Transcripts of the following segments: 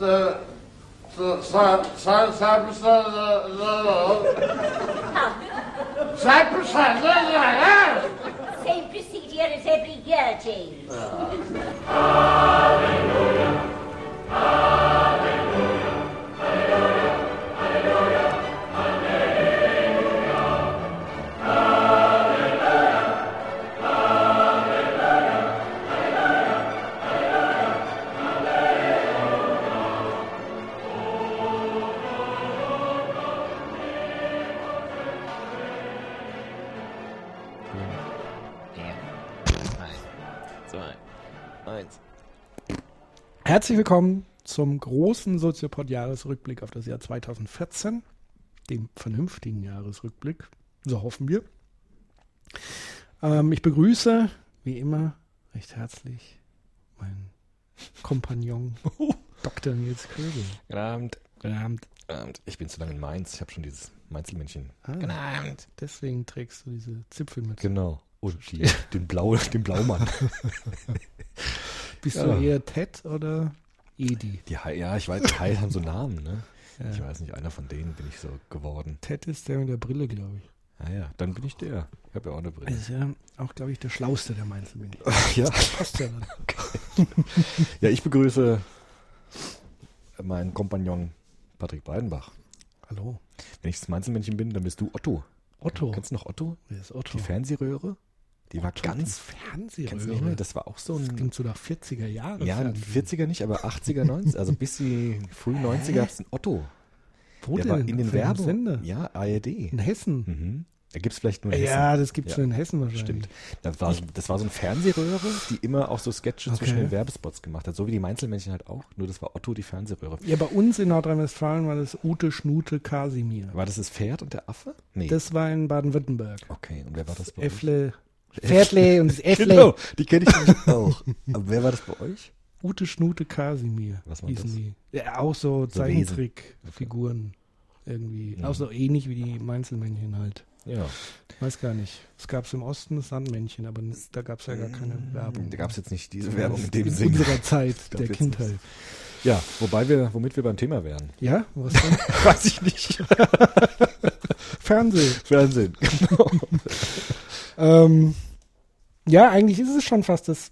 the, the, the, the, the, the, Same procedure as every year, James. Hallelujah. Herzlich willkommen zum großen Soziopod-Jahresrückblick auf das Jahr 2014, dem vernünftigen Jahresrückblick, so hoffen wir. Ähm, ich begrüße, wie immer, recht herzlich meinen Kompagnon Dr. Nils Kögel. Guten Abend. Guten Abend. Guten Abend. Ich bin zu lange in Mainz. Ich habe schon dieses Mainzelmännchen. Ah, Guten Abend. deswegen trägst du diese Zipfelmütze. Genau. Und die, den, Blau, den Blaumann. Bist Ja. du eher Ted oder Edi? Die ja, ich weiß, die Hai haben so Namen, ne? Ja. Ich weiß nicht, einer von denen bin ich so geworden. Ted ist der mit der Brille, glaube ich. Ja, ja, dann bin ich der. Ich habe ja auch eine Brille. Ist ja auch, glaube ich, der Schlauste der Mainzelmännchen. Ja. Passt ja dann. ja, ich begrüße meinen Kompagnon Patrick Breidenbach. Hallo. Wenn ich das Mainzelmännchen bin, dann bist du Otto. Otto. Kennst du noch Otto? Wer ist Otto? Die Fernsehröhre? Die war ganz. Fernsehröhre. Das war auch so Das ein. klingt so nach 40er Jahre. Ja, Fernsehen. 40er nicht, aber 80er, 90er, also bis die frühen 90er gab es einen Otto. Wo der denn? war in den Werbung. Sender? Ja, ARD. In Hessen. Mhm. Da gibt es vielleicht nur in Ja, Hessen. das gibt's Ja, nur in Hessen wahrscheinlich. Stimmt. Das war, das war so eine Fernsehröhre, die immer auch so Sketche zwischen Okay. den Werbespots gemacht hat. So wie die Mainzelmännchen halt auch. Nur das war Otto die Fernsehröhre. Ja, bei uns in Nordrhein-Westfalen war das Ute Schnute Kasimir. War das das Pferd und der Affe? Nee. Das war in Baden-Württemberg. okay, und wer war das bei euch? Pferdle und das Äffle. Genau, die kenne ich auch. Aber wer war das bei euch? Ute Schnute Kasimir. Was war hießen das? die. Ja, auch so So Zeichentrickfiguren. Irgendwie. Mhm. Auch so ähnlich wie die Mainzelmännchen halt. Ja. Weiß gar nicht. Es gab es im Osten das Sandmännchen, aber da gab es ja gar keine Werbung. Da gab es jetzt nicht diese Werbung in dem in Sinne. unserer Zeit der Kindheit. Ja, wobei wir, womit wir beim Thema wären. Ja, was denn? Weiß ich nicht. Fernsehen. Fernsehen. Genau. Ähm, ja, eigentlich ist es schon fast das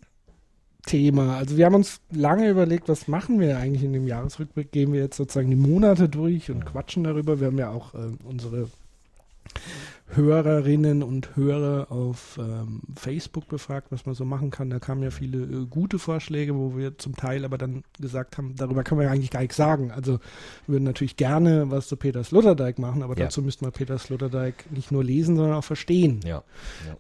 Thema. Also wir haben uns lange überlegt, was machen wir eigentlich in dem Jahresrückblick? Gehen wir jetzt sozusagen die Monate durch und quatschen darüber. Wir haben ja auch ähm, unsere Hörerinnen und Hörer auf ähm, Facebook befragt, was man so machen kann. Da kamen ja viele äh, gute Vorschläge, wo wir zum Teil aber dann gesagt haben, darüber können wir ja eigentlich gar nichts sagen. Also wir würden natürlich gerne was zu Peter Sloterdijk machen, aber Ja. dazu müssten wir Peter Sloterdijk nicht nur lesen, sondern auch verstehen. Ja.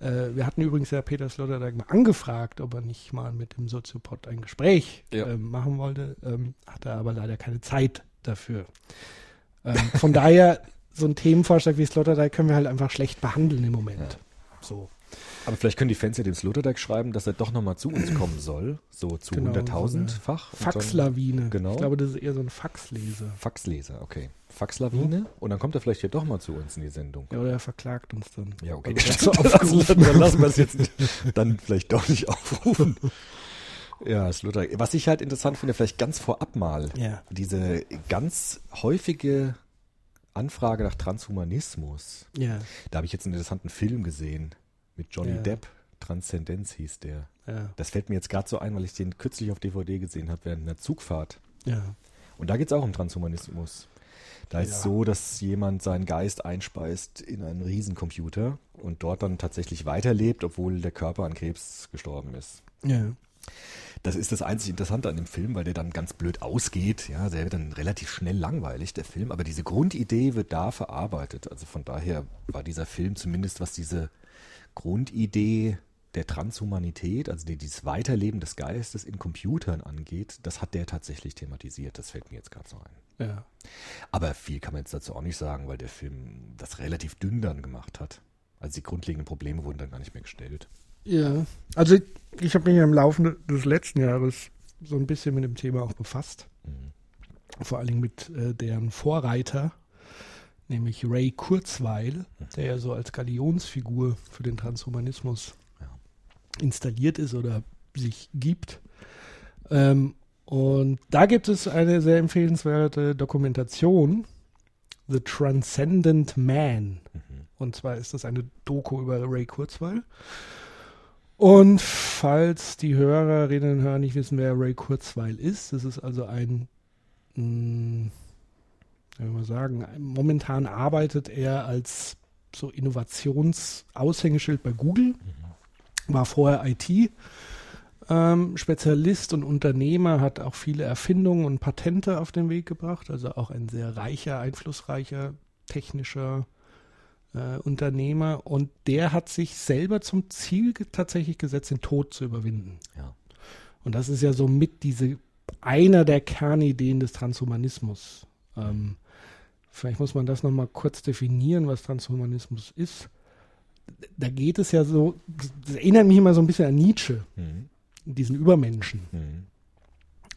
Äh, wir hatten übrigens ja Peter Sloterdijk mal angefragt, ob er nicht mal mit dem Soziopod ein Gespräch ähm, machen wollte, ähm, hatte aber leider keine Zeit dafür. Ähm, von daher, so ein Themenvorschlag wie Sloterdijk können wir halt einfach schlecht behandeln im Moment. So. Aber vielleicht können die Fans ja dem Sloterdijk schreiben, dass er doch nochmal zu uns kommen soll. So zu Genau, so 100.000-fach. Und dann- Faxlawine. Genau. Ich glaube, das ist eher so ein Faxleser. Faxleser, okay. Faxlawine. Und dann kommt er vielleicht hier doch mal zu uns in die Sendung. Ja, oder er verklagt uns dann. Ja, okay. Also, dann, dann lassen wir es jetzt nicht, dann vielleicht doch nicht aufrufen. Ja, Sloterdijk. Was ich halt interessant finde, vielleicht ganz vorab mal, Ja. diese ganz häufige Anfrage nach Transhumanismus. Ja, Da habe ich jetzt einen interessanten Film gesehen mit Johnny Ja. Depp. Transzendenz hieß der. ja, Das fällt mir jetzt gerade so ein, weil ich den kürzlich auf DVD gesehen habe während einer Zugfahrt. ja. Und da geht es auch um Transhumanismus. Da ist Ja. so, dass jemand seinen Geist einspeist in einen Riesencomputer und dort dann tatsächlich weiterlebt, obwohl der Körper an Krebs gestorben ist. Ja. Das ist das einzig Interessante an dem Film, weil der dann ganz blöd ausgeht. Ja, der wird dann relativ schnell langweilig, der Film. Aber diese Grundidee wird da verarbeitet. Also von daher war dieser Film zumindest, was diese Grundidee der Transhumanität, also die, dieses Weiterleben des Geistes in Computern angeht, das hat der tatsächlich thematisiert. Das fällt mir jetzt gerade so ein. Ja. Aber viel kann man jetzt dazu auch nicht sagen, weil der Film das relativ dünn dann gemacht hat. Also die grundlegenden Probleme wurden dann gar nicht mehr gestellt. Ja, also ich, ich habe mich im Laufe des letzten Jahres so ein bisschen mit dem Thema auch befasst. Mhm. Vor allen Dingen mit äh, deren Vorreiter, nämlich Ray Kurzweil, der ja so als Galionsfigur für den Transhumanismus Ja. installiert ist oder sich gibt. Ähm, Und da gibt es eine sehr empfehlenswerte Dokumentation, The Transcendent Man. Und zwar ist das eine Doku über Ray Kurzweil. Und falls die Hörerinnen und Hörer nicht wissen, wer Ray Kurzweil ist, das ist also ein, mh, wie soll man sagen, momentan arbeitet er als so Innovationsaushängeschild bei Google, war vorher IT. Ähm, Spezialist und Unternehmer hat auch viele Erfindungen und Patente auf den Weg gebracht, also auch ein sehr reicher, einflussreicher technischer äh, Unternehmer und der hat sich selber zum Ziel ge tatsächlich gesetzt, den Tod zu überwinden. Ja. Und das ist ja so mit diese einer der Kernideen des Transhumanismus. Ähm, vielleicht muss man das nochmal kurz definieren, was Transhumanismus ist. Da geht es ja so, das erinnert mich immer so ein bisschen an Nietzsche, Mhm. diesen Übermenschen. Mhm.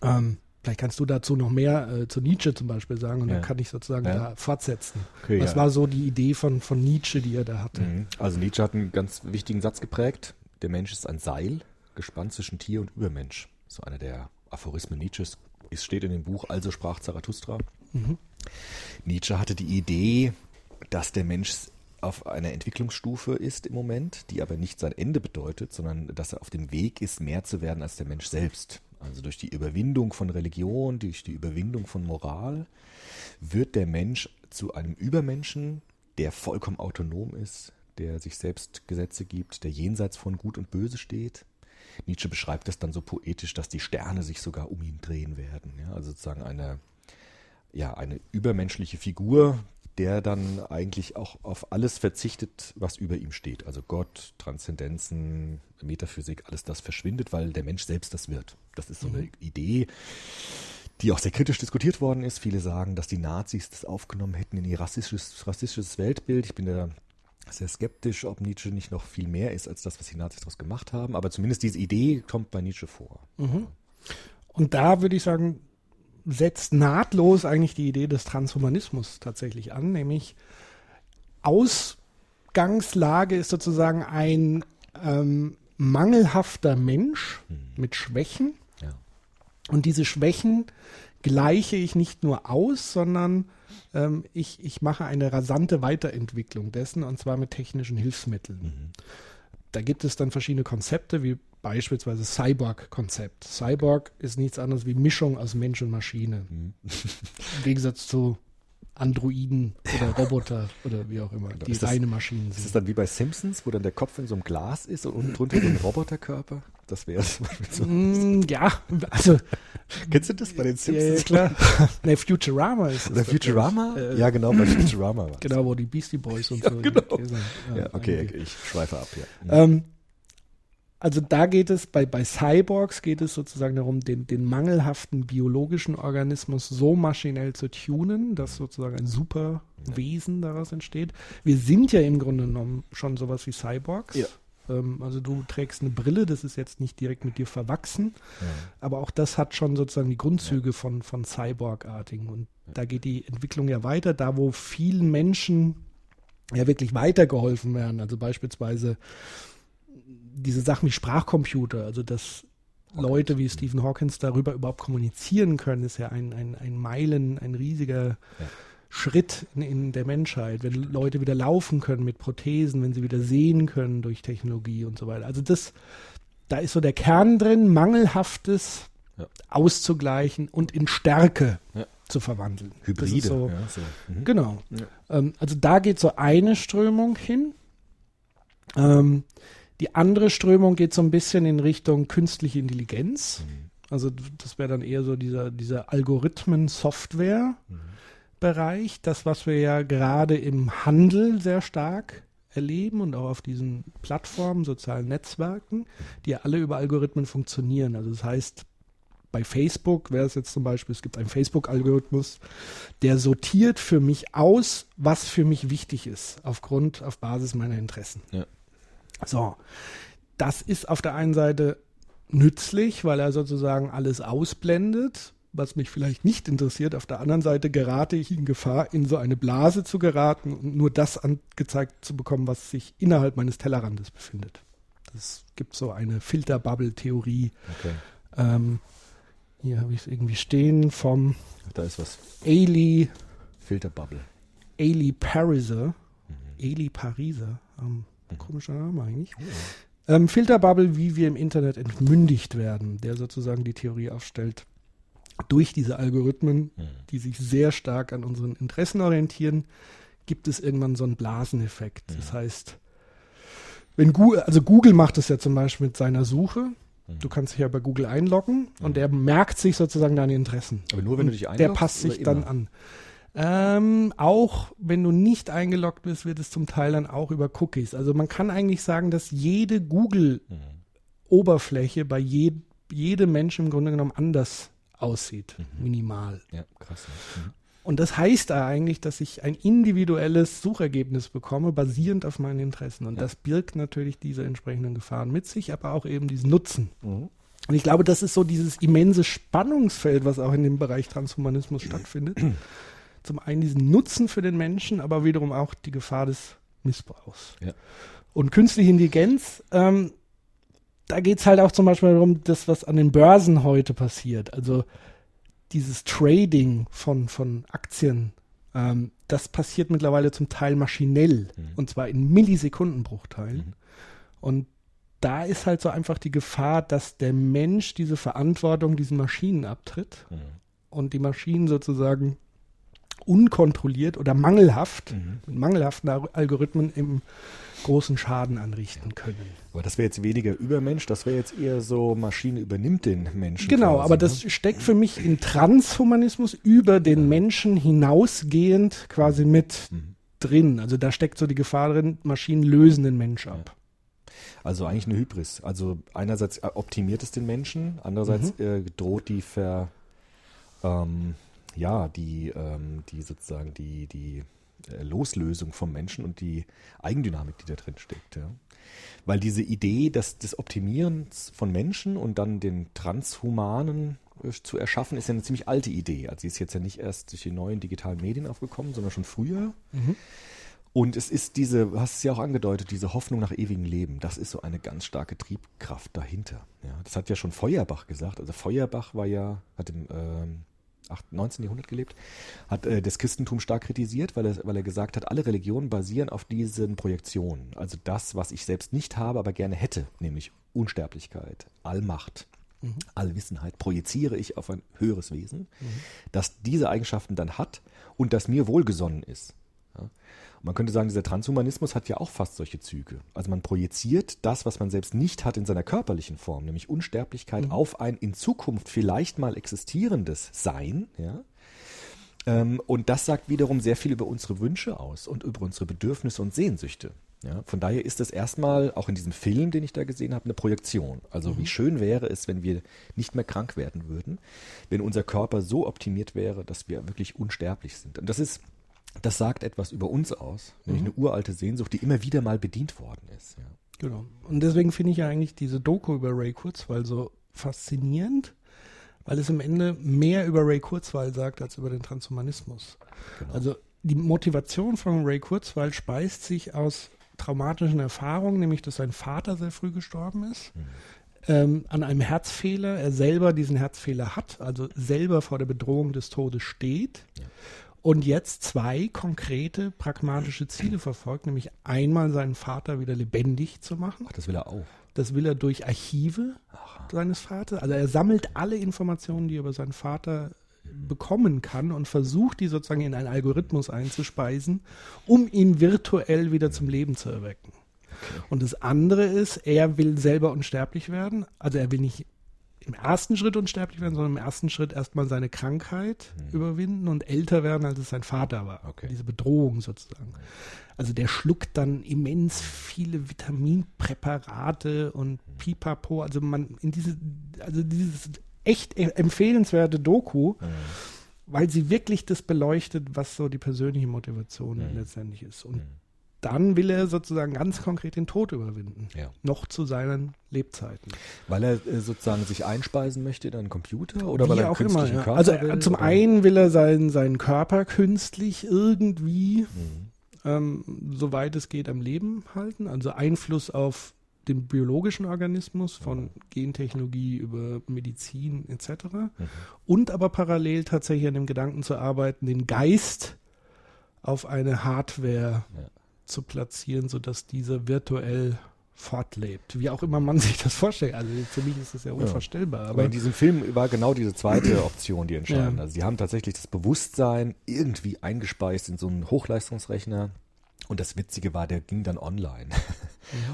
Ähm, vielleicht kannst du dazu noch mehr äh, zu Nietzsche zum Beispiel sagen und Ja. dann kann ich sozusagen Ja. da fortsetzen. Okay, Was ja. war so die Idee von, von Nietzsche, die er da hatte? Mhm. Also Nietzsche hat einen ganz wichtigen Satz geprägt. Der Mensch ist ein Seil, gespannt zwischen Tier und Übermensch. So einer der Aphorismen Nietzsches. Es steht in dem Buch Also sprach Zarathustra. Nietzsche hatte die Idee, dass der Mensch auf einer Entwicklungsstufe ist im Moment, die aber nicht sein Ende bedeutet, sondern dass er auf dem Weg ist, mehr zu werden als der Mensch selbst. Also durch die Überwindung von Religion, durch die Überwindung von Moral wird der Mensch zu einem Übermenschen, der vollkommen autonom ist, der sich selbst Gesetze gibt, der jenseits von Gut und Böse steht. Nietzsche beschreibt das dann so poetisch, dass die Sterne sich sogar um ihn drehen werden. Ja, also sozusagen eine, ja, eine übermenschliche Figur, der dann eigentlich auch auf alles verzichtet, was über ihm steht. Also Gott, Transzendenzen, Metaphysik, alles das verschwindet, weil der Mensch selbst das wird. Das ist so eine Idee, die auch sehr kritisch diskutiert worden ist. Viele sagen, dass die Nazis das aufgenommen hätten in ihr rassistisches, rassistisches Weltbild. Ich bin da sehr skeptisch, ob Nietzsche nicht noch viel mehr ist als das, was die Nazis daraus gemacht haben. Aber zumindest diese Idee kommt bei Nietzsche vor. Und da würde ich sagen, setzt nahtlos eigentlich die Idee des Transhumanismus tatsächlich an, nämlich Ausgangslage ist sozusagen ein ähm, mangelhafter Mensch mit Schwächen Ja. und diese Schwächen gleiche ich nicht nur aus, sondern ähm, ich, ich mache eine rasante Weiterentwicklung dessen und zwar mit technischen Hilfsmitteln. Da gibt es dann verschiedene Konzepte, wie beispielsweise Cyborg-Konzept. Cyborg ist nichts anderes wie Mischung aus Mensch und Maschine. Im Gegensatz zu Androiden oder Roboter oder wie auch immer, die Ist das- reine Maschinen Ist es sind. dann wie bei Simpsons, wo dann der Kopf in so einem Glas ist und unten drunter so ein Roboterkörper? Das wäre es. So. Mm, ja, also Kennst du das bei den ja, Simpsons? ja, klar. ne, Futurama ist es. Oder Futurama? Äh, ja, genau, bei Futurama war Genau, wo die Beastie Boys und so. genau. sind. Ja, okay, einige. ich schweife ab, ja. Ähm, also da geht es, bei, bei Cyborgs geht es sozusagen darum, den, den mangelhaften biologischen Organismus so maschinell zu tunen, dass sozusagen ein super Wesen daraus entsteht. Wir sind ja im Grunde genommen schon sowas wie Cyborgs. Ja. Ähm, also du trägst eine Brille, das ist jetzt nicht direkt mit dir verwachsen, Ja. aber auch das hat schon sozusagen die Grundzüge von, von Cyborg-artigen. Und da geht die Entwicklung ja weiter, da wo vielen Menschen ja wirklich weitergeholfen werden. Also beispielsweise diese Sachen wie Sprachcomputer, also dass Leute wie Stephen Hawkins darüber überhaupt kommunizieren können, ist ja ein, ein, ein Meilen, ein riesiger Ja. Schritt in, in der Menschheit. Wenn Leute wieder laufen können mit Prothesen, wenn sie wieder sehen können durch Technologie und so weiter. Also das, da ist so der Kern drin, Mangelhaftes Ja. auszugleichen und in Stärke Ja. zu verwandeln. Hybride. so, so. Mhm. Genau. Ähm, also da geht so eine Strömung hin. Ähm, die andere Strömung geht so ein bisschen in Richtung künstliche Intelligenz. Also das wäre dann eher so dieser, dieser Algorithmen-Software-Bereich. Das, was wir ja gerade im Handel sehr stark erleben und auch auf diesen Plattformen, sozialen Netzwerken, die ja alle über Algorithmen funktionieren. Also das heißt, bei Facebook wäre es jetzt zum Beispiel, es gibt einen Facebook-Algorithmus, der sortiert für mich aus, was für mich wichtig ist, aufgrund, auf Basis meiner Interessen. Ja. So, das ist auf der einen Seite nützlich, weil er sozusagen alles ausblendet, was mich vielleicht nicht interessiert. Auf der anderen Seite gerate ich in Gefahr, in so eine Blase zu geraten und nur das angezeigt zu bekommen, was sich innerhalb meines Tellerrandes befindet. Es gibt so eine Filterbubble-Theorie, Okay. ähm, hier habe ich es irgendwie stehen, vom Da ist was. Ailey, Filterbubble. Ailey Pariser. Mhm. Ailey Pariser. Ähm, komischer Name eigentlich. Ähm, Filterbubble, wie wir im Internet entmündigt werden, der sozusagen die Theorie aufstellt, durch diese Algorithmen, Mhm. die sich sehr stark an unseren Interessen orientieren, gibt es irgendwann so einen Blaseneffekt. Das heißt, wenn Google, also Google macht es ja zum Beispiel mit seiner Suche. Du kannst dich ja bei Google einloggen und der merkt sich sozusagen deine Interessen. Aber nur, wenn du dich Der einloggst passt sich dann an. Ähm, auch wenn du nicht eingeloggt bist, wird es zum Teil dann auch über Cookies. Also man kann eigentlich sagen, dass jede Google-Oberfläche bei je, jedem Menschen im Grunde genommen anders aussieht, minimal. Ja, krass. Mhm. Und das heißt da eigentlich, dass ich ein individuelles Suchergebnis bekomme, basierend auf meinen Interessen. Und das birgt natürlich diese entsprechenden Gefahren mit sich, aber auch eben diesen Nutzen. Mhm. Und ich glaube, das ist so dieses immense Spannungsfeld, was auch in dem Bereich Transhumanismus stattfindet. Zum einen diesen Nutzen für den Menschen, aber wiederum auch die Gefahr des Missbrauchs. Ja. Und künstliche Intelligenz, ähm, da geht es halt auch zum Beispiel darum, das, was an den Börsen heute passiert. Also dieses Trading von, von Aktien, ähm, das passiert mittlerweile zum Teil maschinell. Und zwar in Millisekundenbruchteilen. Und da ist halt so einfach die Gefahr, dass der Mensch diese Verantwortung diesen Maschinen abtritt Mhm. und die Maschinen sozusagen unkontrolliert oder mangelhaft, mit mangelhaften Al- Algorithmen im großen Schaden anrichten können. Aber das wäre jetzt weniger Übermensch, das wäre jetzt eher so, Maschine übernimmt den Menschen. Genau, quasi, aber ne? das steckt für mich in Transhumanismus über den Menschen hinausgehend quasi mit Mhm. drin. Also da steckt so die Gefahr drin, Maschinen lösen den Mensch ab. Also eigentlich eine Hybris. Also einerseits optimiert es den Menschen, andererseits Mhm. äh, droht die Ver, ähm, ja, die, ähm, die sozusagen die, die äh, Loslösung vom Menschen und die Eigendynamik, die da drin steckt. Ja. Weil diese Idee dass des Optimierens von Menschen und dann den Transhumanen äh, zu erschaffen, ist ja eine ziemlich alte Idee. Also sie ist jetzt ja nicht erst durch die neuen digitalen Medien aufgekommen, sondern schon früher. Und es ist diese, du hast es ja auch angedeutet, diese Hoffnung nach ewigem Leben. Das ist so eine ganz starke Triebkraft dahinter. Ja, das hat ja schon Feuerbach gesagt. Also Feuerbach war ja, hat im ähm, 8, 19. Jahrhundert gelebt, hat äh, das Christentum stark kritisiert, weil er, weil er gesagt hat, alle Religionen basieren auf diesen Projektionen. Also das, was ich selbst nicht habe, aber gerne hätte, nämlich Unsterblichkeit, Allmacht. Allwissenheit projiziere ich auf ein höheres Wesen, das diese Eigenschaften dann hat und das mir wohlgesonnen ist. Ja. Und man könnte sagen, dieser Transhumanismus hat ja auch fast solche Züge. Also man projiziert das, was man selbst nicht hat in seiner körperlichen Form, nämlich Unsterblichkeit, auf ein in Zukunft vielleicht mal existierendes Sein. Ja. Ähm, und das sagt wiederum sehr viel über unsere Wünsche aus und über unsere Bedürfnisse und Sehnsüchte. Ja, von daher ist das erstmal, auch in diesem Film, den ich da gesehen habe, eine Projektion. Also wie schön wäre es, wenn wir nicht mehr krank werden würden, wenn unser Körper so optimiert wäre, dass wir wirklich unsterblich sind. Und das ist, das sagt etwas über uns aus, nämlich eine uralte Sehnsucht, die immer wieder mal bedient worden ist. Ja. Genau. Und deswegen finde ich ja eigentlich diese Doku über Ray Kurzweil so faszinierend, weil es im Ende mehr über Ray Kurzweil sagt als über den Transhumanismus. Also die Motivation von Ray Kurzweil speist sich aus traumatischen Erfahrungen, nämlich dass sein Vater sehr früh gestorben ist, ähm, an einem Herzfehler, er selber diesen Herzfehler hat, also selber vor der Bedrohung des Todes steht und jetzt zwei konkrete pragmatische Ziele verfolgt, nämlich einmal seinen Vater wieder lebendig zu machen. Ach, das will er auch. Das will er durch Archive seines Vaters. Also er sammelt alle Informationen, die er über seinen Vater bekommen kann und versucht, die sozusagen in einen Algorithmus einzuspeisen, um ihn virtuell wieder zum Leben zu erwecken. Und das andere ist, er will selber unsterblich werden. Also er will nicht im ersten Schritt unsterblich werden, sondern im ersten Schritt erstmal seine Krankheit überwinden und älter werden, als es sein Vater war. Okay. Diese Bedrohung sozusagen. Also der schluckt dann immens viele Vitaminpräparate und Pipapo. Also man in diese, also dieses echt empfehlenswerte Doku, weil sie wirklich das beleuchtet, was so die persönliche Motivation letztendlich ist. Und dann will er sozusagen ganz konkret den Tod überwinden. Ja. Noch zu seinen Lebzeiten. Weil er äh, sozusagen sich einspeisen möchte in einen Computer oder Wie weil er einen auch immer. Ja. Körper Also will? äh, zum oder? einen will er seinen, seinen Körper künstlich irgendwie, Mhm. ähm, soweit es geht, am Leben halten. Also Einfluss auf den biologischen Organismus, von Gentechnologie über Medizin etc. Und aber parallel tatsächlich an dem Gedanken zu arbeiten, den Geist auf eine Hardware Ja. Zu platzieren, sodass dieser virtuell fortlebt. Wie auch immer man sich das vorstellt. Also für mich ist das ja unvorstellbar. Aber Aber in diesem Film war genau diese zweite Option die entscheidende. Ja. Also sie haben tatsächlich das Bewusstsein irgendwie eingespeist in so einen Hochleistungsrechner. Und das Witzige war, der ging dann online.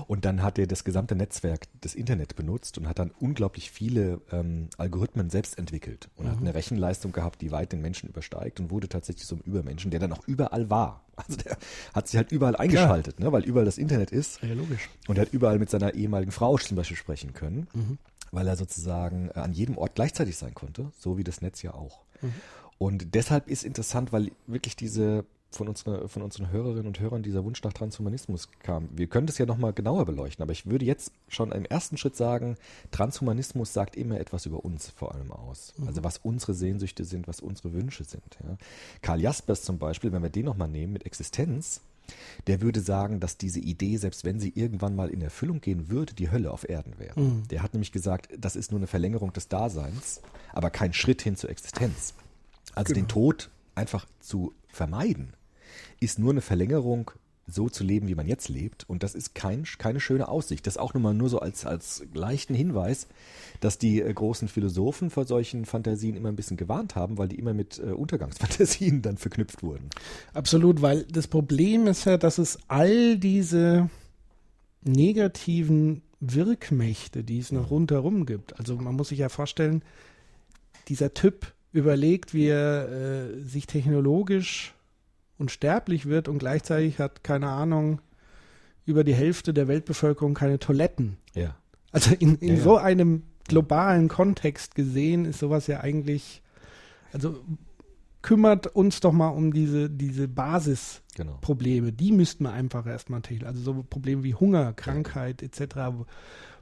Und dann hat er das gesamte Netzwerk des Internet benutzt und hat dann unglaublich viele ähm, Algorithmen selbst entwickelt und hat eine Rechenleistung gehabt, die weit den Menschen übersteigt und wurde tatsächlich so ein Übermenschen, der dann auch überall war. Also der hat sich halt überall eingeschaltet, ne, weil überall das Internet ist. ja, logisch. Und er hat überall mit seiner ehemaligen Frau zum Beispiel sprechen können, Mhm. weil er sozusagen äh, an jedem Ort gleichzeitig sein konnte, so wie das Netz ja auch. Mhm. Und deshalb ist interessant, weil wirklich diese von, unsere, von unseren Hörerinnen und Hörern dieser Wunsch nach Transhumanismus kam. Wir können das ja nochmal genauer beleuchten, aber ich würde jetzt schon im ersten Schritt sagen, Transhumanismus sagt immer etwas über uns vor allem aus. Mhm. Also was unsere Sehnsüchte sind, was unsere Wünsche sind. Ja. Karl Jaspers zum Beispiel, wenn wir den nochmal nehmen mit Existenz, der würde sagen, dass diese Idee, selbst wenn sie irgendwann mal in Erfüllung gehen würde, die Hölle auf Erden wäre. Mhm. Der hat nämlich gesagt, das ist nur eine Verlängerung des Daseins, aber kein Schritt hin zur Existenz. Also den Tod einfach zu vermeiden, ist nur eine Verlängerung, so zu leben, wie man jetzt lebt. Und das ist kein, keine schöne Aussicht. Das auch nur mal nur so als, als leichten Hinweis, dass die äh, großen Philosophen vor solchen Fantasien immer ein bisschen gewarnt haben, weil die immer mit äh, Untergangsfantasien dann verknüpft wurden. Absolut, weil das Problem ist ja, dass es all diese negativen Wirkmächte, die es noch rundherum gibt. Also man muss sich ja vorstellen, dieser Typ überlegt, wie er äh, sich technologisch unsterblich wird und gleichzeitig hat, keine Ahnung, über die Hälfte der Weltbevölkerung keine Toiletten. Ja. Also in, in Ja, ja. so einem globalen Kontext gesehen ist sowas ja eigentlich, also kümmert uns doch mal um diese, diese Basisprobleme. Genau. Die müssten wir einfach erstmal täglich, also so Probleme wie Hunger, Krankheit etc.,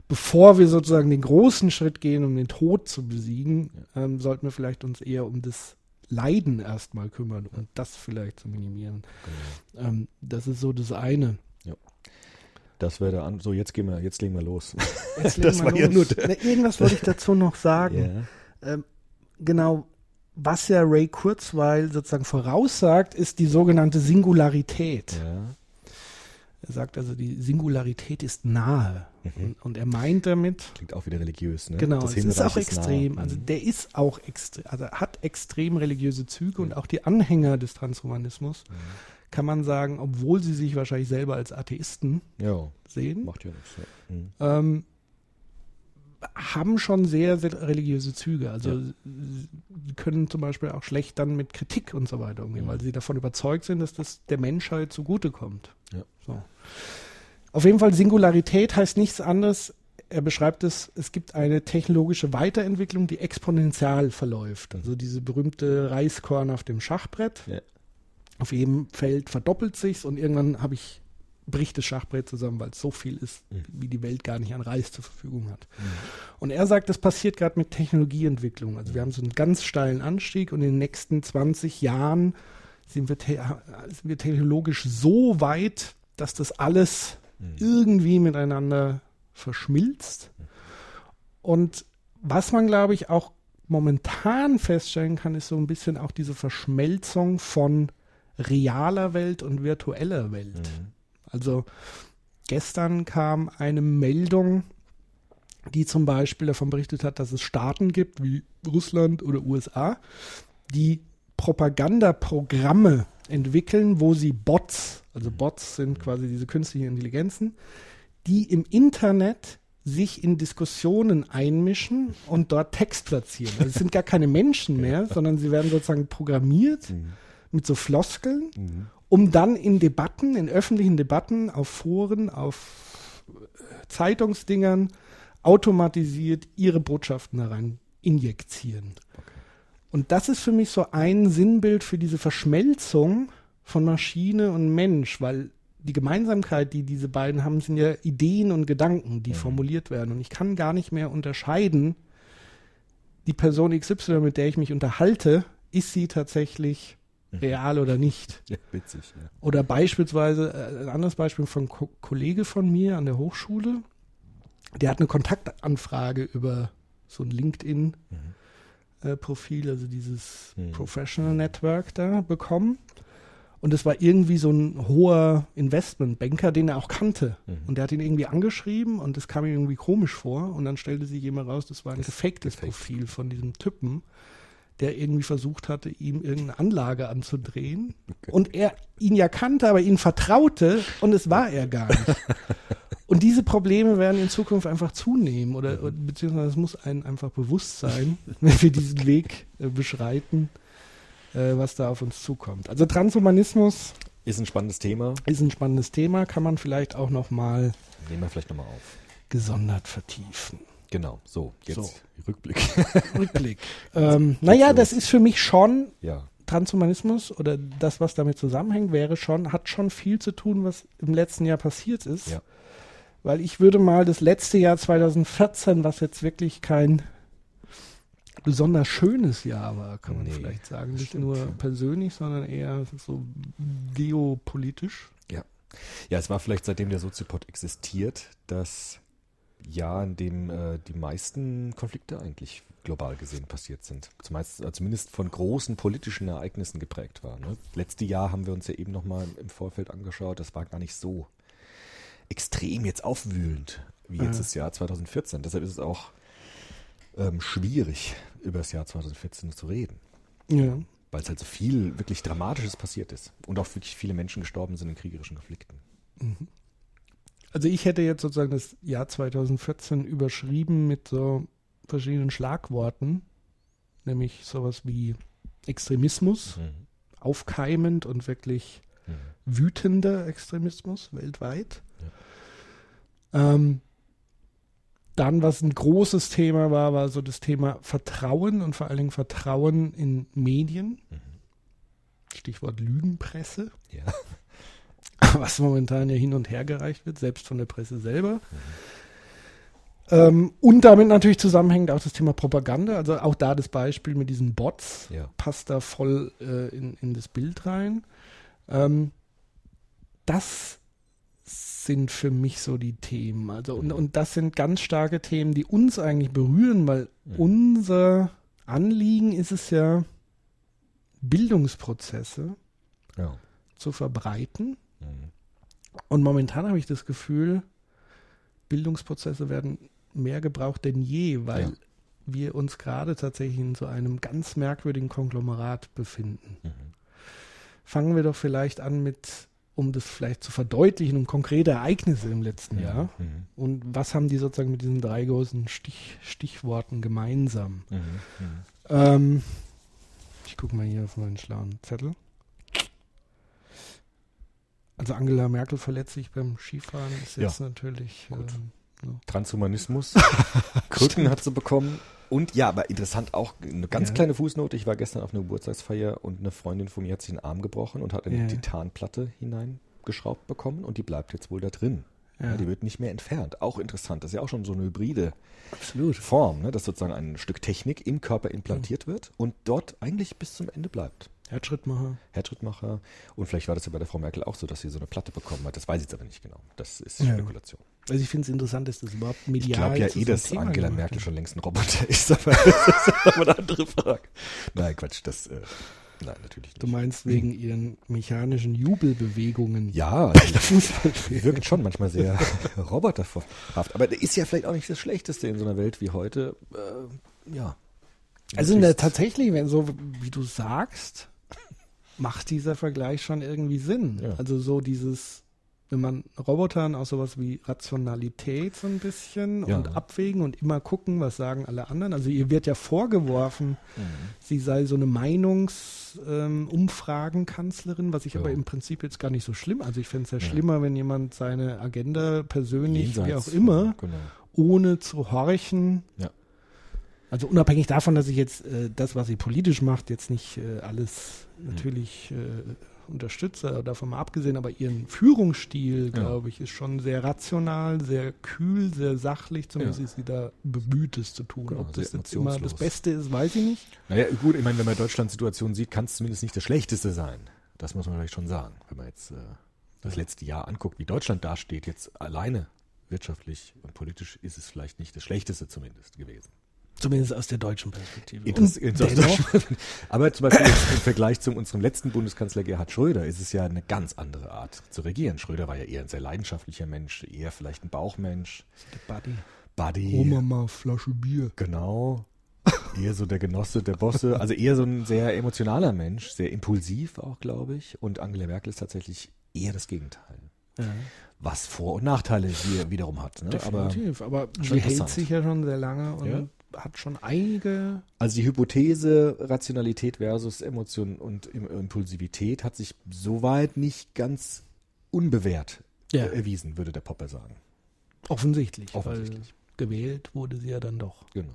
bevor wir sozusagen den großen Schritt gehen, um den Tod zu besiegen, ähm, sollten wir vielleicht uns eher um das Leiden erstmal kümmern und das vielleicht zu minimieren. Genau. Ähm, das ist so das eine. Das wäre der an. So, jetzt gehen wir, jetzt legen wir los. Jetzt legen wir ja los. nur der- Ne, Irgendwas wollte ich dazu noch sagen. Ähm, genau, was ja Ray Kurzweil sozusagen voraussagt, ist die sogenannte Singularität. Ja. Er sagt also, die Singularität ist nahe. Und, und er meint damit, Klingt auch wieder religiös, ne? genau, Das es ist auch extrem. nah. Also Mhm. der ist auch extrem, also hat extrem religiöse Züge und auch die Anhänger des Transhumanismus, Mhm. kann man sagen, obwohl sie sich wahrscheinlich selber als Atheisten ja, sehen, macht ja nichts. Ja. Mhm. ähm, haben schon sehr, sehr religiöse Züge. Also Ja. sie können zum Beispiel auch schlecht dann mit Kritik und so weiter umgehen, Mhm. weil sie davon überzeugt sind, dass das der Menschheit zugutekommt. Ja. So. Auf jeden Fall Singularität heißt nichts anderes. Er beschreibt es, es gibt eine technologische Weiterentwicklung, die exponentiell verläuft. Also diese berühmte Reiskorn auf dem Schachbrett. Ja. Auf jedem Feld verdoppelt sich's und irgendwann habe ich bricht das Schachbrett zusammen, weil es so viel ist, Mhm. wie die Welt gar nicht an Reis zur Verfügung hat. Und er sagt, das passiert gerade mit Technologieentwicklung. Also wir haben so einen ganz steilen Anstieg und in den nächsten 20 Jahren sind wir, te sind wir technologisch so weit, dass das alles Mhm. irgendwie miteinander verschmilzt. Und was man, glaube ich, auch momentan feststellen kann, ist so ein bisschen auch diese Verschmelzung von realer Welt und virtueller Welt. Mhm. Also gestern kam eine Meldung, die zum Beispiel davon berichtet hat, dass es Staaten gibt wie Russland oder USA, die Propagandaprogramme entwickeln, wo sie Bots, also Bots sind quasi diese künstlichen Intelligenzen, die im Internet sich in Diskussionen einmischen und dort Text platzieren. Also es sind gar keine Menschen mehr, sondern sie werden sozusagen programmiert Mhm. mit so Floskeln Mhm. Um dann in Debatten, in öffentlichen Debatten, auf Foren, auf äh, Zeitungsdingern automatisiert ihre Botschaften da rein injizieren. Und das ist für mich so ein Sinnbild für diese Verschmelzung von Maschine und Mensch, weil die Gemeinsamkeit, die diese beiden haben, sind ja Ideen und Gedanken, die formuliert werden. Und ich kann gar nicht mehr unterscheiden, die Person XY, mit der ich mich unterhalte, ist sie tatsächlich real oder nicht. Witzig, ja. Oder beispielsweise, äh, ein anderes Beispiel von Ko Kollege von mir an der Hochschule, der hat eine Kontaktanfrage über so ein LinkedIn-Profil, also dieses Mhm. Professional Network da bekommen. Und es war irgendwie so ein hoher Investmentbanker, den er auch kannte. Mhm. Und der hat ihn irgendwie angeschrieben und das kam ihm irgendwie komisch vor. Und dann stellte sich jemand raus, das war ein Das- gefaktes. Profil von diesem Typen, der irgendwie versucht hatte, ihm irgendeine Anlage anzudrehen. Okay. Und er ihn ja kannte, aber ihn vertraute und es war er gar nicht. Und diese Probleme werden in Zukunft einfach zunehmen oder, oder beziehungsweise es muss einem einfach bewusst sein, wenn wir diesen Weg äh, beschreiten, äh, was da auf uns zukommt. Also Transhumanismus Ist ein spannendes Thema. ist ein spannendes Thema, kann man vielleicht auch nochmal Nehmen wir vielleicht nochmal auf. gesondert vertiefen. Genau, so, jetzt So. Rückblick. Rückblick. ähm, naja, das ist für mich schon ja, Transhumanismus oder das, was damit zusammenhängt, wäre schon, hat schon viel zu tun, was im letzten Jahr passiert ist. Ja. Weil ich würde mal das letzte Jahr 2014, was jetzt wirklich kein besonders schönes Jahr war, kann man Nee, vielleicht sagen. Nicht stimmt, nur ja. persönlich, sondern eher so geopolitisch. Ja, es war vielleicht seitdem der Soziopod existiert, das Jahr, in dem äh, die meisten Konflikte eigentlich global gesehen passiert sind. Zumeist, äh, zumindest von großen politischen Ereignissen geprägt war. Ne? Letzte Jahr haben wir uns ja eben nochmal im Vorfeld angeschaut, das war gar nicht so extrem jetzt aufwühlend wie jetzt Ja. das Jahr 2014. Deshalb ist es auch ähm, schwierig, über das Jahr 2014 zu reden. Ja. Weil es halt so viel wirklich Dramatisches passiert ist. Und auch wirklich viele Menschen gestorben sind in kriegerischen Konflikten. Also ich hätte jetzt sozusagen das Jahr 2014 überschrieben mit so verschiedenen Schlagworten, nämlich sowas wie Extremismus, aufkeimend und wirklich Mhm. wütender Extremismus weltweit. Ähm, dann, was ein großes Thema war, war so das Thema Vertrauen und vor allen Dingen Vertrauen in Medien. Mhm. Stichwort Lügenpresse, Ja. was momentan ja hin und her gereicht wird, selbst von der Presse selber. Ähm, und damit natürlich zusammenhängend auch das Thema Propaganda, also auch da das Beispiel mit diesen Bots Ja. passt da voll äh, in, in das Bild rein. Ähm, das sind für mich so die Themen. Also und, und das sind ganz starke Themen, die uns eigentlich berühren, weil Mhm. unser Anliegen ist es ja, Bildungsprozesse Ja. zu verbreiten. Und momentan habe ich das Gefühl, Bildungsprozesse werden mehr gebraucht denn je, weil Ja. wir uns gerade tatsächlich in so einem ganz merkwürdigen Konglomerat befinden. Mhm. Fangen wir doch vielleicht an mit, um das vielleicht zu verdeutlichen, um konkrete Ereignisse im letzten Jahr. Mhm. Und was haben die sozusagen mit diesen drei großen Stich, Stichworten gemeinsam? Mhm. Mhm. Ähm, ich gucke mal hier auf meinen schlauen Zettel. Also Angela Merkel verletzt sich beim Skifahren, ist Ja. jetzt natürlich. Gut. ähm, Transhumanismus. Krücken hat sie bekommen. Und ja, aber interessant auch eine ganz Ja. kleine Fußnote. Ich war gestern auf einer Geburtstagsfeier und eine Freundin von mir hat sich den Arm gebrochen und hat eine Ja. Titanplatte hineingeschraubt bekommen und die bleibt jetzt wohl da drin. ja, Ja, die wird nicht mehr entfernt. Auch interessant. Das ist ja auch schon so eine hybride absolut. Form, ne? dass sozusagen ein Stück Technik im Körper implantiert wird und dort eigentlich bis zum Ende bleibt. Herzschrittmacher. Herzschrittmacher. Und vielleicht war das ja bei der Frau Merkel auch so, dass sie so eine Platte bekommen hat. Das weiß ich jetzt aber nicht genau. Das ist Ja. Spekulation. Also ich finde es interessant, dass das überhaupt Ich medial glaube ja eh, dass Thema Angela Merkel schon längst ein Roboter ist, aber das ist aber eine andere Frage. Nein, Quatsch, das, äh, nein, natürlich nicht. Du meinst wegen ihren mechanischen Jubelbewegungen. ja, wirkt schon manchmal sehr roboterhaft. Aber ist ja vielleicht auch nicht das Schlechteste in so einer Welt wie heute. Äh, ja. Also in der, tatsächlich, wenn so wie du sagst, macht dieser Vergleich schon irgendwie Sinn. Ja. Also so dieses, wenn man Robotern auch sowas wie Rationalität so ein bisschen Ja. und abwägen und immer gucken, was sagen alle anderen. Also ihr wird ja vorgeworfen, Mhm. sie sei so eine Meinungsumfragenkanzlerin, was ich Ja. aber im Prinzip jetzt gar nicht so schlimm. Also ich fände es ja, schlimmer, wenn jemand seine Agenda persönlich, wie auch Jenseits, immer, Genau. ohne zu horchen. Also unabhängig davon, dass ich jetzt äh, das, was sie politisch macht, jetzt nicht äh, alles. Natürlich äh, unterstütze, davon mal abgesehen, aber ihren Führungsstil, glaube ich, ist schon sehr rational, sehr kühl, sehr sachlich, zumindest ist sie da bemüht, es zu tun. Genau, Ob das jetzt immer das. Beste ist, weiß ich nicht. Naja, gut, ich meine, wenn man Deutschlands Situation sieht, kann es zumindest nicht das Schlechteste sein. Das muss man vielleicht schon sagen. Wenn man jetzt äh, das letzte Jahr anguckt, wie Deutschland dasteht, jetzt alleine wirtschaftlich und politisch ist es vielleicht nicht das Schlechteste zumindest gewesen. Zumindest aus der deutschen Perspektive. Interess- Aber zum Beispiel im Vergleich zu unserem letzten Bundeskanzler Gerhard Schröder ist es ja eine ganz andere Art zu regieren. Schröder war ja eher ein sehr leidenschaftlicher Mensch, eher vielleicht ein Bauchmensch. Buddy. Buddy. Oma mal Flasche Bier. Genau. Eher so der Genosse der Bosse. Also eher so ein sehr emotionaler Mensch, sehr impulsiv auch, glaube ich. Und Angela Merkel ist tatsächlich eher das Gegenteil. Ja, Was Vor- und Nachteile hier wiederum hat. Ne? Aber definitiv. Aber, schon sie hält sich ja schon sehr lange und Ja. Hat schon einige. Also die Hypothese Rationalität versus Emotion und Im- Impulsivität hat sich soweit nicht ganz unbewährt Ja. erwiesen, würde der Popper sagen. Offensichtlich. Offensichtlich. Gewählt wurde sie ja dann doch. Genau.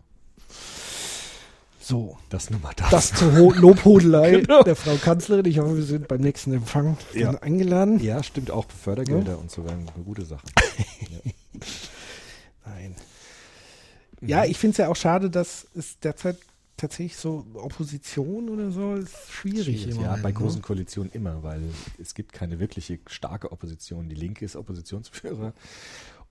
So. Das nur mal das. Das zur Lobhudelei Genau. der Frau Kanzlerin. Ich hoffe, wir sind beim nächsten Empfang Ja. eingeladen. ja, stimmt auch. Fördergelder und so wären eine gute Sache. Nein. Mhm. Ja, ich finde es ja auch schade, dass es derzeit tatsächlich so Opposition oder so ist schwierig. im ja, bei ne? großen Koalitionen immer, weil es gibt keine wirkliche starke Opposition. Die Linke ist Oppositionsführer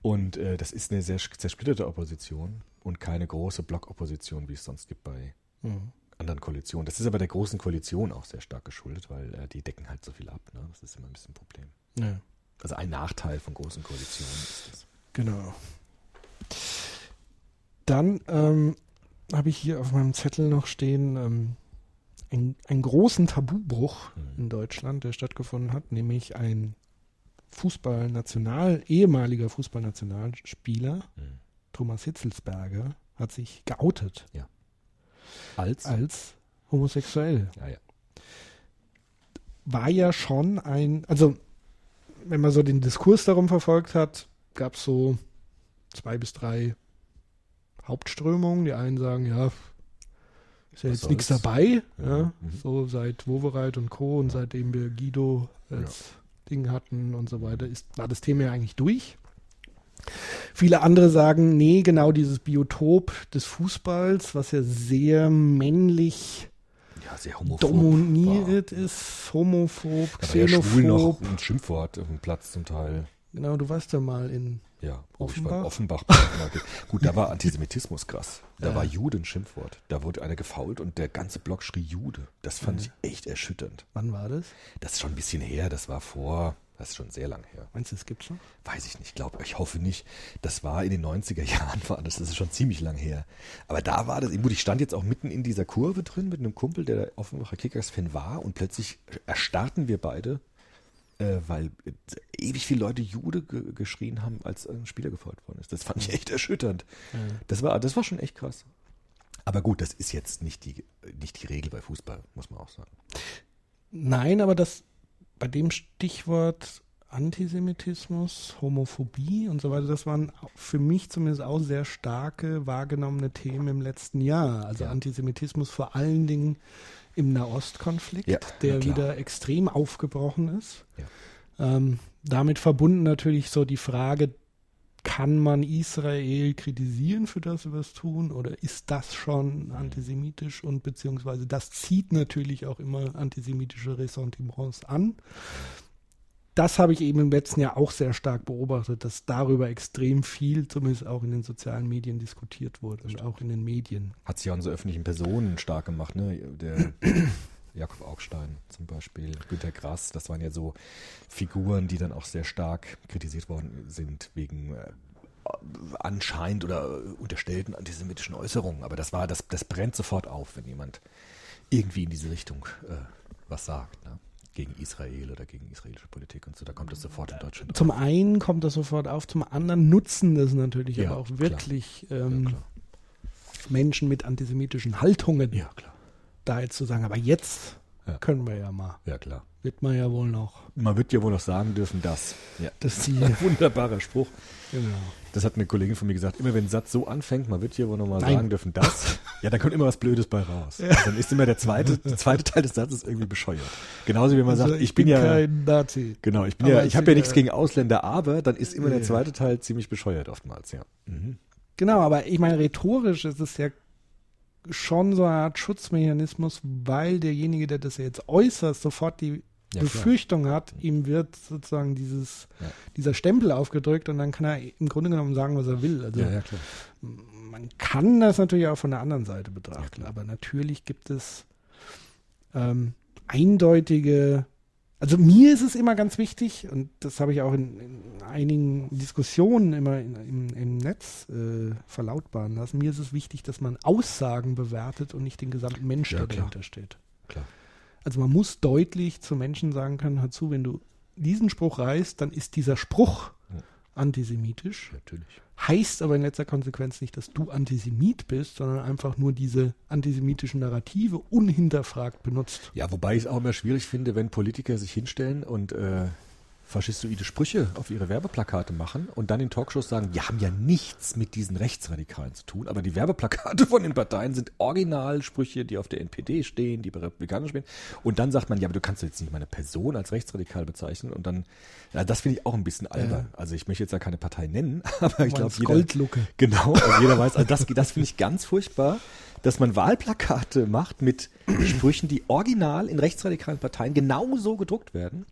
und äh, das ist eine sehr zersplitterte Opposition und keine große Blockopposition, wie es sonst gibt bei Mhm. anderen Koalitionen. Das ist aber der großen Koalition auch sehr stark geschuldet, weil äh, die decken halt so viel ab. Ne? Das ist immer ein bisschen ein Problem. Ja, Also ein Nachteil von großen Koalitionen ist das. genau. Dann ähm, habe ich hier auf meinem Zettel noch stehen ähm, ein, einen großen Tabubruch Mhm. in Deutschland, der stattgefunden hat, nämlich ein Fußballnational, ehemaliger Fußballnationalspieler, Mhm. Thomas Hitzelsberger, hat sich geoutet Als? als homosexuell. ja, ja. war ja schon ein, also wenn man so den Diskurs darum verfolgt hat, gab es so zwei bis drei Hauptströmungen. Die einen sagen, ja, ist ja Was jetzt nichts dabei, Ja, ja, mhm. so seit Wowereit und Co. und Ja. seitdem wir Guido als Ding hatten und so weiter, ist, war das Thema ja eigentlich durch. Viele andere sagen, nee, genau dieses Biotop des Fußballs, was ja sehr männlich ja, sehr dominiert war. ist, homophob, war ja schwul noch xenophob. ein Schimpfwort auf dem Platz zum Teil. Genau, du warst ja mal in. Ja, bei Offenbach? Offenbach. Gut, da war Antisemitismus krass. Da Ja. war Jude ein Schimpfwort. Da wurde einer gefault und der ganze Block schrie Jude. Das fand Ja. ich echt erschütternd. Wann war das? Das ist schon ein bisschen her. Das war vor, das ist schon sehr lang her. Meinst du, es gibt's noch? Weiß ich nicht, glaube ich, hoffe nicht. Das war in den 90er Jahren, war das, das ist schon ziemlich lang her. Aber da war das, gut, ich stand jetzt auch mitten in dieser Kurve drin mit einem Kumpel, der der Offenbacher Kickers-Fan war und plötzlich erstarrten wir beide, äh, weil äh, ewig viele Leute Jude ge geschrien haben, als ein Spieler gefolgt worden ist. Das fand ich echt erschütternd. Das war, das war schon echt krass. Aber gut, das ist jetzt nicht die, nicht die Regel bei Fußball, muss man auch sagen. Nein, aber das bei dem Stichwort Antisemitismus, Homophobie und so weiter, das waren für mich zumindest auch sehr starke wahrgenommene Themen im letzten Jahr. Also Ja. Antisemitismus vor allen Dingen im Nahostkonflikt, Ja, der wieder extrem aufgebrochen ist. Ja. Ähm, damit verbunden natürlich so die Frage, kann man Israel kritisieren für das, was tun, oder ist das schon antisemitisch und beziehungsweise das zieht natürlich auch immer antisemitische Ressentiments an. Das habe ich eben im letzten Jahr auch sehr stark beobachtet, dass darüber extrem viel, zumindest auch in den sozialen Medien, diskutiert wurde und auch in den Medien. Hat sich ja unsere öffentlichen Personen stark gemacht, ne? Der Jakob Augstein zum Beispiel, Günter Grass, das waren ja so Figuren, die dann auch sehr stark kritisiert worden sind wegen äh, anscheinend oder unterstellten antisemitischen Äußerungen. Aber das war, das, das brennt sofort auf, wenn jemand irgendwie in diese Richtung äh, was sagt, ne? Gegen Israel oder gegen israelische Politik und so, da kommt das sofort in Deutschland. Zum einen kommt das sofort auf, zum anderen nutzen das natürlich Ja, aber auch wirklich Ja, ähm, klar. Menschen mit antisemitischen Haltungen, Ja, klar. da jetzt zu sagen, aber jetzt Ja. können wir ja mal, Ja, klar. Wird man ja wohl noch, Man wird ja wohl noch sagen dürfen, das. Ja. dass die, Wunderbarer Spruch. genau. Das hat eine Kollegin von mir gesagt, immer wenn ein Satz so anfängt, man wird hier wohl nochmal Nein. sagen dürfen, das, ja, dann kommt immer was Blödes bei raus. Dann ist immer der zweite, der zweite Teil des Satzes irgendwie bescheuert. Genauso wie man Also sagt, ich, bin, ja, kein Nazi. genau, ich bin Aber ja, ich habe ja nichts ja- gegen Ausländer, aber dann ist immer der Ja. zweite Teil ziemlich bescheuert oftmals, ja. Mhm. Genau, aber ich meine, rhetorisch ist es ja schon so eine Art Schutzmechanismus, weil derjenige, der das ja jetzt äußert, sofort die Ja, klar. Befürchtung hat, ihm wird sozusagen dieses, Ja. dieser Stempel aufgedrückt und dann kann er im Grunde genommen sagen, was er will. Also Ja, klar. man kann das natürlich auch von der anderen Seite betrachten, klar. aber natürlich gibt es ähm, eindeutige, also mir ist es immer ganz wichtig, und das habe ich auch in, in einigen Diskussionen immer in, im, im Netz äh, verlautbaren lassen, mir ist es wichtig, dass man Aussagen bewertet und nicht den gesamten Mensch, Ja, der klar. dahinter steht. Klar. Also man muss deutlich zu Menschen sagen können, hör zu, wenn du diesen Spruch reißt, dann ist dieser Spruch Ja. antisemitisch Natürlich. heißt aber in letzter Konsequenz nicht, dass du Antisemit bist, sondern einfach nur diese antisemitischen Narrative unhinterfragt benutzt. Ja, wobei ich es auch immer schwierig finde, wenn Politiker sich hinstellen und äh, faschistoide Sprüche auf ihre Werbeplakate machen und dann in Talkshows sagen, die haben ja nichts mit diesen Rechtsradikalen zu tun, aber die Werbeplakate von den Parteien sind Originalsprüche, die auf der NPD stehen, die bei Republikanern stehen. Und dann sagt man, ja, aber du kannst jetzt nicht meine Person als rechtsradikal bezeichnen. Und dann, ja, das finde ich auch ein bisschen albern. Also ich möchte jetzt ja keine Partei nennen, aber ich glaube, jeder, Goldlucke. Genau, also jeder weiß, also das, das finde ich ganz furchtbar, dass man Wahlplakate macht mit Sprüchen, die original in rechtsradikalen Parteien genauso gedruckt werden.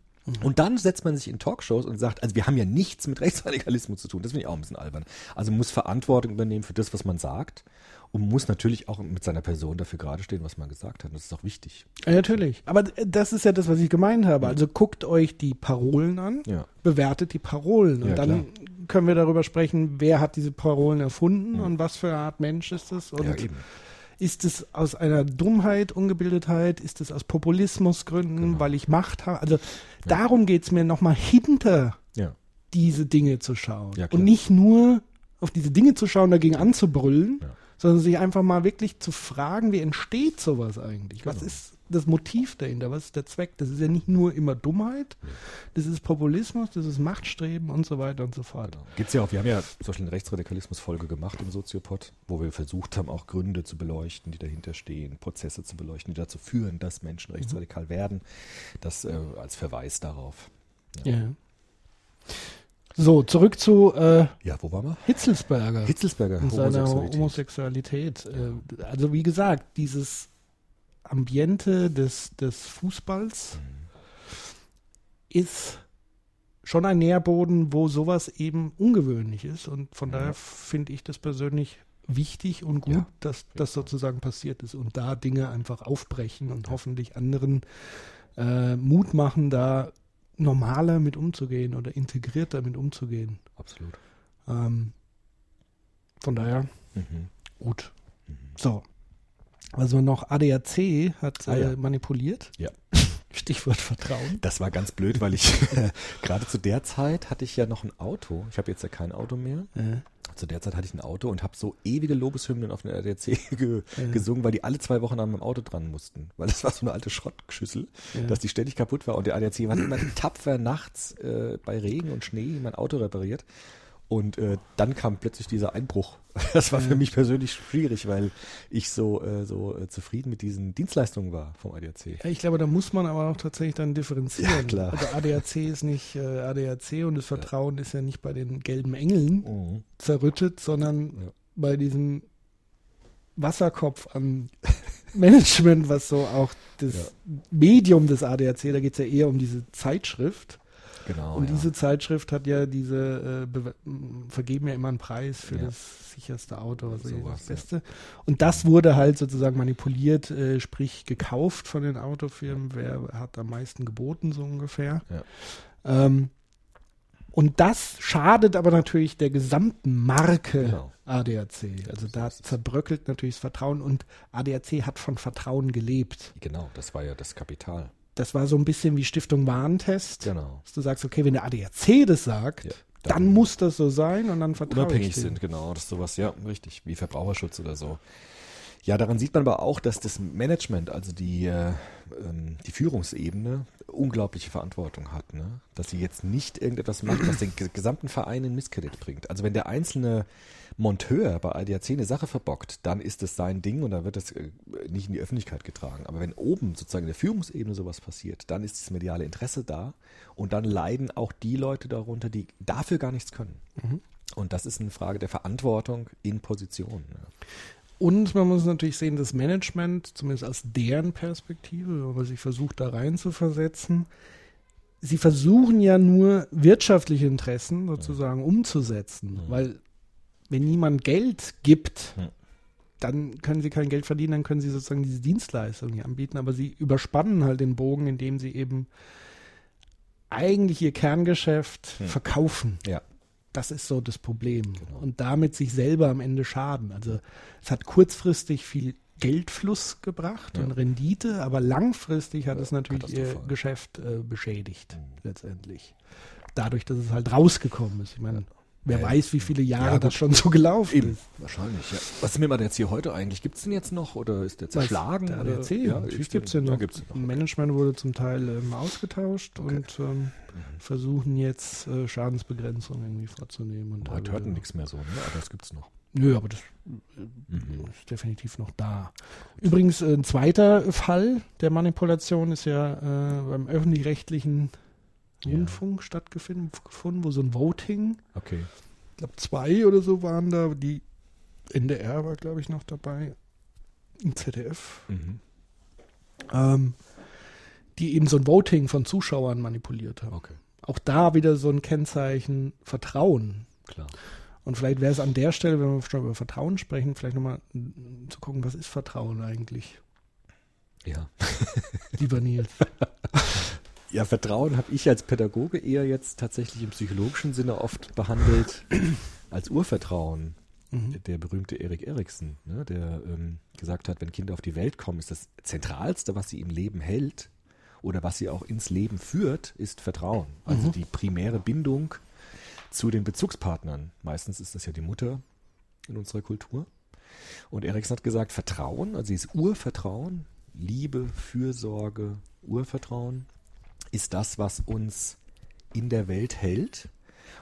Und dann setzt man sich in Talkshows und sagt, also wir haben ja nichts mit Rechtsradikalismus zu tun. Das finde ich auch ein bisschen albern. Also man muss Verantwortung übernehmen für das, was man sagt und muss natürlich auch mit seiner Person dafür gerade stehen, was man gesagt hat. Das ist auch wichtig. Ja, natürlich. Aber das ist ja das, was ich gemeint habe. Also guckt euch die Parolen an, Ja. bewertet die Parolen und Ja, dann können wir darüber sprechen, wer hat diese Parolen erfunden und was für eine Art Mensch ist es und ja, eben. Ist es aus einer Dummheit, Ungebildetheit? Ist es aus Populismusgründen, Genau. weil ich Macht habe? Also darum geht es mir nochmal hinter Ja. diese Dinge zu schauen. Ja, und nicht nur auf diese Dinge zu schauen, dagegen anzubrüllen, Ja. sondern sich einfach mal wirklich zu fragen, wie entsteht sowas eigentlich? Was Genau. ist das Motiv dahinter? Was ist der Zweck? Das ist ja nicht nur immer Dummheit, das ist Populismus, das ist Machtstreben und so weiter und so fort. Genau. Gibt's ja auch, wir haben ja zum Beispiel eine Rechtsradikalismus-Folge gemacht im Soziopod, wo wir versucht haben, auch Gründe zu beleuchten, die dahinter stehen, Prozesse zu beleuchten, die dazu führen, dass Menschen rechtsradikal werden. Das äh, als Verweis darauf. Ja. So, zurück zu äh, Ja, wo waren wir? Hitzelsberger. Hitzelsberger, und seiner Homosexualität. Homosexualität. Äh, Also wie gesagt, dieses Ambiente des, des Fußballs ist schon ein Nährboden, wo sowas eben ungewöhnlich ist. Und von daher finde ich das persönlich wichtig und gut, Ja, dass das sozusagen passiert ist und da Dinge einfach aufbrechen und hoffentlich anderen äh, Mut machen, da normaler mit umzugehen oder integrierter mit umzugehen. Absolut. Ähm, von daher Mhm. gut. So. Also noch ADAC hat Ah, äh, ja. manipuliert. Ja. Stichwort Vertrauen. Das war ganz blöd, weil ich gerade zu der Zeit hatte ich ja noch ein Auto. Ich habe jetzt ja kein Auto mehr. Äh, Zu der Zeit hatte ich ein Auto und habe so ewige Lobeshymnen auf den RDC ge Ja. gesungen, weil die alle zwei Wochen an meinem Auto dran mussten. Weil das war so eine alte Schrottschüssel, Ja. dass die ständig kaputt war. Und der ADAC hat immer tapfer nachts äh, bei Regen und Schnee mein Auto repariert. Und äh, dann kam plötzlich dieser Einbruch. Das war Ja. für mich persönlich schwierig, weil ich so, äh, so äh, zufrieden mit diesen Dienstleistungen war vom ADAC. Ja, ich glaube, da muss man aber auch tatsächlich dann differenzieren. Ja, klar. Also ADAC ist nicht äh, ADAC und das Vertrauen ist ja nicht bei den gelben Engeln Mhm. zerrüttet, sondern Ja. bei diesem Wasserkopf an Management, was so auch das Ja. Medium des ADAC, da geht es ja eher um diese Zeitschrift. Genau. Und ja. diese Zeitschrift hat ja diese, äh, bewe- m, vergeben ja immer einen Preis für Ja. das sicherste Auto, also Sowas, das Beste. Und das wurde halt sozusagen manipuliert, äh, sprich gekauft von den Autofirmen. Wer hat am meisten geboten, so ungefähr. Ja. Ähm, und das schadet aber natürlich der gesamten Marke Genau. ADAC. Also da zerbröckelt natürlich das Vertrauen und ADAC hat von Vertrauen gelebt. Genau, das war ja das Kapital. Das war so ein bisschen wie Stiftung Warentest. Genau. Dass du sagst, okay, wenn der ADAC das sagt, Ja, dann, dann- muss das so sein und dann vertraue unabhängig sind, genau. Das ist sowas, ja, richtig, wie Verbraucherschutz oder so. Ja, daran sieht man aber auch, dass das Management, also die, äh, ähm, die Führungsebene, unglaubliche Verantwortung hat. Ne? Dass sie jetzt nicht irgendetwas macht, was den ge- gesamten Verein in Misskredit bringt. Also wenn der einzelne Monteur bei ADAC eine Sache verbockt, dann ist es sein Ding und dann wird das äh, nicht in die Öffentlichkeit getragen. Aber wenn oben sozusagen in der Führungsebene sowas passiert, dann ist das mediale Interesse da und dann leiden auch die Leute darunter, die dafür gar nichts können. Und das ist eine Frage der Verantwortung in Position. Ne? Und man muss natürlich sehen, das Management, zumindest aus deren Perspektive, wenn man sich versucht, da rein zu versetzen, sie versuchen ja nur wirtschaftliche Interessen sozusagen umzusetzen, Mhm. weil wenn niemand Geld gibt, dann können sie kein Geld verdienen, dann können sie sozusagen diese Dienstleistung nicht anbieten, aber sie überspannen halt den Bogen, indem sie eben eigentlich ihr Kerngeschäft Mhm. verkaufen. Ja. Das ist so das Problem. Genau. Und damit sich selber am Ende schaden. Also es hat kurzfristig viel Geldfluss gebracht Ja. und Rendite, aber langfristig hat Ja, es natürlich ihr. Geschäft äh, beschädigt, Mhm. letztendlich. Dadurch, dass es halt rausgekommen ist. Ich meine, wer Ja, weiß, wie viele Jahre Ja, das schon so gelaufen Eben, ist. wahrscheinlich, ja. Was ist mir mal jetzt hier heute eigentlich? Gibt es den jetzt noch oder ist der zerschlagen? Der oder? ADAC, ja, natürlich gibt es den noch. gibt's noch. Management wurde zum Teil ähm, ausgetauscht Okay. und ähm, Mhm. versuchen jetzt äh, Schadensbegrenzung irgendwie vorzunehmen. Und Heute hört nichts mehr so, ne? aber das gibt's noch. Nö, aber das Mhm. ist definitiv noch da. Übrigens, äh, ein zweiter Fall der Manipulation ist ja äh, beim öffentlich-rechtlichen Ja. Rundfunk stattgefunden, gefunden, wo so ein Voting, Okay. ich glaube zwei oder so waren da, die NDR war, glaube ich, noch dabei, im ZDF, Mhm. ähm, die eben so ein Voting von Zuschauern manipuliert haben. Okay, Auch da wieder so ein Kennzeichen Vertrauen. klar. Und vielleicht wäre es an der Stelle, wenn wir schon über Vertrauen sprechen, vielleicht nochmal mm, zu gucken, was ist Vertrauen eigentlich, Ja. lieber Nils? Ja, Vertrauen habe ich als Pädagoge eher jetzt tatsächlich im psychologischen Sinne oft behandelt als Urvertrauen. Mhm. Der berühmte Erik Eriksen, ne, der ähm, gesagt hat, wenn Kinder auf die Welt kommen, ist das Zentralste, was sie im Leben hält oder was sie auch ins Leben führt, ist Vertrauen. Also Mhm. die primäre Bindung zu den Bezugspartnern. Meistens ist das ja die Mutter in unserer Kultur. Und Eriksen hat gesagt, Vertrauen, also dieses Urvertrauen, Liebe, Fürsorge, Urvertrauen, ist das, was uns in der Welt hält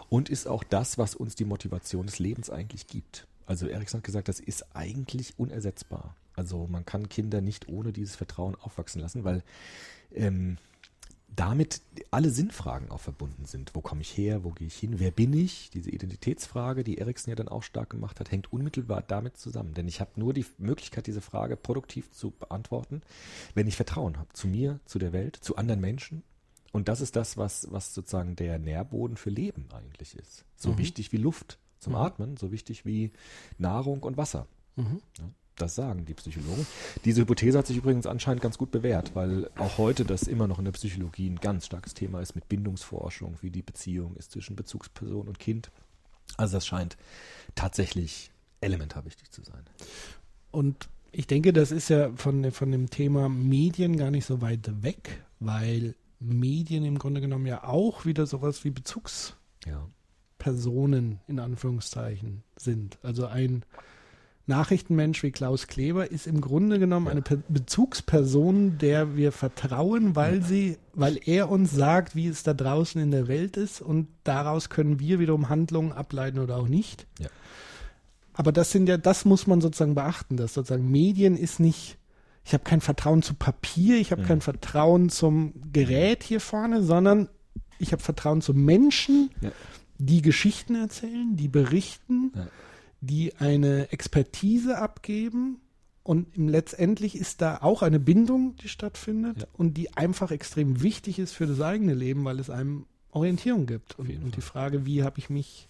und ist auch das, was uns die Motivation des Lebens eigentlich gibt. Also Erikson hat gesagt, das ist eigentlich unersetzbar. Also man kann Kinder nicht ohne dieses Vertrauen aufwachsen lassen, weil ähm, damit alle Sinnfragen auch verbunden sind. Wo komme ich her? Wo gehe ich hin? Wer bin ich? Diese Identitätsfrage, die Erikson ja dann auch stark gemacht hat, hängt unmittelbar damit zusammen. Denn ich habe nur die Möglichkeit, diese Frage produktiv zu beantworten, wenn ich Vertrauen habe zu mir, zu der Welt, zu anderen Menschen. Und das ist das, was, was sozusagen der Nährboden für Leben eigentlich ist. So Mhm. wichtig wie Luft zum Mhm. Atmen, so wichtig wie Nahrung und Wasser. Mhm. Ja, das sagen die Psychologen. Diese Hypothese hat sich übrigens anscheinend ganz gut bewährt, weil auch heute das immer noch in der Psychologie ein ganz starkes Thema ist mit Bindungsforschung, wie die Beziehung ist zwischen Bezugsperson und Kind. Also das scheint tatsächlich elementar wichtig zu sein. Und ich denke, das ist ja von, von dem Thema Medien gar nicht so weit weg, weil Medien im Grunde genommen ja auch wieder sowas wie Bezugspersonen Ja. in Anführungszeichen sind. Also ein Nachrichtenmensch wie Klaus Kleber ist im Grunde genommen Ja. eine Pe Bezugsperson, der wir vertrauen, weil sie, weil er uns sagt, wie es da draußen in der Welt ist und daraus können wir wiederum Handlungen ableiten oder auch nicht. Ja. Aber das sind ja, das muss man sozusagen beachten, dass sozusagen Medien ist nicht, ich habe kein Vertrauen zu Papier, ich habe Mhm. kein Vertrauen zum Gerät hier vorne, sondern ich habe Vertrauen zu Menschen, Ja. die Geschichten erzählen, die berichten, Ja. die eine Expertise abgeben und letztendlich ist da auch eine Bindung, die stattfindet Ja. und die einfach extrem wichtig ist für das eigene Leben, weil es einem Orientierung gibt. Und, und die. Frage, wie habe ich mich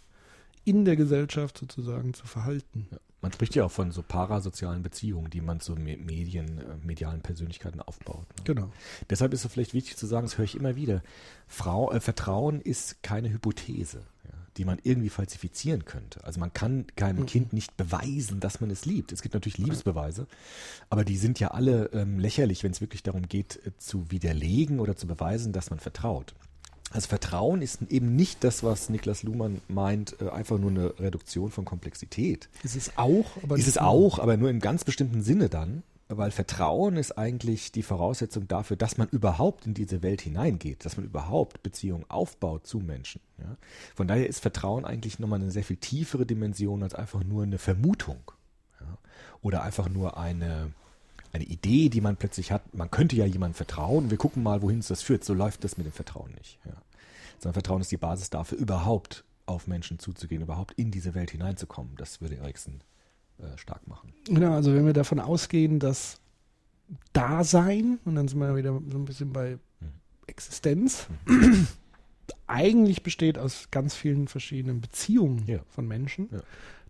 in der Gesellschaft sozusagen zu verhalten. Man spricht ja auch von so parasozialen Beziehungen, die man zu Me- Medien, äh, medialen Persönlichkeiten aufbaut. Ne? Genau. Deshalb ist es vielleicht wichtig zu sagen, das höre ich immer wieder. Frau, äh, Vertrauen ist keine Hypothese, ja, die man irgendwie falsifizieren könnte. Also man kann keinem Mhm. Kind nicht beweisen, dass man es liebt. Es gibt natürlich Liebesbeweise, aber die sind ja alle ähm, lächerlich, wenn es wirklich darum geht, äh, zu widerlegen oder zu beweisen, dass man vertraut. Also Vertrauen ist eben nicht das, was Niklas Luhmann meint, äh, einfach nur eine Reduktion von Komplexität. Ist es auch, aber Ist es nur. auch, aber nur im ganz bestimmten Sinne dann, weil Vertrauen ist eigentlich die Voraussetzung dafür, dass man überhaupt in diese Welt hineingeht, dass man überhaupt Beziehungen aufbaut zu Menschen. Ja? Von daher ist Vertrauen eigentlich nochmal eine sehr viel tiefere Dimension als einfach nur eine Vermutung ja? oder einfach nur eine, eine Idee, die man plötzlich hat. Man könnte ja jemandem vertrauen, wir gucken mal, wohin es das führt. So läuft das mit dem Vertrauen nicht. Ja? Sondern Vertrauen ist die Basis dafür, überhaupt auf Menschen zuzugehen, überhaupt in diese Welt hineinzukommen. Das würde Eriksen äh, stark machen. Genau, also wenn wir davon ausgehen, dass Dasein, und dann sind wir wieder so ein bisschen bei Existenz, eigentlich besteht aus ganz vielen verschiedenen Beziehungen Ja. von Menschen, Ja.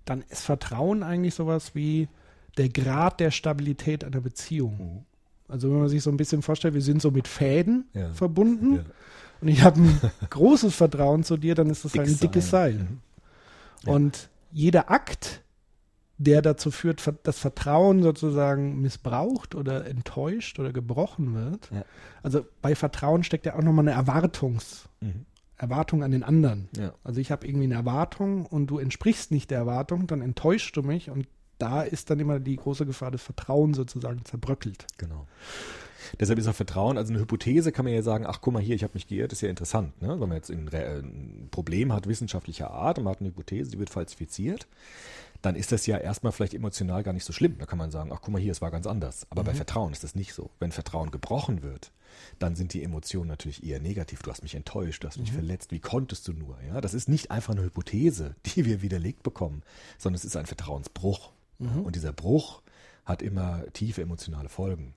dann ist Vertrauen eigentlich sowas wie der Grad der Stabilität einer Beziehung. Also wenn man sich so ein bisschen vorstellt, wir sind so mit Fäden Ja. verbunden Ja. und ich habe ein großes Vertrauen zu dir, dann ist das halt ein Dickes Seil. Seil. Mhm. Ja. Und jeder Akt, der dazu führt, dass Vertrauen sozusagen missbraucht oder enttäuscht oder gebrochen wird, Ja. also bei Vertrauen steckt ja auch nochmal eine Erwartungs, Mhm. Erwartung an den anderen. Ja. Also ich habe irgendwie eine Erwartung und du entsprichst nicht der Erwartung, dann enttäuschst du mich und da ist dann immer die große Gefahr, dass Vertrauen sozusagen zerbröckelt. Genau. Deshalb ist auch Vertrauen, also eine Hypothese kann man ja sagen, ach guck mal hier, ich habe mich geirrt, ist ja interessant. Ne? Wenn man jetzt ein, Re- ein Problem hat wissenschaftlicher Art und man hat eine Hypothese, die wird falsifiziert, dann ist das ja erstmal vielleicht emotional gar nicht so schlimm. Da kann man sagen, ach guck mal hier, es war ganz anders. Aber bei Vertrauen ist das nicht so. Wenn Vertrauen gebrochen wird, dann sind die Emotionen natürlich eher negativ. Du hast mich enttäuscht, du hast mich verletzt, wie konntest du nur? Ja? Das ist nicht einfach eine Hypothese, die wir widerlegt bekommen, sondern es ist ein Vertrauensbruch. Und dieser Bruch hat immer tiefe emotionale Folgen.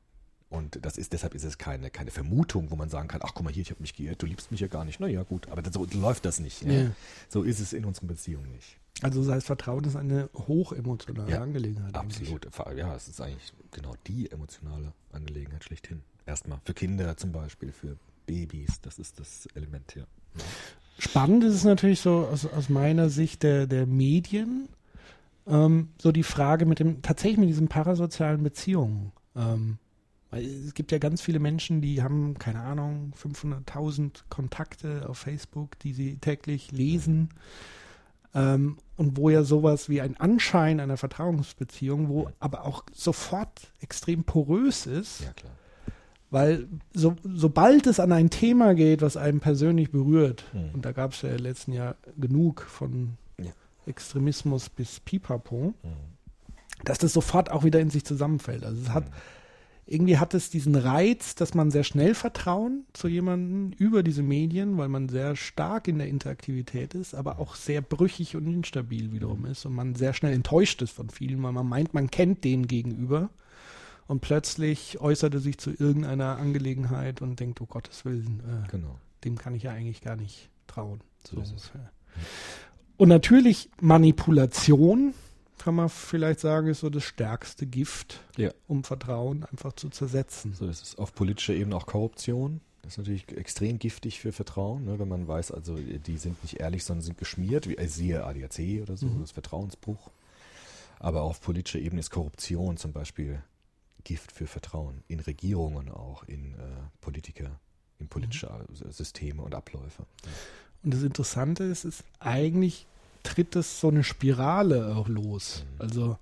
Und das ist, deshalb ist es keine, keine Vermutung, wo man sagen kann, ach guck mal hier, ich habe mich geirrt, du liebst mich ja gar nicht. Naja, gut, aber das, so läuft das nicht. Ja? Ja. So ist es in unseren Beziehungen nicht. Also das heißt, Vertrauen ist eine hochemotionale Ja, Angelegenheit. eigentlich. Absolut. Ja, es ist eigentlich genau die emotionale Angelegenheit schlechthin. Erstmal für Kinder zum Beispiel, für Babys, das ist das Element hier. Spannend ist es natürlich so aus, aus meiner Sicht der, der Medien, ähm, so die Frage mit dem, tatsächlich mit diesen parasozialen Beziehungen. Ähm, weil es gibt ja ganz viele Menschen, die haben, keine Ahnung, 500.000 Kontakte auf Facebook, die sie täglich lesen. Ähm, und wo ja sowas wie ein Anschein einer Vertrauensbeziehung, wo aber auch sofort extrem porös ist, Ja, klar. weil so, sobald es an ein Thema geht, was einen persönlich berührt, Mhm. und da gab es ja im letzten Jahr genug von. Extremismus bis Pipapo, Mhm. dass das sofort auch wieder in sich zusammenfällt. Also es hat irgendwie hat es diesen Reiz, dass man sehr schnell Vertrauen zu jemandem über diese Medien, weil man sehr stark in der Interaktivität ist, aber auch sehr brüchig und instabil wiederum ist und man sehr schnell enttäuscht ist von vielen, weil man meint, man kennt den gegenüber und plötzlich äußert er sich zu irgendeiner Angelegenheit und denkt, oh Gottes Willen, äh, Genau. dem kann ich ja eigentlich gar nicht trauen. So ist es. ungefähr. Und natürlich Manipulation, kann man vielleicht sagen, ist so das stärkste Gift, Ja. um Vertrauen einfach zu zersetzen. So ist es. Auf politischer Ebene auch Korruption. Das ist natürlich extrem giftig für Vertrauen, ne, wenn man weiß, also die sind nicht ehrlich, sondern sind geschmiert, wie äh, siehe ADAC oder so, Mhm. das Vertrauensbruch. Aber auf politischer Ebene ist Korruption zum Beispiel Gift für Vertrauen. In Regierungen auch, in äh, Politiker, in politische äh, Systeme und Abläufe. Und das Interessante ist, ist eigentlich tritt es so eine Spirale auch los. Also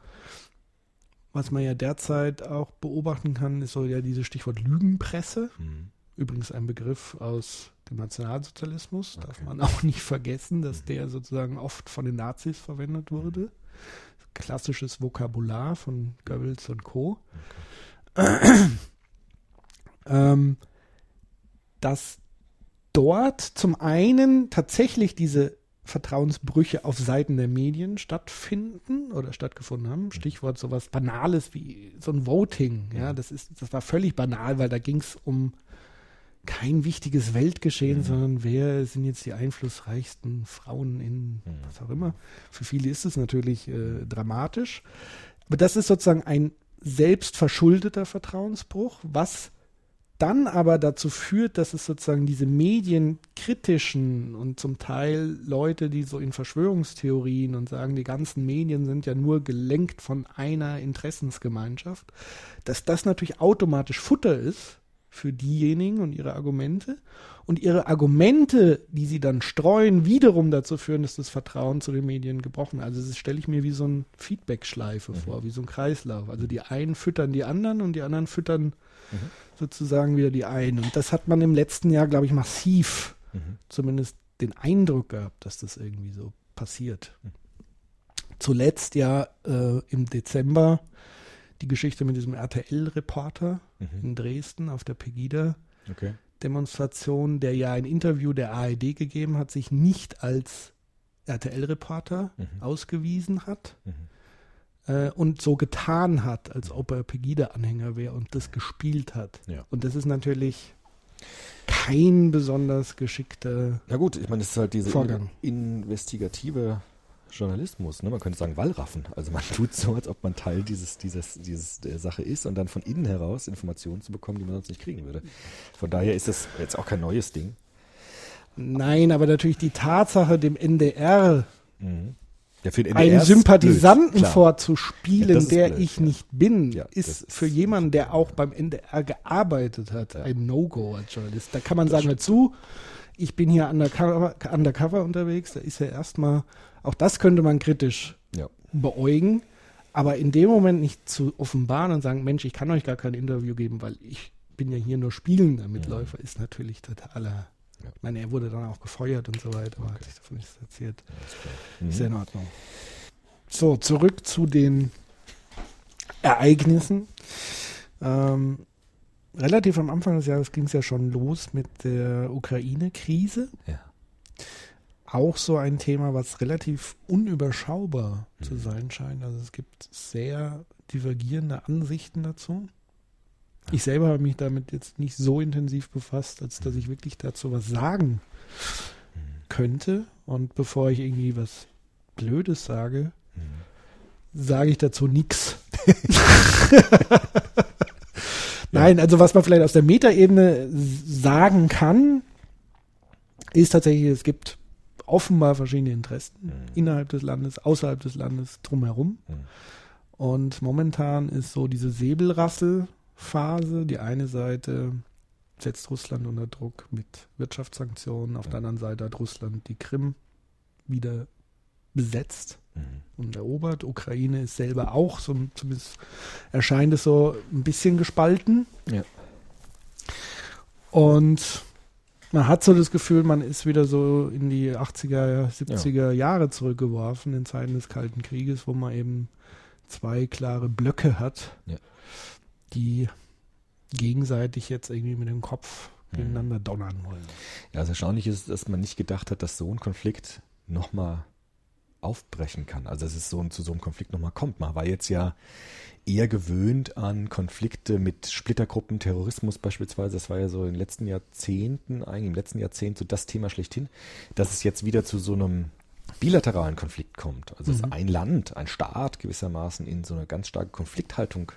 was man ja derzeit auch beobachten kann, ist so ja dieses Stichwort Lügenpresse. Mhm. Übrigens ein Begriff aus dem Nationalsozialismus, darf Okay. man auch nicht vergessen, dass der sozusagen oft von den Nazis verwendet wurde. Klassisches Vokabular von Goebbels und Co. ähm, dass dort zum einen tatsächlich diese Vertrauensbrüche auf Seiten der Medien stattfinden oder stattgefunden haben. Stichwort sowas Banales wie so ein Voting. Ja, das ist, das war völlig banal, weil da ging es um kein wichtiges Weltgeschehen, sondern wer sind jetzt die einflussreichsten Frauen in was auch immer. Für viele ist es natürlich äh, dramatisch. Aber das ist sozusagen ein selbstverschuldeter Vertrauensbruch, was dann aber dazu führt, dass es sozusagen diese medienkritischen und zum Teil Leute, die so in Verschwörungstheorien und sagen, die ganzen Medien sind ja nur gelenkt von einer Interessensgemeinschaft, dass das natürlich automatisch Futter ist für diejenigen und ihre Argumente und ihre Argumente, die sie dann streuen, wiederum dazu führen, dass das Vertrauen zu den Medien gebrochen. Also das stelle ich mir wie so ein Feedback-Schleife vor, wie so ein Kreislauf. Also die einen füttern die anderen und die anderen füttern sozusagen wieder die einen. Und das hat man im letzten Jahr, glaube ich, massiv zumindest den Eindruck gehabt, dass das irgendwie so passiert. Zuletzt ja äh, im Dezember die Geschichte mit diesem RTL-Reporter in Dresden auf der Pegida-Demonstration, Okay. der ja ein Interview der ARD gegeben hat, sich nicht als RTL-Reporter ausgewiesen hat. Äh, und so getan hat, als ob er Pegida-Anhänger wäre und das gespielt hat. Ja. Und das ist natürlich kein besonders geschickter. Na gut, ich meine, es ist halt diese Vorgang. in, investigative Journalismus, ne? man könnte sagen Wallraffen. Also man tut so, als ob man Teil dieses, dieses, dieses der Sache ist und dann von innen heraus Informationen zu bekommen, die man sonst nicht kriegen würde. Von daher ist das jetzt auch kein neues Ding. Nein, aber natürlich die Tatsache, dem NDR Ja, einen Sympathisanten blöd, vorzuspielen, Ja, das der blöd, ich ja. nicht bin, das ist für jemanden, der auch beim NDR gearbeitet hat, ein No-Go als Journalist. Da kann man sagen, hör zu, ich bin hier undercover, undercover unterwegs, da ist ja erstmal, auch das könnte man kritisch beäugen, aber in dem Moment nicht zu offenbaren und sagen, Mensch, ich kann euch gar kein Interview geben, weil ich bin ja hier nur spielender Mitläufer, ist natürlich totaler. Ich meine, er wurde dann auch gefeuert und so weiter, aber hat sich davon nichts erzählt. Mhm. Ist ja in Ordnung. So, zurück zu den Ereignissen. Ähm, relativ am Anfang des Jahres ging es ja schon los mit der Ukraine-Krise. Ja. Auch so ein Thema, was relativ unüberschaubar zu sein scheint. Also es gibt sehr divergierende Ansichten dazu. Ich selber habe mich damit jetzt nicht so intensiv befasst, als dass ich wirklich dazu was sagen könnte. Und bevor ich irgendwie was Blödes sage, sage ich dazu nichts. Nein, also was man vielleicht aus der Metaebene sagen kann, ist tatsächlich, es gibt offenbar verschiedene Interessen innerhalb des Landes, außerhalb des Landes, drumherum. Mhm. Und momentan ist so diese Säbelrassel-Phase. Die eine Seite setzt Russland unter Druck mit Wirtschaftssanktionen, auf der anderen Seite hat Russland die Krim wieder besetzt Mhm. und erobert. Ukraine ist selber auch, so, zumindest erscheint es so ein bisschen gespalten. Ja. Und man hat so das Gefühl, man ist wieder so in die 80er, 70er Jahre zurückgeworfen, in Zeiten des Kalten Krieges, wo man eben zwei klare Blöcke hat, Ja. Die gegenseitig jetzt irgendwie mit dem Kopf Mhm. gegeneinander donnern wollen. Ja, das Erstaunliche ist, dass man nicht gedacht hat, dass so ein Konflikt nochmal aufbrechen kann. Also dass es so zu so einem Konflikt nochmal kommt. Man war jetzt ja eher gewöhnt an Konflikte mit Splittergruppen, Terrorismus beispielsweise. Das war ja so in den letzten Jahrzehnten, eigentlich im letzten Jahrzehnt so das Thema schlechthin, dass es jetzt wieder zu so einem bilateralen Konflikt kommt. Also dass Mhm. ein Land, ein Staat gewissermaßen in so eine ganz starke Konflikthaltung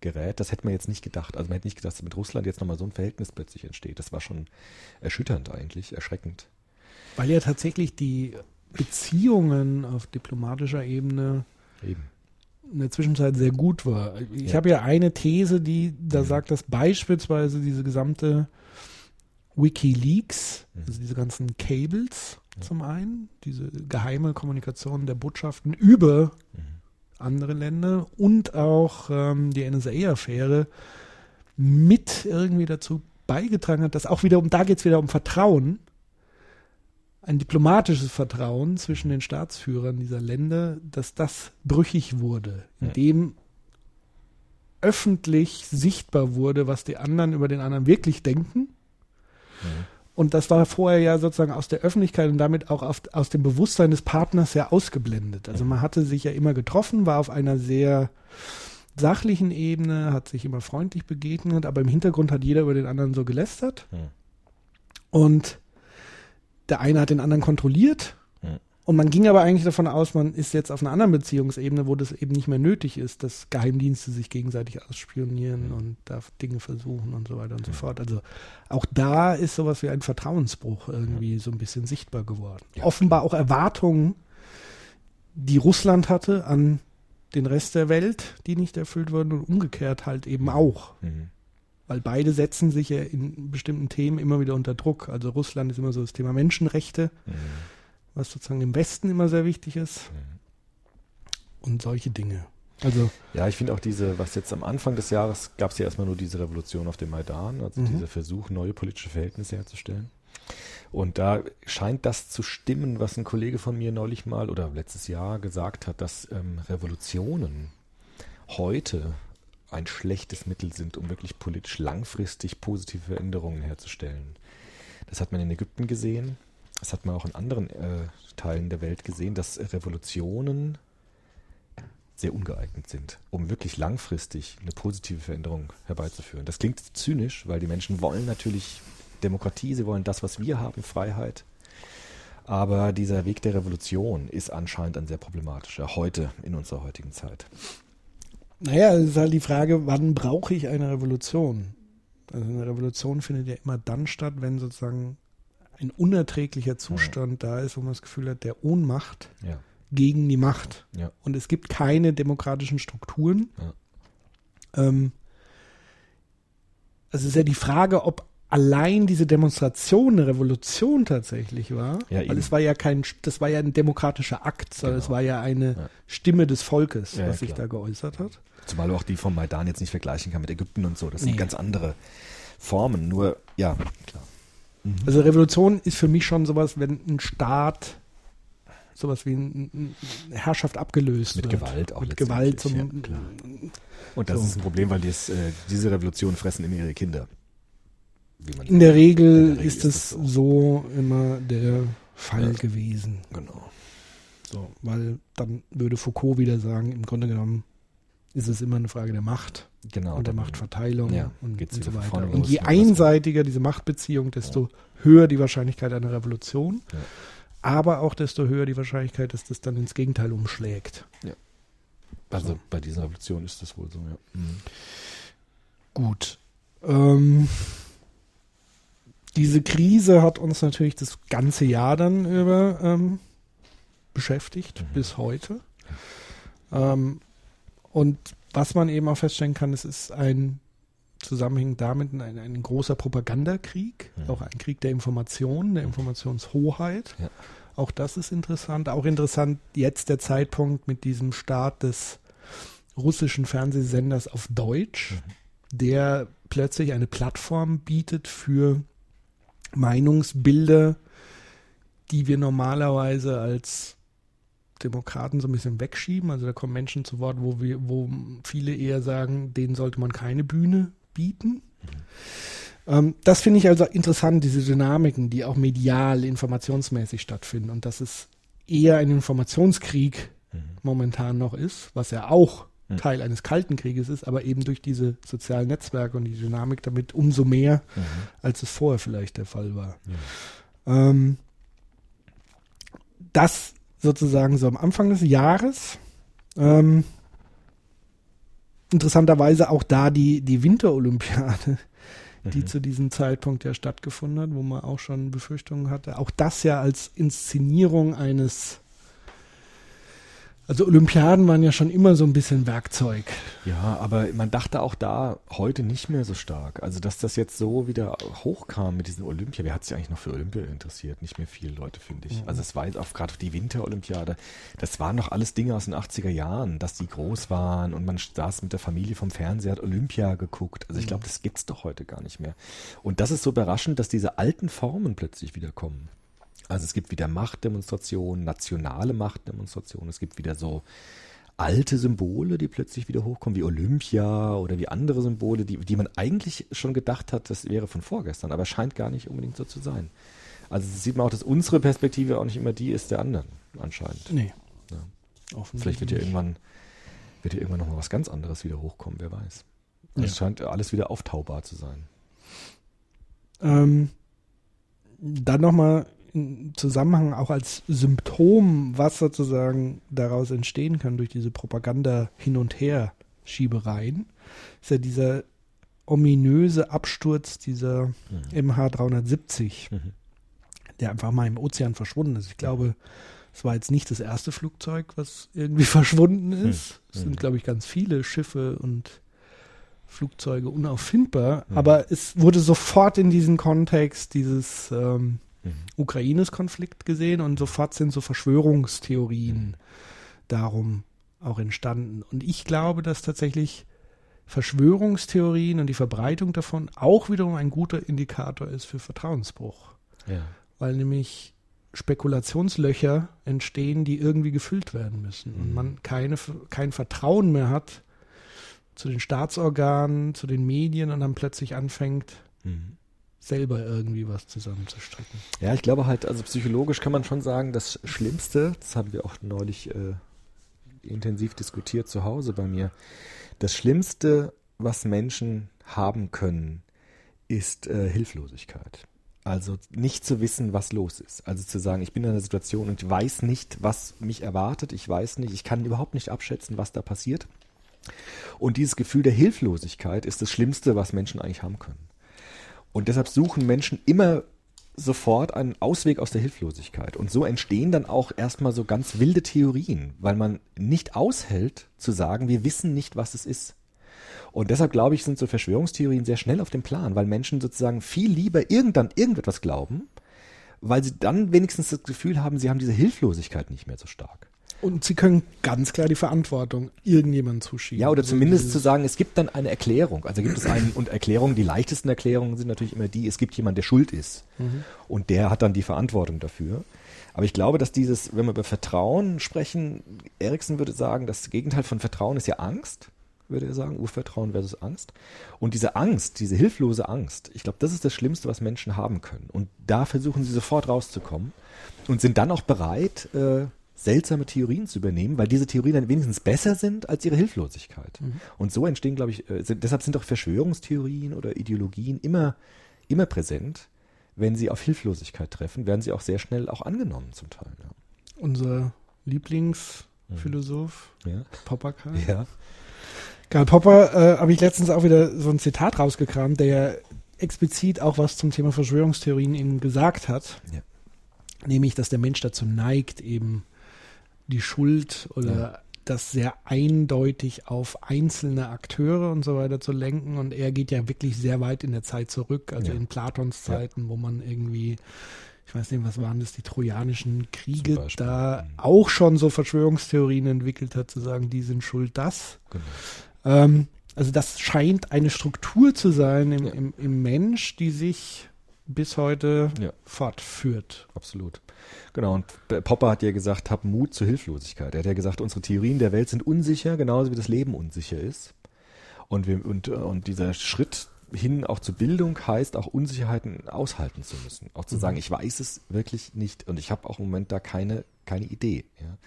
gerät. Das hätte man jetzt nicht gedacht. Also man hätte nicht gedacht, dass mit Russland jetzt nochmal so ein Verhältnis plötzlich entsteht. Das war schon erschütternd eigentlich, erschreckend. Weil ja tatsächlich die Beziehungen auf diplomatischer Ebene Eben. in der Zwischenzeit sehr gut war. Ich Ja. habe ja eine These, die da Mhm. sagt, dass beispielsweise diese gesamte WikiLeaks, Mhm. also diese ganzen Cables zum einen, diese geheime Kommunikation der Botschaften über Mhm. Andere Länder und auch ähm, die NSA-Affäre mit irgendwie dazu beigetragen hat, dass auch wieder um, da geht es wieder um Vertrauen, ein diplomatisches Vertrauen zwischen den Staatsführern dieser Länder, dass das brüchig wurde, Ja. indem öffentlich sichtbar wurde, was die anderen über den anderen wirklich denken. Und das war vorher ja sozusagen aus der Öffentlichkeit und damit auch auf, aus dem Bewusstsein des Partners ja ausgeblendet. Also man hatte sich ja immer getroffen, war auf einer sehr sachlichen Ebene, hat sich immer freundlich begegnet, aber im Hintergrund hat jeder über den anderen so gelästert. Mhm. Und der eine hat den anderen kontrolliert. Und man ging aber eigentlich davon aus, man ist jetzt auf einer anderen Beziehungsebene, wo das eben nicht mehr nötig ist, dass Geheimdienste sich gegenseitig ausspionieren und da Dinge versuchen und so weiter und so fort. Also auch da ist sowas wie ein Vertrauensbruch irgendwie so ein bisschen sichtbar geworden. Ja, Offenbar auch Erwartungen, die Russland hatte an den Rest der Welt, die nicht erfüllt wurden und umgekehrt halt eben auch. Mhm. Weil beide setzen sich ja in bestimmten Themen immer wieder unter Druck. Also Russland ist immer so das Thema Menschenrechte, Mhm. Was sozusagen im Westen immer sehr wichtig ist. Und solche Dinge. Also, Ja, ich finde auch diese, was jetzt am Anfang des Jahres gab es ja erstmal nur diese Revolution auf dem Maidan, also Mhm. dieser Versuch, neue politische Verhältnisse herzustellen. Und da scheint das zu stimmen, was ein Kollege von mir neulich mal oder letztes Jahr gesagt hat, dass ähm, Revolutionen heute ein schlechtes Mittel sind, um wirklich politisch langfristig positive Veränderungen herzustellen. Das hat man in Ägypten gesehen, das hat man auch in anderen äh, Teilen der Welt gesehen, dass Revolutionen sehr ungeeignet sind, um wirklich langfristig eine positive Veränderung herbeizuführen. Das klingt zynisch, weil die Menschen wollen natürlich Demokratie, sie wollen das, was wir haben, Freiheit. Aber dieser Weg der Revolution ist anscheinend ein sehr problematischer, heute, in unserer heutigen Zeit. Naja, es ist halt die Frage, wann brauche ich eine Revolution? Also eine Revolution findet ja immer dann statt, wenn sozusagen ein unerträglicher Zustand ja. da ist, wo man das Gefühl hat, der Ohnmacht ja. gegen die Macht. Ja. Und es gibt keine demokratischen Strukturen. Ähm, also es ist ja die Frage, ob allein diese Demonstration eine Revolution tatsächlich war, ja, weil es war ja kein, das war ja ein demokratischer Akt, sondern genau. es war ja eine ja. Stimme des Volkes, ja, was sich da geäußert hat. Zumal du auch die vom Maidan jetzt nicht vergleichen kann mit Ägypten und so. Das nee. sind ganz andere Formen. Nur, ja, klar. Mhm. Also Revolution ist für mich schon sowas, wenn ein Staat sowas wie eine Herrschaft abgelöst mit wird. Gewalt auch mit Gewalt zum ja, und das so. ist ein Problem, weil dies, äh, diese Revolution fressen immer ihre Kinder. In der, Regel in der Regel ist, ist es so. so. immer der Fall ja, gewesen. Genau. So, weil dann würde Foucault wieder sagen, im Grunde genommen ist es immer eine Frage der Macht genau, und der Machtverteilung ja, und, und so weiter. Und je einseitiger diese Machtbeziehung, desto ja. höher die Wahrscheinlichkeit einer Revolution, ja. aber auch desto höher die Wahrscheinlichkeit, dass das dann ins Gegenteil umschlägt. Also so. bei dieser Revolution ist das wohl so, ja. Mhm. Gut. Ähm, diese Krise hat uns natürlich das ganze Jahr dann über ähm, beschäftigt, mhm. bis heute. Ähm, und was man eben auch feststellen kann, es ist ein Zusammenhang damit ein, ein großer Propagandakrieg, mhm. auch ein Krieg der Information, der Informationshoheit. Ja. Auch das ist interessant. Auch interessant jetzt der Zeitpunkt mit diesem Start des russischen Fernsehsenders auf Deutsch, mhm. der plötzlich eine Plattform bietet für Meinungsbilder, die wir normalerweise als Demokraten so ein bisschen wegschieben. Also da kommen Menschen zu Wort, wo wir, wo viele eher sagen, denen sollte man keine Bühne bieten. Mhm. Ähm, das finde ich also interessant, diese Dynamiken, die auch medial, informationsmäßig stattfinden. Und dass es eher ein Informationskrieg mhm. momentan noch ist, was ja auch mhm. Teil eines Kalten Krieges ist, aber eben durch diese sozialen Netzwerke und die Dynamik damit umso mehr, mhm. als es vorher vielleicht der Fall war. Ähm, das sozusagen so am Anfang des Jahres. Ähm, interessanterweise auch da die, die Winterolympiade, die mhm. zu diesem Zeitpunkt ja stattgefunden hat, wo man auch schon Befürchtungen hatte. Auch das ja als Inszenierung eines also Olympiaden waren ja schon immer so ein bisschen Werkzeug. Ja, aber man dachte auch da heute nicht mehr so stark. Also dass das jetzt so wieder hochkam mit diesen Olympia. Wer hat sich eigentlich noch für Olympia interessiert? Nicht mehr viele Leute, finde ich. Mhm. Also es war jetzt auch gerade die Winterolympiade. Das waren noch alles Dinge aus den 80er Jahren, dass die groß waren und man saß mit der Familie vom Fernseher, hat Olympia geguckt. Also ich glaube, mhm. das gibt's doch heute gar nicht mehr. Und das ist so überraschend, dass diese alten Formen plötzlich wiederkommen. Also es gibt wieder Machtdemonstrationen, nationale Machtdemonstrationen, es gibt wieder so alte Symbole, die plötzlich wieder hochkommen, wie Olympia oder wie andere Symbole, die, die man eigentlich schon gedacht hat, das wäre von vorgestern, aber scheint gar nicht unbedingt so zu sein. Also sieht man auch, dass unsere Perspektive auch nicht immer die ist der anderen, anscheinend. Nee. Ja. Vielleicht wird ja irgendwann, wird ja irgendwann nochmal was ganz anderes wieder hochkommen, wer weiß. Ja. Es scheint alles wieder auftaubar zu sein. Ähm, dann nochmal Zusammenhang auch als Symptom, was sozusagen daraus entstehen kann durch diese Propaganda hin und her Schiebereien, ist ja dieser ominöse Absturz dieser mhm. MH370, mhm. der einfach mal im Ozean verschwunden ist. Ich glaube, es war jetzt nicht das erste Flugzeug, was irgendwie verschwunden mhm. ist. Mhm. Es sind, glaube ich, ganz viele Schiffe und Flugzeuge unauffindbar, mhm. aber es wurde sofort in diesen Kontext dieses ähm, mhm. Ukraines-Konflikt gesehen und sofort sind so Verschwörungstheorien mhm. darum auch entstanden. Und ich glaube, dass tatsächlich Verschwörungstheorien und die Verbreitung davon auch wiederum ein guter Indikator ist für Vertrauensbruch. Ja. Weil nämlich Spekulationslöcher entstehen, die irgendwie gefüllt werden müssen. Mhm. Und man keine, kein Vertrauen mehr hat zu den Staatsorganen, zu den Medien und dann plötzlich anfängt, mhm selber irgendwie was zusammenzustricken. Ja, ich glaube halt, also psychologisch kann man schon sagen, das Schlimmste, das haben wir auch neulich äh, intensiv diskutiert zu Hause bei mir. Das Schlimmste, was Menschen haben können, ist äh, Hilflosigkeit. Also nicht zu wissen, was los ist. Also zu sagen, ich bin in einer Situation und ich weiß nicht, was mich erwartet. Ich weiß nicht, ich kann überhaupt nicht abschätzen, was da passiert. Und dieses Gefühl der Hilflosigkeit ist das Schlimmste, was Menschen eigentlich haben können. Und deshalb suchen Menschen immer sofort einen Ausweg aus der Hilflosigkeit. Und so entstehen dann auch erstmal so ganz wilde Theorien, weil man nicht aushält zu sagen, wir wissen nicht, was es ist. Und deshalb glaube ich, sind so Verschwörungstheorien sehr schnell auf dem Plan, weil Menschen sozusagen viel lieber irgendwann irgendetwas glauben, weil sie dann wenigstens das Gefühl haben, sie haben diese Hilflosigkeit nicht mehr so stark. Und sie können ganz klar die Verantwortung irgendjemandem zuschieben. Ja, oder Also zumindest zu sagen, es gibt dann eine Erklärung. Also gibt es einen, und Erklärungen, die leichtesten Erklärungen sind natürlich immer die, es gibt jemanden, der schuld ist. Und der hat dann die Verantwortung dafür. Aber ich glaube, dass dieses, wenn wir über Vertrauen sprechen, Erikson würde sagen, das Gegenteil von Vertrauen ist ja Angst, würde er sagen, Urvertrauen versus Angst. Und diese Angst, diese hilflose Angst, ich glaube, das ist das Schlimmste, was Menschen haben können. Und da versuchen sie sofort rauszukommen und sind dann auch bereit, äh, seltsame Theorien zu übernehmen, weil diese Theorien dann wenigstens besser sind als ihre Hilflosigkeit. Und so entstehen, glaube ich, äh, sind, deshalb sind auch Verschwörungstheorien oder Ideologien immer, immer präsent. Wenn sie auf Hilflosigkeit treffen, werden sie auch sehr schnell auch angenommen zum Teil. Unser Lieblingsphilosoph, Ja. Popper Karl. Ja. Karl Popper äh, habe ich letztens auch wieder so ein Zitat rausgekramt, der ja explizit auch was zum Thema Verschwörungstheorien eben gesagt hat. Ja. Nämlich, dass der Mensch dazu neigt, eben die Schuld oder Ja. das sehr eindeutig auf einzelne Akteure und so weiter zu lenken. Und er geht ja wirklich sehr weit in der Zeit zurück, also Ja. in Platons Zeiten, wo man irgendwie, ich weiß nicht, was waren das, die trojanischen Kriege, da Mhm. auch schon so Verschwörungstheorien entwickelt hat, zu sagen, die sind schuld das. Genau. Ähm, also das scheint eine Struktur zu sein im, Ja. im, im Mensch, die sich bis heute Ja. fortführt. Absolut. Genau, und Popper hat ja gesagt, hab Mut zur Hilflosigkeit. Er hat ja gesagt, unsere Theorien der Welt sind unsicher, genauso wie das Leben unsicher ist. Und, wir, und, äh, und dieser Schritt hin auch zur Bildung heißt auch Unsicherheiten aushalten zu müssen. Auch zu Mhm. sagen, ich weiß es wirklich nicht und ich habe auch im Moment da keine, keine Idee. Ja.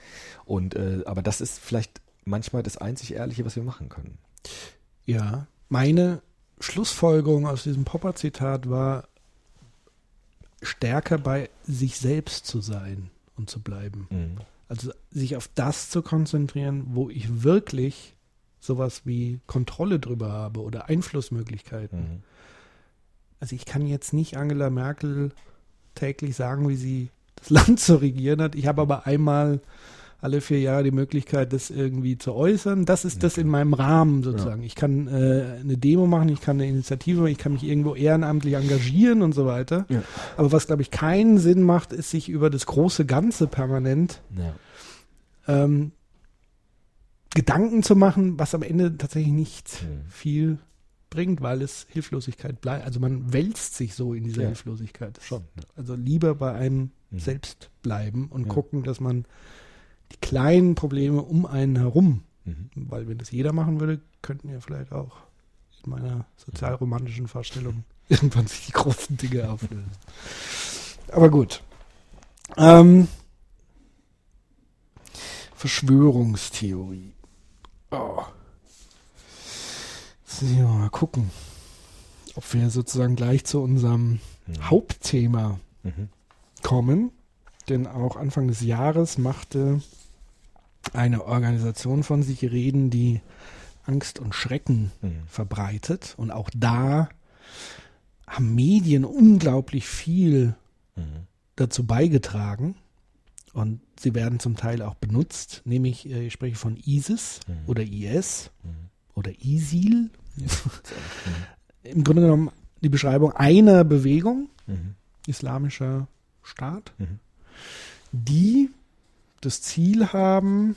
Und, äh, aber das ist vielleicht manchmal das einzig Ehrliche, was wir machen können. Ja, meine Schlussfolgerung aus diesem Popper-Zitat war, stärker bei sich selbst zu sein und zu bleiben. Also sich auf das zu konzentrieren, wo ich wirklich sowas wie Kontrolle drüber habe oder Einflussmöglichkeiten. Mhm. Also ich kann jetzt nicht Angela Merkel täglich sagen, wie sie das Land zu regieren hat. Ich habe aber einmal alle vier Jahre die Möglichkeit, das irgendwie zu äußern. Das ist das in meinem Rahmen sozusagen. Ich kann äh, eine Demo machen, ich kann eine Initiative, machen, ich kann mich irgendwo ehrenamtlich engagieren und so weiter. Ja. Aber was, glaube ich, keinen Sinn macht, ist sich über das große Ganze permanent Ja. ähm, Gedanken zu machen, was am Ende tatsächlich nicht viel bringt, weil es Hilflosigkeit bleibt. Also man wälzt sich so in dieser Ja. Hilflosigkeit. Schon. Ja. Also lieber bei einem Mhm. selbst bleiben und Ja. gucken, dass man die kleinen Probleme um einen herum, Mhm. weil wenn das jeder machen würde, könnten ja vielleicht auch in meiner sozialromantischen Vorstellung irgendwann sich die großen Dinge auflösen. Aber gut. Ähm, Verschwörungstheorie. Oh. So, mal gucken, ob wir sozusagen gleich zu unserem Mhm. Hauptthema Mhm. kommen. Denn auch Anfang des Jahres machte eine Organisation von sich reden, die Angst und Schrecken Mhm. verbreitet. Und auch da haben Medien unglaublich viel Mhm. dazu beigetragen. Und sie werden zum Teil auch benutzt, nämlich äh, ich spreche von ISIS Mhm. oder IS Mhm. oder ISIL. Mhm. Im Grunde genommen die Beschreibung einer Bewegung, Mhm. islamischer Staat, Mhm. die das Ziel haben,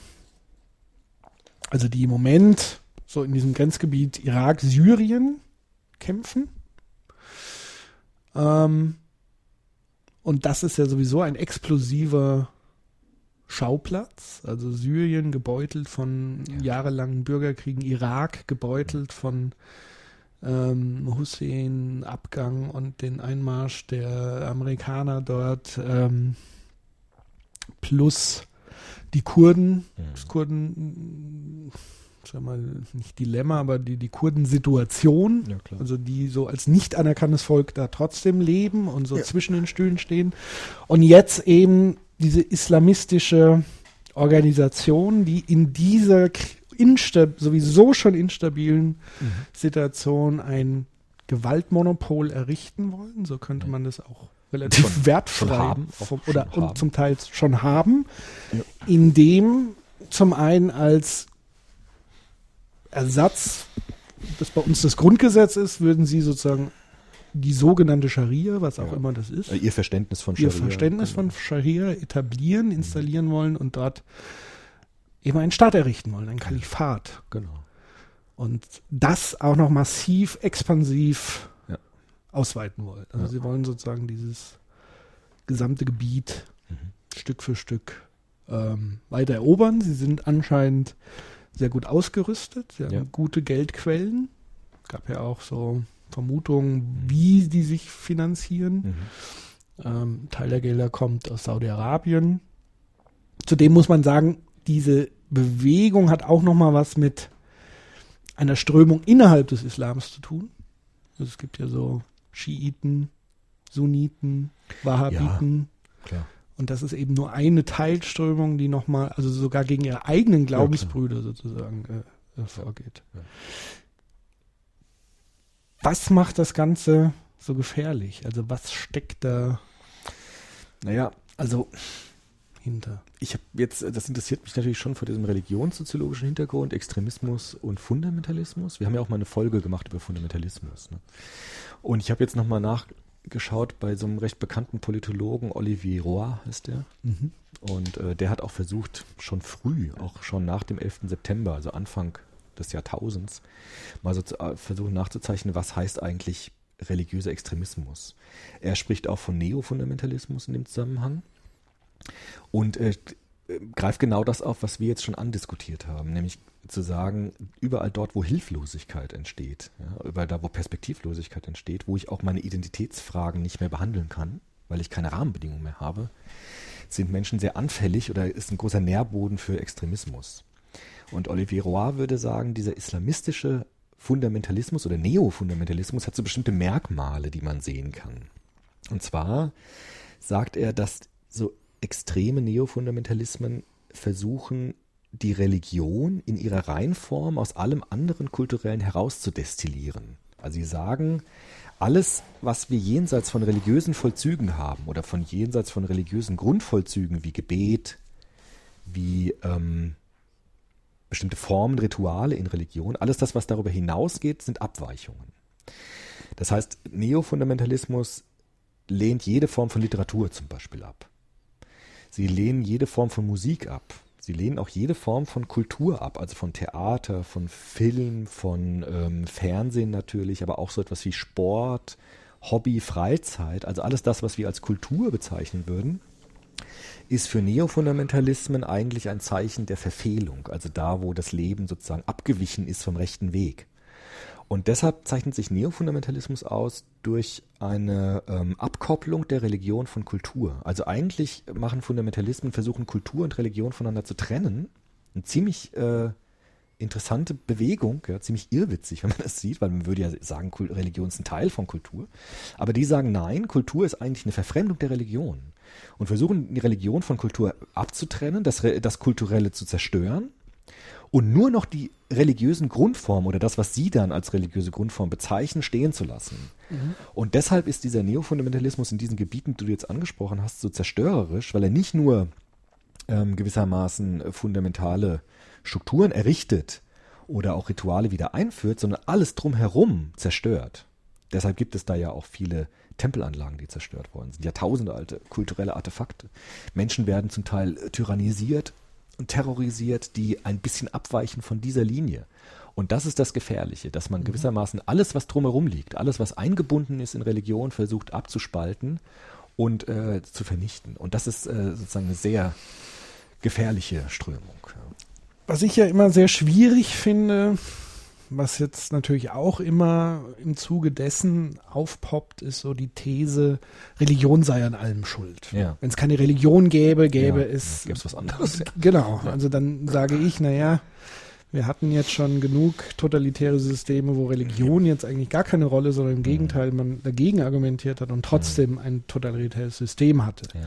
also die im Moment so in diesem Grenzgebiet Irak, Syrien kämpfen. Ähm, und das ist ja sowieso ein explosiver Schauplatz. Also Syrien gebeutelt von Ja. jahrelangen Bürgerkriegen, Irak gebeutelt von ähm, Hussein Abgang und den Einmarsch der Amerikaner dort ähm, plus die Kurden, das Kurden, sag mal, nicht Dilemma, aber die, die Kurdensituation, Ja, also die so als nicht anerkanntes Volk da trotzdem leben und so Ja. zwischen den Stühlen stehen. Und jetzt eben diese islamistische Organisation, die in dieser sowieso schon instabilen Mhm. Situation ein Gewaltmonopol errichten wollen. So könnte man das auch relativ Schon- wertfrei schon haben, vom, oder und haben. zum Teil schon haben, Ja. indem zum einen als Ersatz, das bei uns das Grundgesetz ist, würden sie sozusagen die sogenannte Scharia, was auch Ja. immer das ist, Äh, Ihr Verständnis von ihr Scharia. Verständnis genau. von Scharia etablieren, installieren wollen und dort eben einen Staat errichten wollen, ein Kalifat. Genau. Und das auch noch massiv expansiv. Ausweiten wollen. Also Ja. sie wollen sozusagen dieses gesamte Gebiet Mhm. Stück für Stück ähm, weiter erobern. Sie sind anscheinend sehr gut ausgerüstet. Sie haben Ja. gute Geldquellen. Gab ja auch so Vermutungen, wie die sich finanzieren. Mhm. Ähm, Teil der Gelder kommt aus Saudi-Arabien. Zudem muss man sagen, diese Bewegung hat auch noch mal was mit einer Strömung innerhalb des Islams zu tun. Also es gibt ja so Schiiten, Sunniten, Wahhabiten. Klar. Und das ist eben nur eine Teilströmung, die nochmal, also sogar gegen ihre eigenen Glaubensbrüder sozusagen äh, äh, vorgeht. Ja. Was macht das Ganze so gefährlich? Also was steckt da Naja, also hinter? ich habe jetzt, das interessiert mich natürlich schon vor diesem religionssoziologischen Hintergrund, Extremismus und Fundamentalismus. Wir haben ja auch mal eine Folge gemacht über Fundamentalismus. Ne? Und ich habe jetzt nochmal nachgeschaut bei so einem recht bekannten Politologen, Olivier Roy ist der. Und äh, der hat auch versucht, schon früh, auch schon nach dem 11. September, also Anfang des Jahrtausends, mal so zu, äh, versuchen nachzuzeichnen, was heißt eigentlich religiöser Extremismus. Er spricht auch von Neofundamentalismus in dem Zusammenhang und äh, greift genau das auf, was wir jetzt schon andiskutiert haben, nämlich zu sagen, überall dort, wo Hilflosigkeit entsteht, ja, überall da, wo Perspektivlosigkeit entsteht, wo ich auch meine Identitätsfragen nicht mehr behandeln kann, weil ich keine Rahmenbedingungen mehr habe, sind Menschen sehr anfällig oder ist ein großer Nährboden für Extremismus. Und Olivier Roy würde sagen, dieser islamistische Fundamentalismus oder Neofundamentalismus hat so bestimmte Merkmale, die man sehen kann. Und zwar sagt er, dass so extreme Neofundamentalismen versuchen, die Religion in ihrer Reinform aus allem anderen Kulturellen herauszudestillieren. Also sie sagen, alles, was wir jenseits von religiösen Vollzügen haben oder von jenseits von religiösen Grundvollzügen wie Gebet, wie ähm, bestimmte Formen, Rituale in Religion, alles das, was darüber hinausgeht, sind Abweichungen. Das heißt, Neofundamentalismus lehnt jede Form von Literatur zum Beispiel ab. Sie lehnen jede Form von Musik ab. Sie lehnen auch jede Form von Kultur ab, also von Theater, von Film, von ähm, Fernsehen natürlich, aber auch so etwas wie Sport, Hobby, Freizeit, also alles das, was wir als Kultur bezeichnen würden, ist für Neofundamentalismen eigentlich ein Zeichen der Verfehlung, also da, wo das Leben sozusagen abgewichen ist vom rechten Weg. Und deshalb zeichnet sich Neofundamentalismus aus durch eine ähm, Abkopplung der Religion von Kultur. Also eigentlich machen Fundamentalismen, versuchen Kultur und Religion voneinander zu trennen. Eine ziemlich äh, interessante Bewegung, ja, ziemlich irrwitzig, wenn man das sieht, weil man würde ja sagen, Religion ist ein Teil von Kultur. Aber die sagen, nein, Kultur ist eigentlich eine Verfremdung der Religion. Und versuchen die Religion von Kultur abzutrennen, das, das Kulturelle zu zerstören und nur noch die religiösen Grundformen oder das, was sie dann als religiöse Grundform bezeichnen, stehen zu lassen. Und deshalb ist dieser Neofundamentalismus in diesen Gebieten, die du jetzt angesprochen hast, so zerstörerisch, weil er nicht nur ähm, gewissermaßen fundamentale Strukturen errichtet oder auch Rituale wieder einführt, sondern alles drumherum zerstört. Deshalb gibt es da ja auch viele Tempelanlagen, die zerstört worden sind. Jahrtausende alte kulturelle Artefakte. Menschen werden zum Teil tyrannisiert terrorisiert, die ein bisschen abweichen von dieser Linie. Und das ist das Gefährliche, dass man gewissermaßen alles, was drumherum liegt, alles, was eingebunden ist in Religion, versucht abzuspalten und äh, zu vernichten. Und das ist äh, sozusagen eine sehr gefährliche Strömung. Was ich ja immer sehr schwierig finde, was jetzt natürlich auch immer im Zuge dessen aufpoppt, ist so die These, Religion sei an allem schuld. Ja. Wenn es keine Religion gäbe, gäbe Ja, es. gäbe es was anderes. Ja. Genau. Also dann sage ich, naja, wir hatten jetzt schon genug totalitäre Systeme, wo Religion jetzt eigentlich gar keine Rolle, sondern im Gegenteil man dagegen argumentiert hat und trotzdem ein totalitäres System hatte. Ja.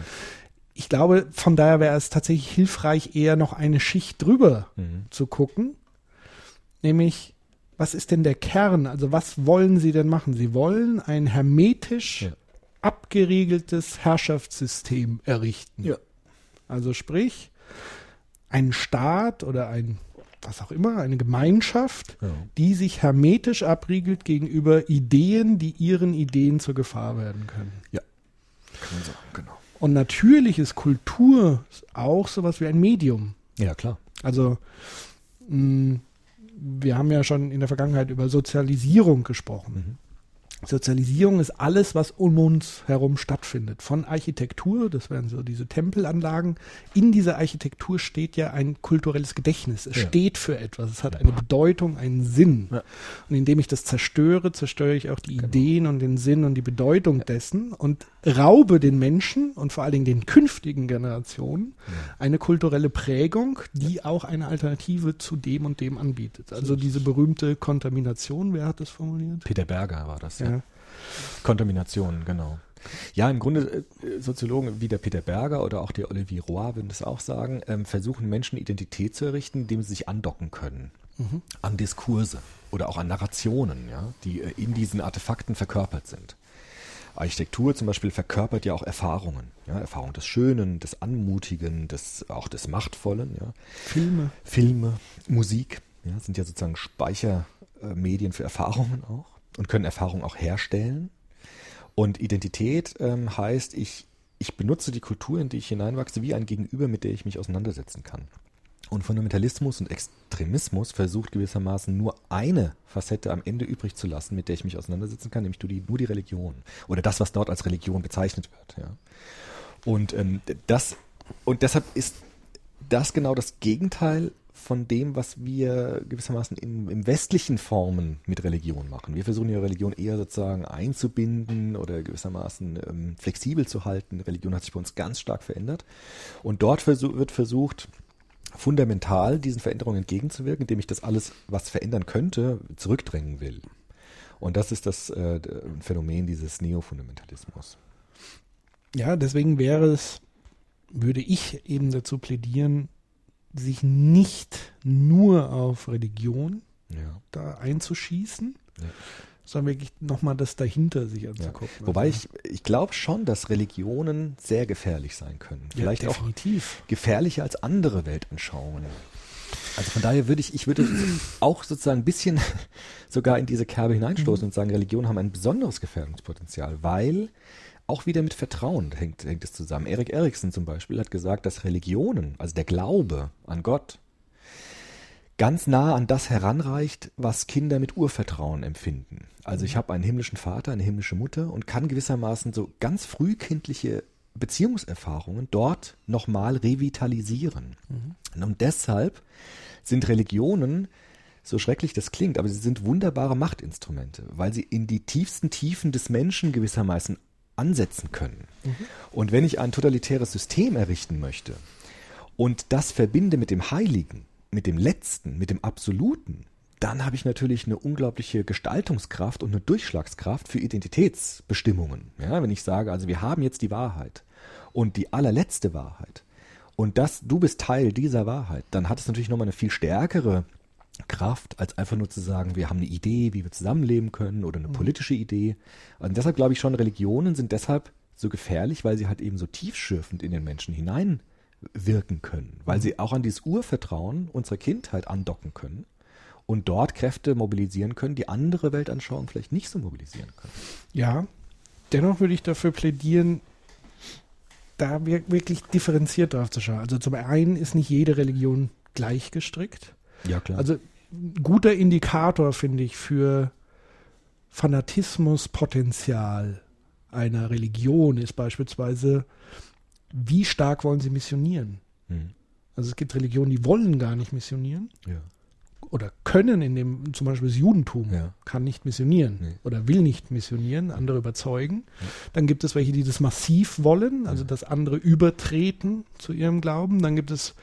Ich glaube, von daher wäre es tatsächlich hilfreich, eher noch eine Schicht drüber Mhm. zu gucken. Nämlich, was ist denn der Kern? Also was wollen Sie denn machen? Sie wollen ein hermetisch Ja. abgeriegeltes Herrschaftssystem errichten. Ja. Also sprich, ein Staat oder ein, was auch immer, eine Gemeinschaft, Ja. die sich hermetisch abriegelt gegenüber Ideen, die ihren Ideen zur Gefahr werden können. Kann man sagen, genau. Und natürlich ist Kultur auch sowas wie ein Medium. Ja, klar. Also mh, wir haben ja schon in der Vergangenheit über Sozialisierung gesprochen. Sozialisierung ist alles, was um uns herum stattfindet. Von Architektur, das wären so diese Tempelanlagen. In dieser Architektur steht ja ein kulturelles Gedächtnis. Es Ja. steht für etwas. Es hat eine Bedeutung, einen Sinn. Ja. Und indem ich das zerstöre, zerstöre ich auch die Ideen und den Sinn und die Bedeutung dessen und raube den Menschen und vor allen Dingen den künftigen Generationen eine kulturelle Prägung, die auch eine Alternative zu dem und dem anbietet. Also diese berühmte Kontamination, wer hat das formuliert? Peter Berger war das, ja. Ja. Kontamination, genau. Ja, im Grunde äh, Soziologen wie der Peter Berger oder auch der Olivier Roy würden das auch sagen, ähm, versuchen Menschen Identität zu errichten, indem sie sich andocken können an Diskurse oder auch an Narrationen, ja, die äh, in diesen Artefakten verkörpert sind. Architektur zum Beispiel verkörpert ja auch Erfahrungen, ja, Erfahrung des Schönen, des Anmutigen, des auch des Machtvollen, ja. Filme. Filme, Musik, ja, sind ja sozusagen Speichermedien für Erfahrungen auch und können Erfahrungen auch herstellen. Und Identität ähm, heißt, ich, ich benutze die Kultur, in die ich hineinwachse, wie ein Gegenüber, mit der ich mich auseinandersetzen kann. Und Fundamentalismus und Extremismus versucht gewissermaßen nur eine Facette am Ende übrig zu lassen, mit der ich mich auseinandersetzen kann, nämlich nur die, nur die Religion. Oder das, was dort als Religion bezeichnet wird. Ja. Und ähm, das und deshalb ist das genau das Gegenteil von dem, was wir gewissermaßen in, im westlichen Formen mit Religion machen. Wir versuchen ja Religion eher sozusagen einzubinden oder gewissermaßen ähm, flexibel zu halten. Religion hat sich bei uns ganz stark verändert. Und dort versuch, wird versucht, fundamental diesen Veränderungen entgegenzuwirken, indem ich das alles, was verändern könnte, zurückdrängen will. Und das ist das äh, Phänomen dieses Neofundamentalismus. Ja, deswegen wäre es, würde ich eben dazu plädieren, sich nicht nur auf Religion Ja. da einzuschießen, Ja. sondern wirklich nochmal das dahinter sich Ja. anzugucken. Wobei Also, ich, ich glaube schon, dass Religionen sehr gefährlich sein können. ja, Vielleicht auch gefährlicher als andere Weltanschauungen. Also von daher würde ich, ich würde auch sozusagen ein bisschen sogar in diese Kerbe hineinstoßen und sagen, Religionen haben ein besonderes Gefährdungspotenzial, weil auch wieder mit Vertrauen hängt, hängt es zusammen. Erik Erikson zum Beispiel hat gesagt, dass Religionen, also der Glaube an Gott, ganz nah an das heranreicht, was Kinder mit Urvertrauen empfinden. Also ich habe einen himmlischen Vater, eine himmlische Mutter und kann gewissermaßen so ganz frühkindliche Beziehungserfahrungen dort nochmal revitalisieren. Und deshalb sind Religionen, so schrecklich das klingt, aber sie sind wunderbare Machtinstrumente, weil sie in die tiefsten Tiefen des Menschen gewissermaßen ansetzen können. Und wenn ich ein totalitäres System errichten möchte und das verbinde mit dem Heiligen, mit dem Letzten, mit dem Absoluten, dann habe ich natürlich eine unglaubliche Gestaltungskraft und eine Durchschlagskraft für Identitätsbestimmungen. Ja, wenn ich sage, also wir haben jetzt die Wahrheit und die allerletzte Wahrheit und das, du bist Teil dieser Wahrheit, dann hat es natürlich nochmal eine viel stärkere Kraft, als einfach nur zu sagen, wir haben eine Idee, wie wir zusammenleben können oder eine politische Idee. Und deshalb glaube ich schon, Religionen sind deshalb so gefährlich, weil sie halt eben so tiefschürfend in den Menschen hineinwirken können, weil sie auch an dieses Urvertrauen unserer Kindheit andocken können und dort Kräfte mobilisieren können, die andere Weltanschauungen vielleicht nicht so mobilisieren können. Ja, dennoch würde ich dafür plädieren, da wir- wirklich differenziert drauf zu schauen. Also zum einen ist nicht jede Religion gleich gestrickt. Ja, klar. Also ein guter Indikator, finde ich, für Fanatismuspotenzial einer Religion ist beispielsweise, wie stark wollen sie missionieren? hm. Also es gibt Religionen, die wollen gar nicht missionieren. ja. oder können, in dem zum Beispiel das Judentum Ja. kann nicht missionieren Nee. oder will nicht missionieren, andere überzeugen. Dann gibt es welche, die das massiv wollen, also dass andere übertreten zu ihrem Glauben. Dann gibt es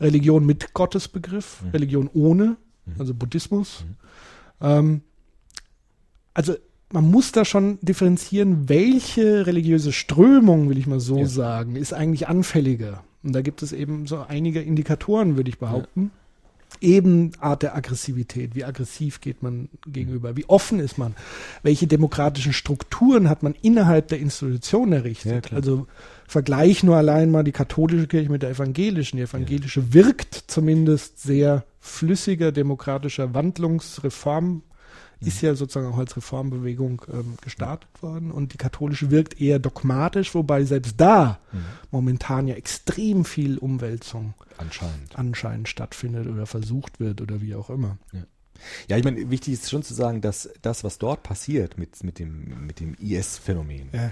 Religion mit Gottesbegriff, Mhm. Religion ohne, also Buddhismus. Ähm, also man muss da schon differenzieren, welche religiöse Strömung, will ich mal so Ja. sagen, ist eigentlich anfälliger. Und da gibt es eben so einige Indikatoren, würde ich behaupten. Eben Art der Aggressivität. Wie aggressiv geht man gegenüber? Wie offen ist man? Welche demokratischen Strukturen hat man innerhalb der Institution Ja, errichtet? klar. also Vergleich nur allein mal die katholische Kirche mit der evangelischen. Die evangelische wirkt zumindest sehr flüssiger, demokratischer Wandlungsreform. Ist ja sozusagen auch als Reformbewegung ähm, gestartet worden und die katholische wirkt eher dogmatisch, wobei selbst da momentan ja extrem viel Umwälzung Anscheinend. anscheinend stattfindet oder versucht wird oder wie auch immer. Ja, ich meine, wichtig ist schon zu sagen, dass das, was dort passiert mit, mit dem, mit dem IS-Phänomen, Ja.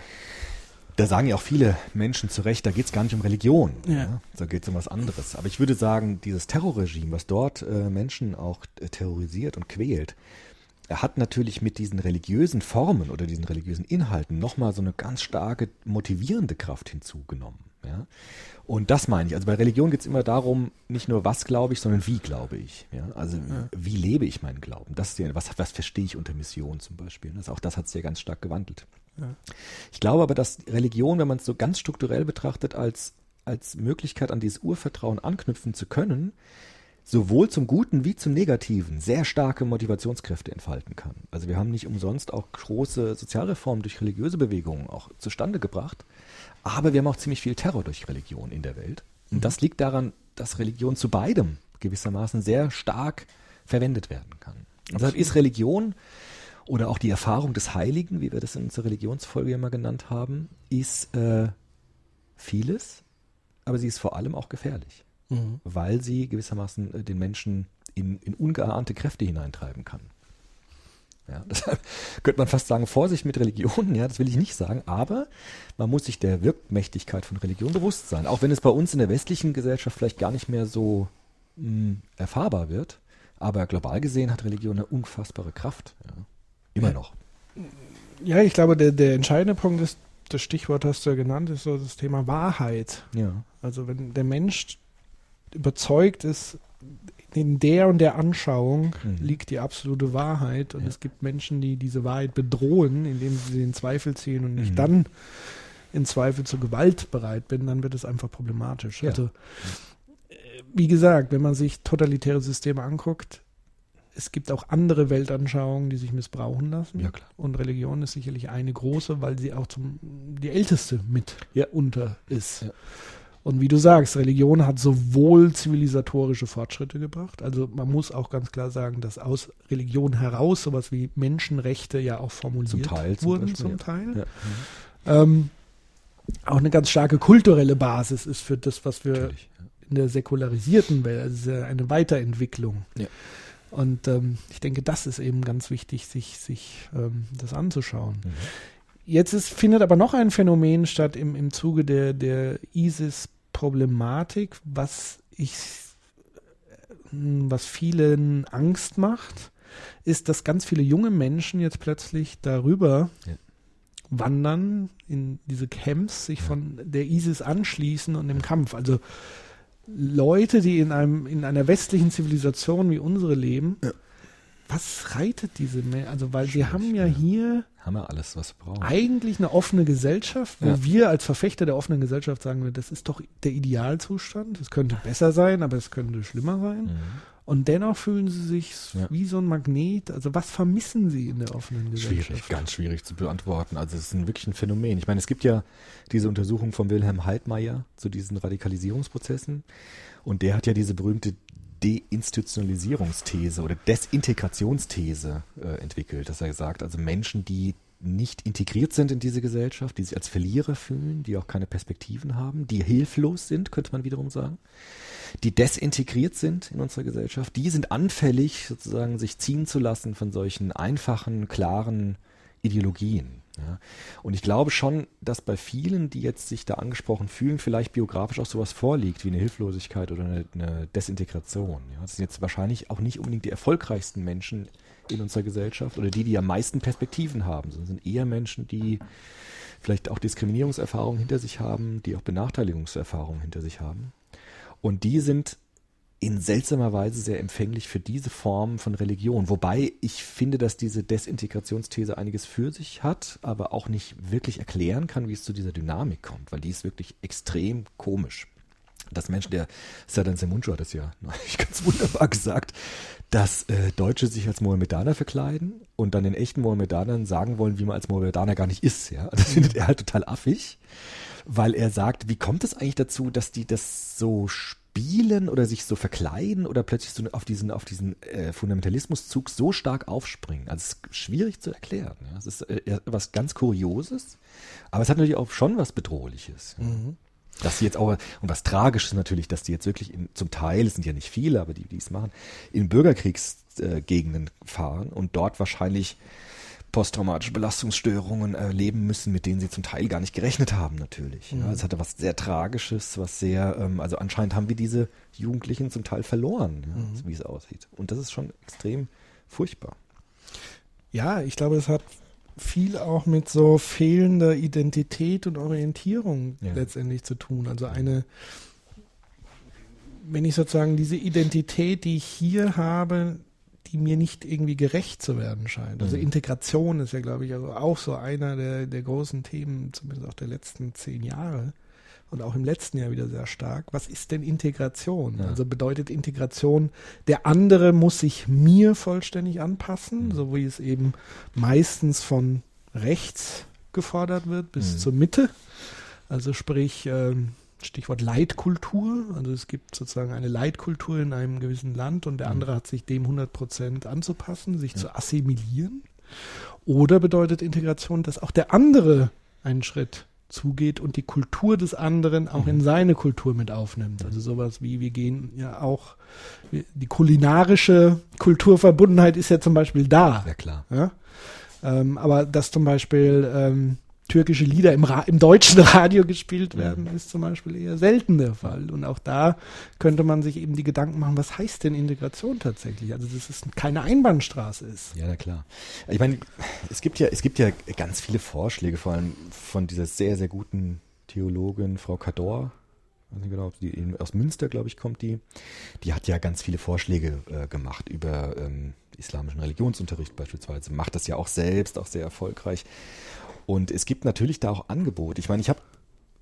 Da sagen ja auch viele Menschen zu Recht, da geht es gar nicht um Religion. Ja. Da geht es um was anderes. Aber ich würde sagen, dieses Terrorregime, was dort äh, Menschen auch äh, terrorisiert und quält, er hat natürlich mit diesen religiösen Formen oder diesen religiösen Inhalten nochmal so eine ganz starke motivierende Kraft hinzugenommen. Ja? Und das meine ich. Also bei Religion geht es immer darum, nicht nur was glaube ich, sondern wie glaube ich. Ja? Also wie lebe ich meinen Glauben? Das ist ja, was, was verstehe ich unter Mission zum Beispiel? Das, auch das hat sich ja ganz stark gewandelt. Ich glaube aber, dass Religion, wenn man es so ganz strukturell betrachtet, als, als Möglichkeit an dieses Urvertrauen anknüpfen zu können, sowohl zum Guten wie zum Negativen sehr starke Motivationskräfte entfalten kann. Also wir haben nicht umsonst auch große Sozialreformen durch religiöse Bewegungen auch zustande gebracht, aber wir haben auch ziemlich viel Terror durch Religion in der Welt. Und das liegt daran, dass Religion zu beidem gewissermaßen sehr stark verwendet werden kann. Und deshalb ist Religion oder auch die Erfahrung des Heiligen, wie wir das in unserer Religionsfolge immer genannt haben, ist äh, vieles, aber sie ist vor allem auch gefährlich weil sie gewissermaßen äh, den Menschen in, in ungeahnte Kräfte hineintreiben kann. Ja, deshalb könnte man fast sagen, Vorsicht mit Religion, ja, das will ich nicht sagen, aber man muss sich der Wirkmächtigkeit von Religion bewusst sein. Auch wenn es bei uns in der westlichen Gesellschaft vielleicht gar nicht mehr so mh, erfahrbar wird, aber global gesehen hat Religion eine unfassbare Kraft. Ja. Immer Ja. noch. Ja, ich glaube, der, der entscheidende Punkt ist, das Stichwort hast du ja genannt, ist so das Thema Wahrheit. Ja. Also wenn der Mensch überzeugt ist, in der und der Anschauung Mhm. liegt die absolute Wahrheit und Ja. es gibt Menschen, die diese Wahrheit bedrohen, indem sie in Zweifel ziehen und nicht Mhm. dann in Zweifel zur Gewalt bereit bin, dann wird es einfach problematisch. Ja. Also äh, wie gesagt, wenn man sich totalitäre Systeme anguckt, es gibt auch andere Weltanschauungen, die sich missbrauchen lassen. Ja, klar. Und Religion ist sicherlich eine große, weil sie auch zum, die älteste mit Ja. unter ist. Ja. Und wie du sagst, Religion hat sowohl zivilisatorische Fortschritte gebracht, also man muss auch ganz klar sagen, dass aus Religion heraus sowas wie Menschenrechte ja auch formuliert Zum Teil zum wurden zum ja. Teil. Ja. Ähm, auch eine ganz starke kulturelle Basis ist für das, was wir Natürlich. In der säkularisierten Welt, also eine Weiterentwicklung. Ja. Und ähm, ich denke, das ist eben ganz wichtig, sich, sich ähm, das anzuschauen. Mhm. Jetzt ist, findet aber noch ein Phänomen statt im, im Zuge der, der ISIS-Problematik, was ich, äh, was vielen Angst macht, ist, dass ganz viele junge Menschen jetzt plötzlich darüber Ja. wandern in diese Camps, sich von der ISIS anschließen und im Kampf. Also Leute, die in einem in einer westlichen Zivilisation wie unsere leben, Ja. Was reitet diese Menschen? Also weil sie Schwierig, haben ja, ja. hier Haben wir alles, was wir brauchen. eigentlich eine offene Gesellschaft, wo Ja. wir als Verfechter der offenen Gesellschaft sagen, das ist doch der Idealzustand. Es könnte besser sein, aber es könnte schlimmer sein. Mhm. Und dennoch fühlen sie sich Ja. wie so ein Magnet. Also was vermissen sie in der offenen Gesellschaft? Schwierig, ganz schwierig zu beantworten. Also es ist ein, wirklich ein Phänomen. Ich meine, es gibt ja diese Untersuchung von Wilhelm Heidmeier zu diesen Radikalisierungsprozessen und der hat ja diese berühmte Deinstitutionalisierungsthese oder Desintegrationsthese äh, entwickelt, dass er gesagt, also Menschen, die nicht integriert sind in diese Gesellschaft, die sich als Verlierer fühlen, die auch keine Perspektiven haben, die hilflos sind, könnte man wiederum sagen, die desintegriert sind in unserer Gesellschaft, die sind anfällig, sozusagen sich ziehen zu lassen von solchen einfachen, klaren Ideologien. Ja. Und ich glaube schon, dass bei vielen, die jetzt sich da angesprochen fühlen, vielleicht biografisch auch sowas vorliegt, wie eine Hilflosigkeit oder eine, eine Desintegration. Ja. Das sind jetzt wahrscheinlich auch nicht unbedingt die erfolgreichsten Menschen in unserer Gesellschaft oder die, die am meisten Perspektiven haben, sondern sind eher Menschen, die vielleicht auch Diskriminierungserfahrungen hinter sich haben, die auch Benachteiligungserfahrungen hinter sich haben. Und die sind in seltsamer Weise sehr empfänglich für diese Form von Religion. Wobei ich finde, dass diese Desintegrationsthese einiges für sich hat, aber auch nicht wirklich erklären kann, wie es zu dieser Dynamik kommt, weil die ist wirklich extrem komisch. Das Menschen, der Sadan Semuncu hat das ja neulich ganz wunderbar gesagt, dass äh, Deutsche sich als Mohammedaner verkleiden und dann den echten Mohammedanern sagen wollen, wie man als Mohammedaner gar nicht ist. Ja, das findet er halt total affig, weil er sagt, wie kommt es eigentlich dazu, dass die das so spielen oder sich so verkleiden oder plötzlich so auf diesen auf diesen äh, Fundamentalismuszug so stark aufspringen? Also es ist schwierig zu erklären. Ja? Es ist äh, was ganz Kurioses, aber es hat natürlich auch schon was Bedrohliches. Ja? Mhm. Dass sie jetzt auch, und was tragisch ist natürlich, dass die jetzt wirklich in, zum Teil, es sind ja nicht viele, aber die, die es machen, in Bürgerkriegsgegenden fahren und dort wahrscheinlich posttraumatische Belastungsstörungen erleben müssen, mit denen sie zum Teil gar nicht gerechnet haben, natürlich. Mhm. Ja, es hatte was sehr Tragisches, was sehr, ähm, also anscheinend haben wir diese Jugendlichen zum Teil verloren, ja, mhm. wie es aussieht. Und das ist schon extrem furchtbar. Ja, ich glaube, es hat viel auch mit so fehlender Identität und Orientierung ja. letztendlich zu tun. Also eine, wenn ich sozusagen diese Identität, die ich hier habe, die mir nicht irgendwie gerecht zu werden scheint. Also mhm. Integration ist ja, glaube ich, also auch so einer der, der großen Themen, zumindest auch der letzten zehn Jahre und auch im letzten Jahr wieder sehr stark. Was ist denn Integration? Ja. Also bedeutet Integration, der andere muss sich mir vollständig anpassen, mhm. so wie es eben meistens von rechts gefordert wird bis mhm. zur Mitte. Also sprich, ähm, Stichwort Leitkultur. Also es gibt sozusagen eine Leitkultur in einem gewissen Land und der mhm. andere hat sich dem 100 Prozent anzupassen, sich ja. zu assimilieren. Oder bedeutet Integration, dass auch der andere einen Schritt zugeht und die Kultur des anderen auch mhm. in seine Kultur mit aufnimmt. Also sowas wie, wir gehen ja auch, die kulinarische Kulturverbundenheit ist ja zum Beispiel da. Ja, klar. Ja? Ähm, aber dass zum Beispiel ähm, türkische Lieder im, im, deutschen Radio gespielt werden, ist zum Beispiel eher selten der Fall. Und auch da könnte man sich eben die Gedanken machen, was heißt denn Integration tatsächlich? Also dass es keine Einbahnstraße ist. Ja, na klar. Ich meine, es gibt ja, es gibt ja ganz viele Vorschläge, vor allem von dieser sehr, sehr guten Theologin Frau Kador, weiß nicht genau, die aus Münster, glaube ich, kommt die. Die hat ja ganz viele Vorschläge äh, gemacht über ähm, islamischen Religionsunterricht beispielsweise. Macht das ja auch selbst, auch sehr erfolgreich. Und es gibt natürlich da auch Angebote. Ich meine, ich habe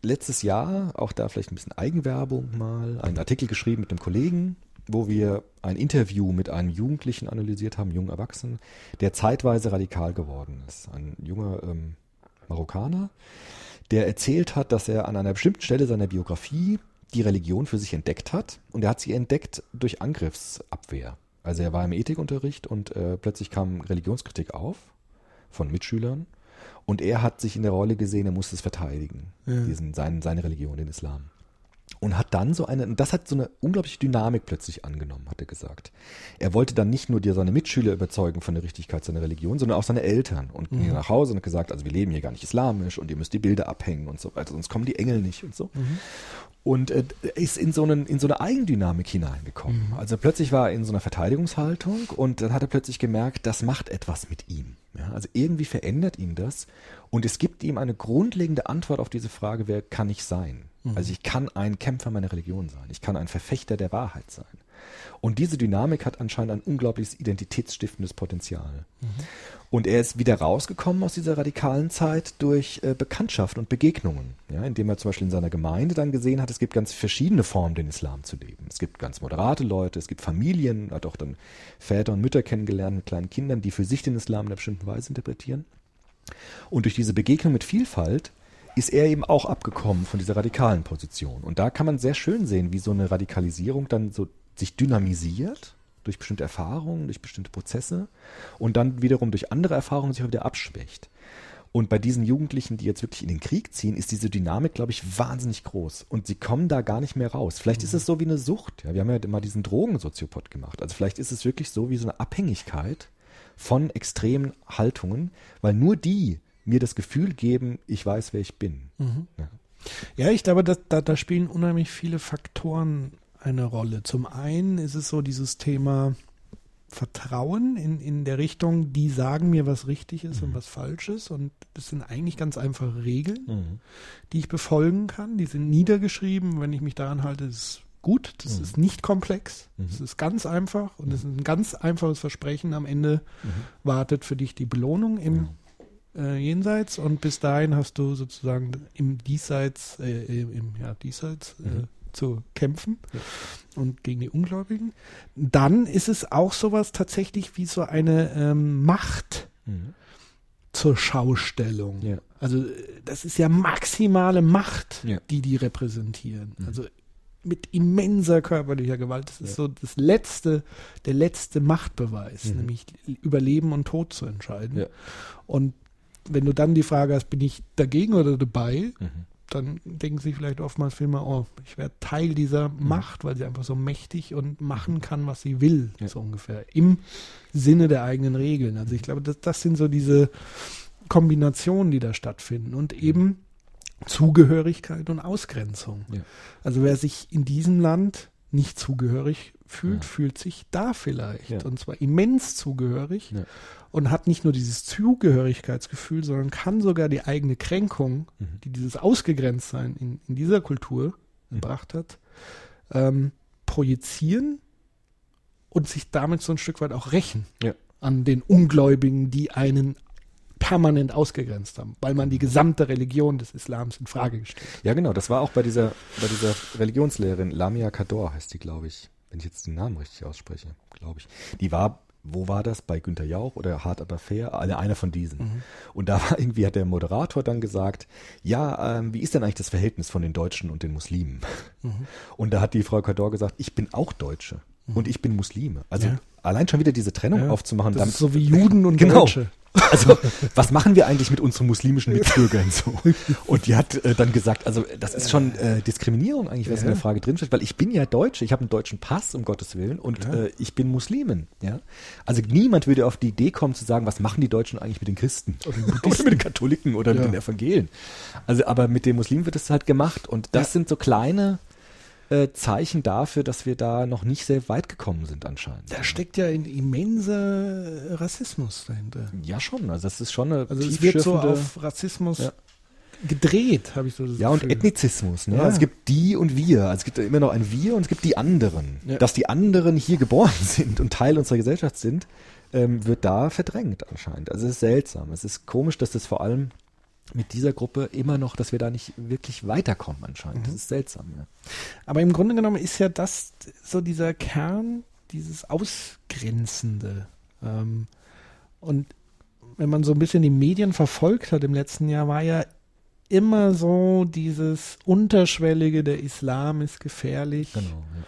letztes Jahr, auch da vielleicht ein bisschen Eigenwerbung mal, einen Artikel geschrieben mit einem Kollegen, wo wir ein Interview mit einem Jugendlichen analysiert haben, jungen Erwachsenen, der zeitweise radikal geworden ist. Ein junger ähm, Marokkaner, der erzählt hat, dass er an einer bestimmten Stelle seiner Biografie die Religion für sich entdeckt hat. Und er hat sie entdeckt durch Angriffsabwehr. Also er war im Ethikunterricht und äh, plötzlich kam Religionskritik auf von Mitschülern. Und er hat sich in der Rolle gesehen, er muss es verteidigen, ja. diesen, sein, seine Religion, den Islam. Und hat dann so eine, und das hat so eine unglaubliche Dynamik plötzlich angenommen, hat er gesagt. Er wollte dann nicht nur dir seine Mitschüler überzeugen von der Richtigkeit seiner Religion, sondern auch seine Eltern. Und mhm. ging nach Hause und hat gesagt, also wir leben hier gar nicht islamisch und ihr müsst die Bilder abhängen und so weiter, sonst kommen die Engel nicht und so. Mhm. Und äh, ist in so, einen, in so eine Eigendynamik hineingekommen. Mhm. Also plötzlich war er in so einer Verteidigungshaltung und dann hat er plötzlich gemerkt, das macht etwas mit ihm. Ja, also irgendwie verändert ihn das und es gibt ihm eine grundlegende Antwort auf diese Frage, wer kann ich sein? Mhm. Also ich kann ein Kämpfer meiner Religion sein, ich kann ein Verfechter der Wahrheit sein. Und diese Dynamik hat anscheinend ein unglaubliches identitätsstiftendes Potenzial. Mhm. Und er ist wieder rausgekommen aus dieser radikalen Zeit durch äh, Bekanntschaft und Begegnungen, ja, indem er zum Beispiel in seiner Gemeinde dann gesehen hat, es gibt ganz verschiedene Formen, den Islam zu leben. Es gibt ganz moderate Leute, es gibt Familien, hat auch dann Väter und Mütter kennengelernt mit kleinen Kindern, die für sich den Islam in einer bestimmten Weise interpretieren. Und durch diese Begegnung mit Vielfalt ist er eben auch abgekommen von dieser radikalen Position. Und da kann man sehr schön sehen, wie so eine Radikalisierung dann so sich dynamisiert durch bestimmte Erfahrungen, durch bestimmte Prozesse und dann wiederum durch andere Erfahrungen sich auch wieder abschwächt. Und bei diesen Jugendlichen, die jetzt wirklich in den Krieg ziehen, ist diese Dynamik, glaube ich, wahnsinnig groß. Und sie kommen da gar nicht mehr raus. Vielleicht mhm. ist es so wie eine Sucht. Ja, wir haben ja immer diesen Drogensoziopat gemacht. Also vielleicht ist es wirklich so wie so eine Abhängigkeit von extremen Haltungen, weil nur die mir das Gefühl geben, ich weiß, wer ich bin. Ja. Ja, ich glaube, dass, da, da spielen unheimlich viele Faktoren eine Rolle. Zum einen ist es so dieses Thema Vertrauen in, in der Richtung, die sagen mir, was richtig ist und was falsch ist. Und das sind eigentlich ganz einfache Regeln, Mhm. die ich befolgen kann. Die sind niedergeschrieben. Wenn ich mich daran halte, ist es gut. Das ist nicht komplex. Es ist ganz einfach und es ist ein ganz einfaches Versprechen. Am Ende wartet für dich die Belohnung im äh, Jenseits und bis dahin hast du sozusagen im Diesseits, äh, im ja, Diesseits äh, zu kämpfen und gegen die Ungläubigen. Dann ist es auch sowas tatsächlich wie so eine ähm, Macht Mhm. zur Schaustellung. Ja. Also äh, das ist ja maximale Macht, Ja. die die repräsentieren. Also mit immenser körperlicher Gewalt. Das ist Ja. so das letzte, der letzte Machtbeweis, Mhm. nämlich über Leben und Tod zu entscheiden. Ja. Und wenn du dann die Frage hast, bin ich dagegen oder dabei, Mhm. dann denken sich vielleicht oftmals Filme, oh, ich werde Teil dieser Macht, weil sie einfach so mächtig und machen kann, was sie will, Ja. so ungefähr. Im Sinne der eigenen Regeln. Also ich glaube, das, das sind so diese Kombinationen, die da stattfinden. Und eben Zugehörigkeit und Ausgrenzung. Ja. Also wer sich in diesem Land nicht zugehörig fühlt, Ja. fühlt sich da vielleicht. Ja. Und zwar immens zugehörig Ja. und hat nicht nur dieses Zugehörigkeitsgefühl, sondern kann sogar die eigene Kränkung, Mhm. die dieses Ausgegrenztsein in, in dieser Kultur Mhm. gebracht hat, ähm, projizieren und sich damit so ein Stück weit auch rächen an den Ungläubigen, die einen permanent ausgegrenzt haben, weil man die gesamte Religion des Islams in Frage gestellt hat. Ja, genau. Das war auch bei dieser, bei dieser Religionslehrerin, Lamia Kador heißt die, glaube ich. Wenn ich jetzt den Namen richtig ausspreche, glaube ich. Die war, wo war das? Bei Günter Jauch oder Hart aber fair? Eine, einer von diesen. Und da war irgendwie, hat der Moderator dann gesagt, ja, ähm, wie ist denn eigentlich das Verhältnis von den Deutschen und den Muslimen? Und da hat die Frau Kador gesagt, ich bin auch Deutsche. Und ich bin Muslime. Also Ja. allein schon wieder diese Trennung Ja, aufzumachen. Das dann- ist so wie Juden und Genau. Deutsche. Also, was machen wir eigentlich mit unseren muslimischen Mitbürgern so? Und die hat äh, dann gesagt, also das ist schon äh, Diskriminierung eigentlich, was in Ja. der Frage drinsteht, weil ich bin ja Deutsche, ich habe einen deutschen Pass, um Gottes Willen, und Klar. äh, ich bin Muslimin. Ja? Also niemand würde auf die Idee kommen zu sagen, was machen die Deutschen eigentlich mit den Christen? Oder, mit den Katholiken oder Ja. mit den Evangelien. Also, aber mit den Muslimen wird es halt gemacht. Und das Ja. sind so kleine äh, Zeichen dafür, dass wir da noch nicht sehr weit gekommen sind anscheinend. Da steckt ja ein immenser Rassismus dahinter. ja, schon. Also das ist schon eine Also es wird so auf Rassismus Ja. gedreht, habe ich so das Ja, und Gefühl. Ethnizismus. Ne? Ja. Es gibt die und wir. Also es gibt immer noch ein Wir und es gibt die anderen. Ja. Dass die anderen hier geboren sind und Teil unserer Gesellschaft sind, ähm, wird da verdrängt anscheinend. Also es ist seltsam. Es ist komisch, dass das vor allem mit dieser Gruppe immer noch, dass wir da nicht wirklich weiterkommen anscheinend. Das ist seltsam. Ja. Aber im Grunde genommen ist ja das so dieser Kern, dieses Ausgrenzende. Ähm, und wenn man so ein bisschen die Medien verfolgt hat im letzten Jahr, war ja immer so dieses Unterschwellige, der Islam ist gefährlich. Genau. Ja.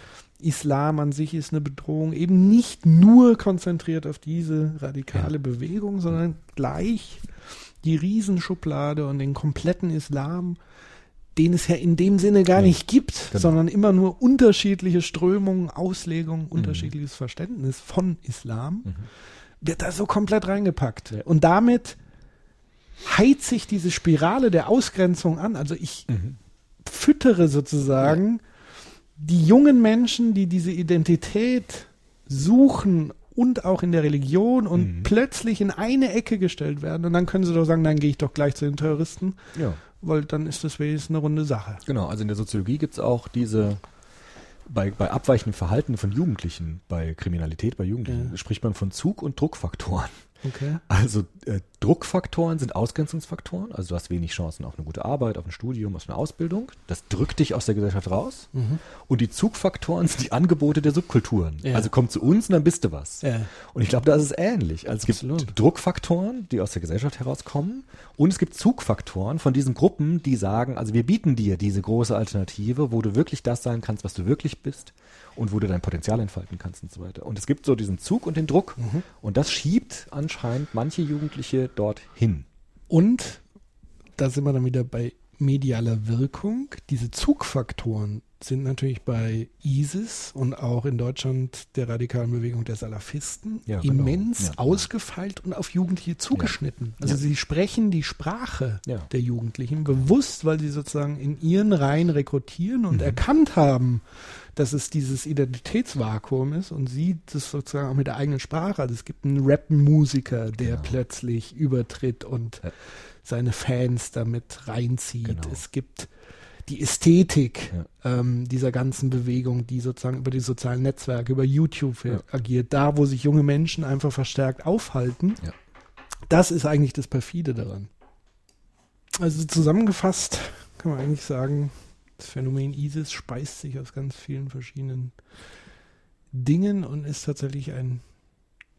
Islam an sich ist eine Bedrohung, eben nicht nur konzentriert auf diese radikale Ja. Bewegung, sondern gleich die Riesenschublade und den kompletten Islam, den es ja in dem Sinne gar Ja. nicht gibt, Genau. sondern immer nur unterschiedliche Strömungen, Auslegungen, unterschiedliches Verständnis von Islam, Mhm. wird da so komplett reingepackt. Ja. Und damit heizt sich diese Spirale der Ausgrenzung an. Also ich Mhm. füttere sozusagen die jungen Menschen, die diese Identität suchen und auch in der Religion und Mhm. plötzlich in eine Ecke gestellt werden. Und dann können sie doch sagen, dann gehe ich doch gleich zu den Terroristen, ja. weil dann ist das wenigstens eine runde Sache. Genau, also in der Soziologie gibt es auch diese, bei, bei abweichendem Verhalten von Jugendlichen, bei Kriminalität bei Jugendlichen, Ja. spricht man von Zug- und Druckfaktoren. Okay. Also äh, Druckfaktoren sind Ausgrenzungsfaktoren, also du hast wenig Chancen auf eine gute Arbeit, auf ein Studium, auf eine Ausbildung. Das drückt dich aus der Gesellschaft raus. Mhm. Und die Zugfaktoren sind die Angebote der Subkulturen. Ja. Also komm zu uns und dann bist du was. Ja. Und ich glaube, da ist es ähnlich. Also es gibt Absolut. Druckfaktoren, die aus der Gesellschaft herauskommen. Und es gibt Zugfaktoren von diesen Gruppen, die sagen, also wir bieten dir diese große Alternative, wo du wirklich das sein kannst, was du wirklich bist und wo du dein Potenzial entfalten kannst und so weiter. Und es gibt so diesen Zug und den Druck. Mhm. Und das schiebt anscheinend manche Jugendliche dorthin. Und da sind wir dann wieder bei medialer Wirkung. Diese Zugfaktoren sind natürlich bei ISIS und auch in Deutschland der radikalen Bewegung der Salafisten Ja, genau. immens Ja. ausgefeilt und auf Jugendliche zugeschnitten. Also Ja. sie sprechen die Sprache Ja. der Jugendlichen bewusst, weil sie sozusagen in ihren Reihen rekrutieren Mhm. und erkannt haben, dass es dieses Identitätsvakuum ist und sie das sozusagen auch mit der eigenen Sprache. Also es gibt einen Rap-Musiker, der Genau. plötzlich übertritt und Ja. seine Fans damit reinzieht. Genau. Es gibt die Ästhetik Ja. ähm, dieser ganzen Bewegung, die sozusagen über die sozialen Netzwerke, über YouTube Ja. agiert, da wo sich junge Menschen einfach verstärkt aufhalten. Das ist eigentlich das Perfide daran. Also zusammengefasst kann man eigentlich sagen, das Phänomen ISIS speist sich aus ganz vielen verschiedenen Dingen und ist tatsächlich ein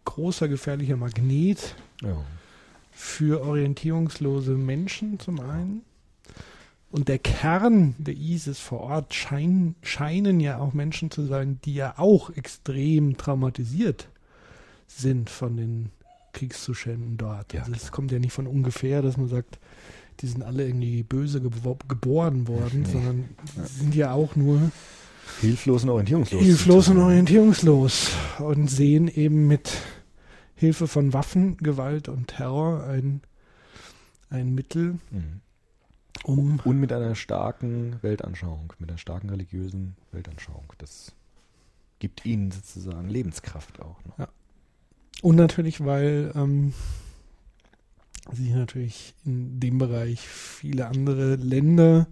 großer gefährlicher Magnet Ja. für orientierungslose Menschen zum einen. Und der Kern der ISIS vor Ort schein, scheinen ja auch Menschen zu sein, die ja auch extrem traumatisiert sind von den Kriegszuständen dort. Ja, also es kommt ja nicht von ungefähr, dass man sagt, die sind alle irgendwie böse gebo geboren worden, Nee. sondern sind ja auch nur Hilflos und orientierungslos. hilflos und orientierungslos und sehen eben mit Hilfe von Waffengewalt und Terror ein, ein Mittel, Mhm. um Und mit einer starken Weltanschauung, mit einer starken religiösen Weltanschauung. Das gibt ihnen sozusagen Lebenskraft auch. Ne? und natürlich, weil ähm, sich natürlich in dem Bereich viele andere Länder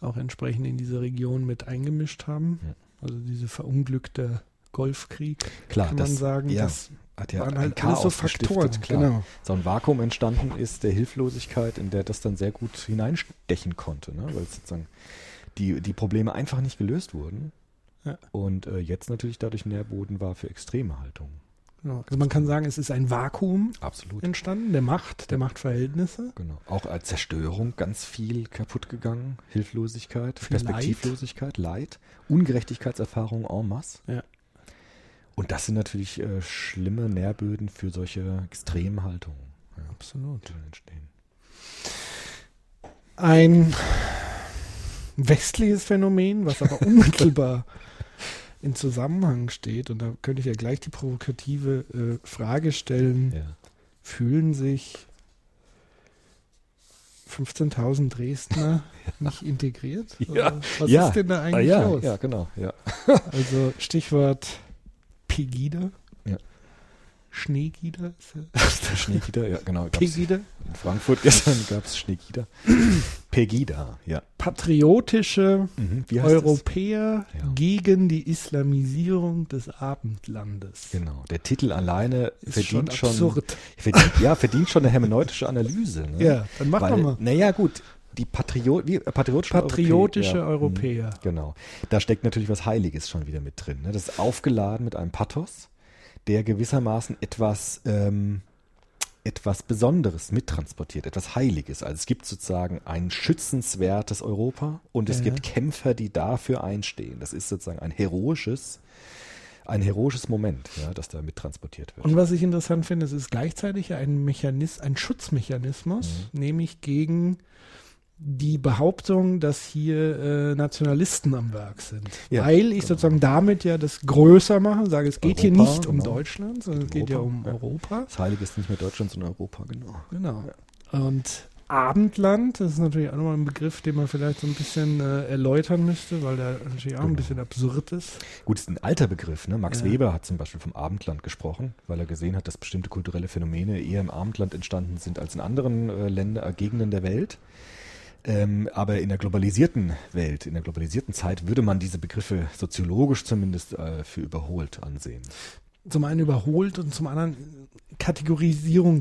auch entsprechend in diese Region mit eingemischt haben. Ja. Also diese verunglückte Golfkrieg, Klar, kann das man sagen, ja, das hat ja waren ein halt alles Chaos so Faktoren. klar. Genau. So ein Vakuum entstanden ist der Hilflosigkeit, in der das dann sehr gut hineinstechen konnte, ne? weil sozusagen die, die Probleme einfach nicht gelöst wurden. Ja. Und äh, jetzt natürlich dadurch Nährboden war für extreme Haltungen. Genau. Also man kann sagen, es ist ein Vakuum Absolut. entstanden, der Macht, der Machtverhältnisse. Genau. Auch als Zerstörung ganz viel kaputt gegangen. Hilflosigkeit, Viel Perspektivlosigkeit, Leid, Ungerechtigkeitserfahrung en masse. Ja. Und das sind natürlich äh, schlimme Nährböden für solche extremen Haltungen, ja, Absolut. die dann entstehen. Ein westliches Phänomen, was aber unmittelbar in Zusammenhang steht, und da könnte ich ja gleich die provokative äh, Frage stellen, Ja. fühlen sich 15.000 Dresdner nicht integriert? Ja. Was Ja. ist denn da Ah, eigentlich ja, los? ja, genau. Ja. Also Stichwort Pegida. Schneegida. Ist ja- genau. Pegida. in Frankfurt gestern gab es Schneegida. Pegida, ja. Patriotische Mhm. Europäer Ja. gegen die Islamisierung des Abendlandes. Genau. Der Titel alleine Ist verdient schon schon, absurd. verdient, ja, verdient schon eine hermeneutische Analyse. Ne? Ja, dann machen Weil, wir mal. Naja, gut. Die Patrio wie, äh, patriotische, Patriotische Europäer. Europäer. Mhm, Genau. Da steckt natürlich was Heiliges schon wieder mit drin. Ne? Das ist aufgeladen mit einem Pathos, der gewissermaßen etwas, ähm, etwas Besonderes mittransportiert, etwas Heiliges. Also es gibt sozusagen ein schützenswertes Europa und es Ja. gibt Kämpfer, die dafür einstehen. Das ist sozusagen ein heroisches, ein heroisches Moment, ja, das da mittransportiert wird. Und was ich interessant finde, es ist gleichzeitig ein Mechanismus, ein Schutzmechanismus, Mhm. nämlich gegen die Behauptung, dass hier äh, Nationalisten am Werk sind. Ja, Weil ich genau. sozusagen damit ja das größer mache, sage, es geht hier Europa, nicht um genau. Deutschland, sondern es geht ja um Europa, ja. Europa. das Heilige ist nicht mehr Deutschland, sondern Europa, genau. Genau. Und Abendland, das ist natürlich auch nochmal ein Begriff, den man vielleicht so ein bisschen äh, erläutern müsste, weil der natürlich auch ein Genau. bisschen absurd ist. Gut, ist ein alter Begriff. Ne? Max Ja. Weber hat zum Beispiel vom Abendland gesprochen, weil er gesehen hat, dass bestimmte kulturelle Phänomene eher im Abendland entstanden sind als in anderen äh, Länder, äh, Gegenden der Welt. Ähm, aber in der globalisierten Welt, in der globalisierten Zeit würde man diese Begriffe soziologisch zumindest äh, für überholt ansehen. Zum einen überholt und zum anderen Kategorisierung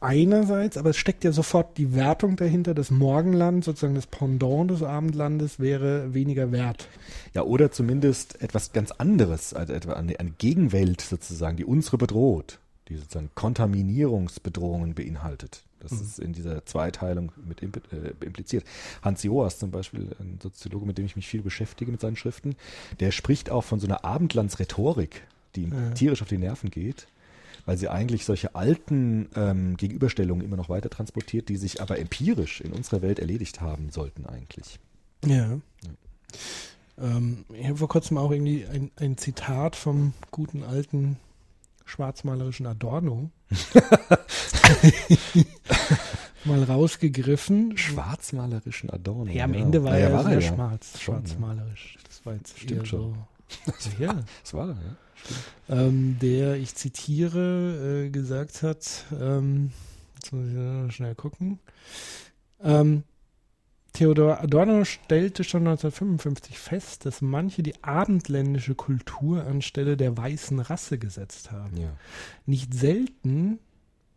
einerseits, aber es steckt ja sofort die Wertung dahinter, das Morgenland, sozusagen das Pendant des Abendlandes, wäre weniger wert. Ja, oder zumindest etwas ganz anderes, also etwa eine, eine Gegenwelt sozusagen, die unsere bedroht, die sozusagen Kontaminierungsbedrohungen beinhaltet. Das Mhm. ist in dieser Zweiteilung mit äh, impliziert. Hans Joas zum Beispiel, ein Soziologe, mit dem ich mich viel beschäftige mit seinen Schriften, der spricht auch von so einer Abendlandsrhetorik, die ihm Ja. tierisch auf die Nerven geht, weil sie eigentlich solche alten ähm, Gegenüberstellungen immer noch weiter transportiert, die sich aber empirisch in unserer Welt erledigt haben sollten eigentlich. Ja. Ähm, ich habe vor kurzem auch irgendwie ein, ein Zitat vom guten alten schwarzmalerischen Adorno mal rausgegriffen. Schwarzmalerischen Adorno. Ja, am Ende war ja, er war sehr ja. schwarz, ja. schwarzmalerisch. Das war jetzt Stimmt schon. so. ja. Das war er, ja. ähm, der, ich zitiere, äh, gesagt hat, ähm, jetzt muss ich noch schnell gucken, ähm, Theodor Adorno stellte schon 1955 fest, dass manche die abendländische Kultur anstelle der weißen Rasse gesetzt haben. ja. Nicht selten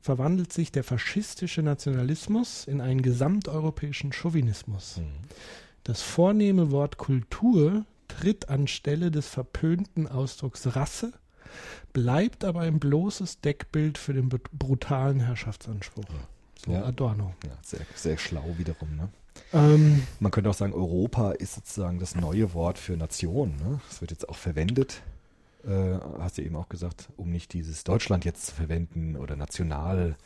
verwandelt sich der faschistische Nationalismus in einen gesamteuropäischen Chauvinismus. Mhm. Das vornehme Wort Kultur tritt anstelle des verpönten Ausdrucks Rasse, bleibt aber ein bloßes Deckbild für den brutalen Herrschaftsanspruch. So Ja. Adorno. Ja, sehr, sehr schlau wiederum. Ne? Ähm, Man könnte auch sagen, Europa ist sozusagen das neue Wort für Nation. Ne? Das wird jetzt auch verwendet, äh, hast du eben auch gesagt, um nicht dieses Deutschland jetzt zu verwenden oder Nationalgefühle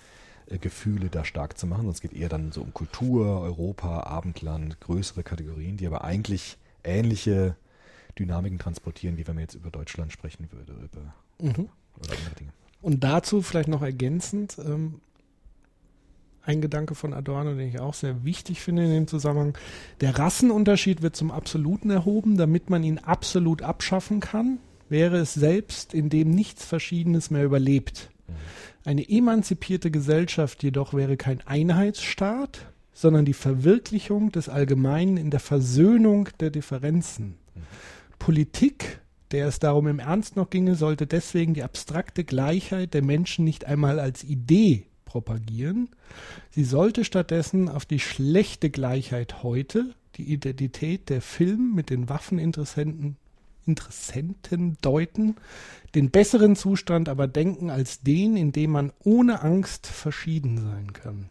äh, Gefühle da stark zu machen. Es geht eher dann so um Kultur, Europa, Abendland, größere Kategorien, die aber eigentlich ähnliche Dynamiken transportieren, wie wenn man jetzt über Deutschland sprechen würde über, mhm. oder andere Dinge. Und dazu vielleicht noch ergänzend ähm, ein Gedanke von Adorno, den ich auch sehr wichtig finde in dem Zusammenhang. Der Rassenunterschied wird zum Absoluten erhoben, damit man ihn absolut abschaffen kann, wäre es selbst, in dem nichts Verschiedenes mehr überlebt. Eine emanzipierte Gesellschaft jedoch wäre kein Einheitsstaat, sondern die Verwirklichung des Allgemeinen in der Versöhnung der Differenzen. Politik, der es darum im Ernst noch ginge, sollte deswegen die abstrakte Gleichheit der Menschen nicht einmal als Idee propagieren. Sie sollte stattdessen auf die schlechte Gleichheit heute, die Identität der Film mit den Waffeninteressenten Interessenten deuten, den besseren Zustand aber denken als den, in dem man ohne Angst verschieden sein kann.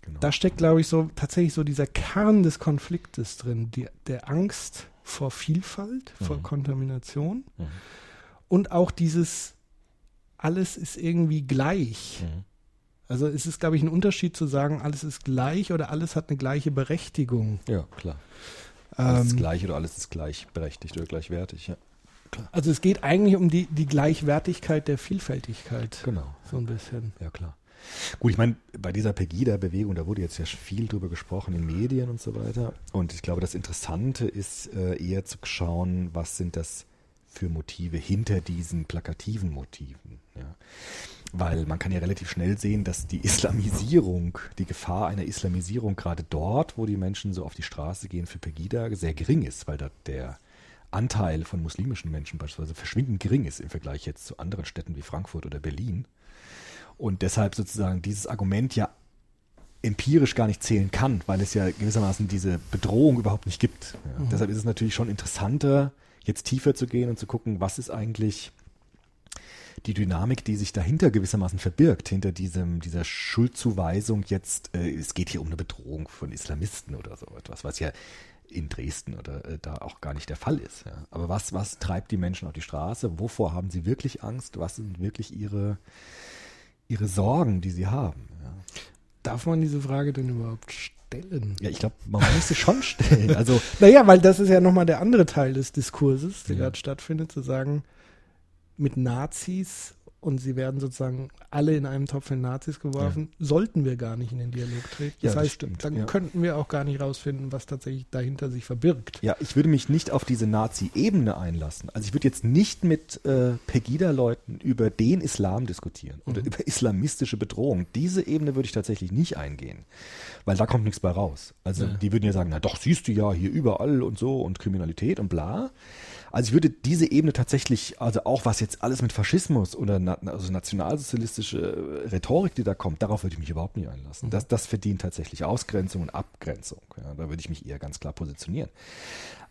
Genau. Da steckt, glaube ich, so tatsächlich so dieser Kern des Konfliktes drin, die, der Angst vor Vielfalt, vor Mhm. Kontamination Mhm. und auch dieses alles ist irgendwie gleich. Mhm. Also es ist, glaube ich, ein Unterschied zu sagen, alles ist gleich oder alles hat eine gleiche Berechtigung. Ja, klar. Alles ist Ähm, gleich oder alles ist gleichberechtigt oder gleichwertig. Ja. also es geht eigentlich um die, die Gleichwertigkeit der Vielfältigkeit. Genau. So ein bisschen. Ja, klar. Gut, ich meine, bei dieser Pegida-Bewegung, da wurde jetzt ja viel drüber gesprochen in Medien und so weiter. Und ich glaube, das Interessante ist äh, eher zu schauen, was sind das für Motive hinter diesen plakativen Motiven. Ja. Weil man kann ja relativ schnell sehen, dass die Islamisierung, die Gefahr einer Islamisierung gerade dort, wo die Menschen so auf die Straße gehen für Pegida, sehr gering ist, weil da der Anteil von muslimischen Menschen beispielsweise verschwindend gering ist im Vergleich jetzt zu anderen Städten wie Frankfurt oder Berlin. Und deshalb sozusagen dieses Argument ja empirisch gar nicht zählen kann, weil es ja gewissermaßen diese Bedrohung überhaupt nicht gibt. Ja. Deshalb ist es natürlich schon interessanter, jetzt tiefer zu gehen und zu gucken, was ist eigentlich die Dynamik, die sich dahinter gewissermaßen verbirgt, hinter diesem, dieser Schuldzuweisung jetzt, äh, es geht hier um eine Bedrohung von Islamisten oder so etwas, was ja in Dresden oder äh, da auch gar nicht der Fall ist. Ja. Aber was, was treibt die Menschen auf die Straße? Wovor haben sie wirklich Angst? Was sind wirklich ihre, ihre Sorgen, die sie haben? Ja. Darf man diese Frage denn überhaupt stellen? Ja, ich glaube, man muss sie schon stellen. Also, Naja, weil das ist ja nochmal der andere Teil des Diskurses, der Ja. gerade stattfindet, zu sagen, mit Nazis und sie werden sozusagen alle in einem Topf in Nazis geworfen, sollten wir gar nicht in den Dialog treten. Ja, Das das heißt, stimmt, dann ja. könnten wir auch gar nicht rausfinden, was tatsächlich dahinter sich verbirgt. ja, ich würde mich nicht auf diese Nazi-Ebene einlassen. Also ich würde jetzt nicht mit äh, Pegida-Leuten über den Islam diskutieren oder über islamistische Bedrohung. Diese Ebene würde ich tatsächlich nicht eingehen, weil da kommt nichts bei raus. Also Ja. die würden ja sagen, na doch, siehst du ja hier überall und so und Kriminalität und bla. Also ich würde diese Ebene tatsächlich, also auch was jetzt alles mit Faschismus oder na, also nationalsozialistische Rhetorik, die da kommt, darauf würde ich mich überhaupt nicht einlassen. Das, das verdient tatsächlich Ausgrenzung und Abgrenzung. Ja, da würde ich mich eher ganz klar positionieren.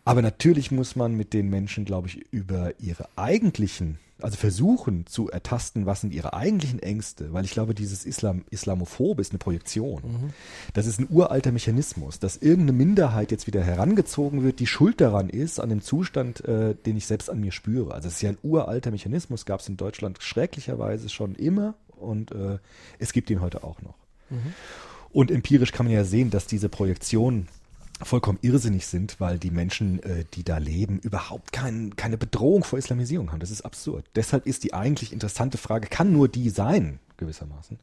Aber natürlich muss man mit den Menschen, glaube ich, über ihre eigentlichen, also versuchen zu ertasten, was sind ihre eigentlichen Ängste, weil ich glaube, dieses Islam, Islamophobe ist eine Projektion. Das ist ein uralter Mechanismus, dass irgendeine Minderheit jetzt wieder herangezogen wird, die schuld daran ist, an dem Zustand, äh, den ich selbst an mir spüre. Also es ist ja ein uralter Mechanismus, gab es in Deutschland schrecklicherweise schon immer und äh, es gibt ihn heute auch noch. Und empirisch kann man ja sehen, dass diese Projektion vollkommen irrsinnig sind, weil die Menschen, äh, die da leben, überhaupt kein, keine Bedrohung vor Islamisierung haben. Das ist absurd. Deshalb ist die eigentlich interessante Frage, kann nur die sein, gewissermaßen,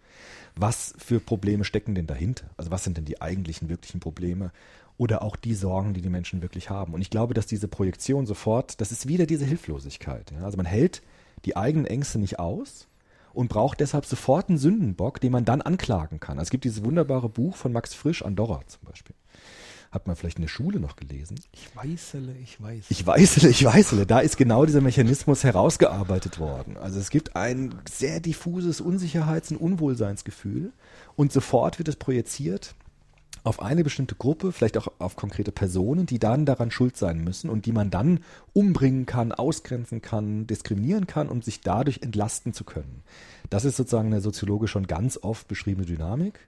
was für Probleme stecken denn dahinter? Also was sind denn die eigentlichen, wirklichen Probleme? Oder auch die Sorgen, die die Menschen wirklich haben. Und ich glaube, dass diese Projektion sofort, das ist wieder diese Hilflosigkeit. Ja? Also man hält die eigenen Ängste nicht aus und braucht deshalb sofort einen Sündenbock, den man dann anklagen kann. Also es gibt dieses wunderbare Buch von Max Frisch, Andorra zum Beispiel hat man vielleicht in der Schule noch gelesen. Ich weißele, ich weiß. Ich weißele, ich weißele. Da ist genau dieser Mechanismus herausgearbeitet worden. Also es gibt ein sehr diffuses Unsicherheits- und Unwohlseinsgefühl und sofort wird es projiziert auf eine bestimmte Gruppe, vielleicht auch auf konkrete Personen, die dann daran schuld sein müssen und die man dann umbringen kann, ausgrenzen kann, diskriminieren kann, um sich dadurch entlasten zu können. Das ist sozusagen eine soziologisch schon ganz oft beschriebene Dynamik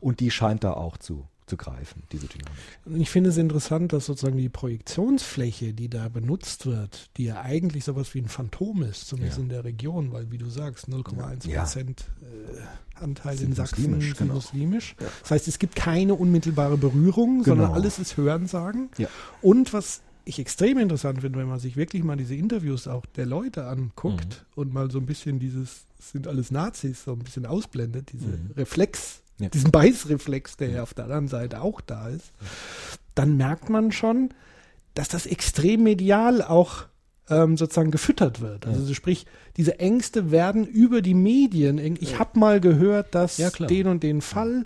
und die scheint da auch zu zu greifen, diese Dynamik. Ich finde es interessant, dass sozusagen die Projektionsfläche, die da benutzt wird, die ja eigentlich sowas wie ein Phantom ist, zumindest ja. in der Region, weil wie du sagst, 0,1 ja. Prozent äh, Anteil in Sachsen muslimisch, sind genau. muslimisch. Ja. Das heißt, es gibt keine unmittelbare Berührung, genau. sondern alles ist Hörensagen. Und was ich extrem interessant finde, wenn man sich wirklich mal diese Interviews auch der Leute anguckt mhm. und mal so ein bisschen dieses, sind alles Nazis, so ein bisschen ausblendet, diese mhm. Reflex ja. diesen Beißreflex, der ja auf der anderen Seite auch da ist, dann merkt man schon, dass das extrem medial auch ähm, sozusagen gefüttert wird. Also ja. sprich, diese Ängste werden über die Medien. Ich habe mal gehört, dass ja, den und den Fall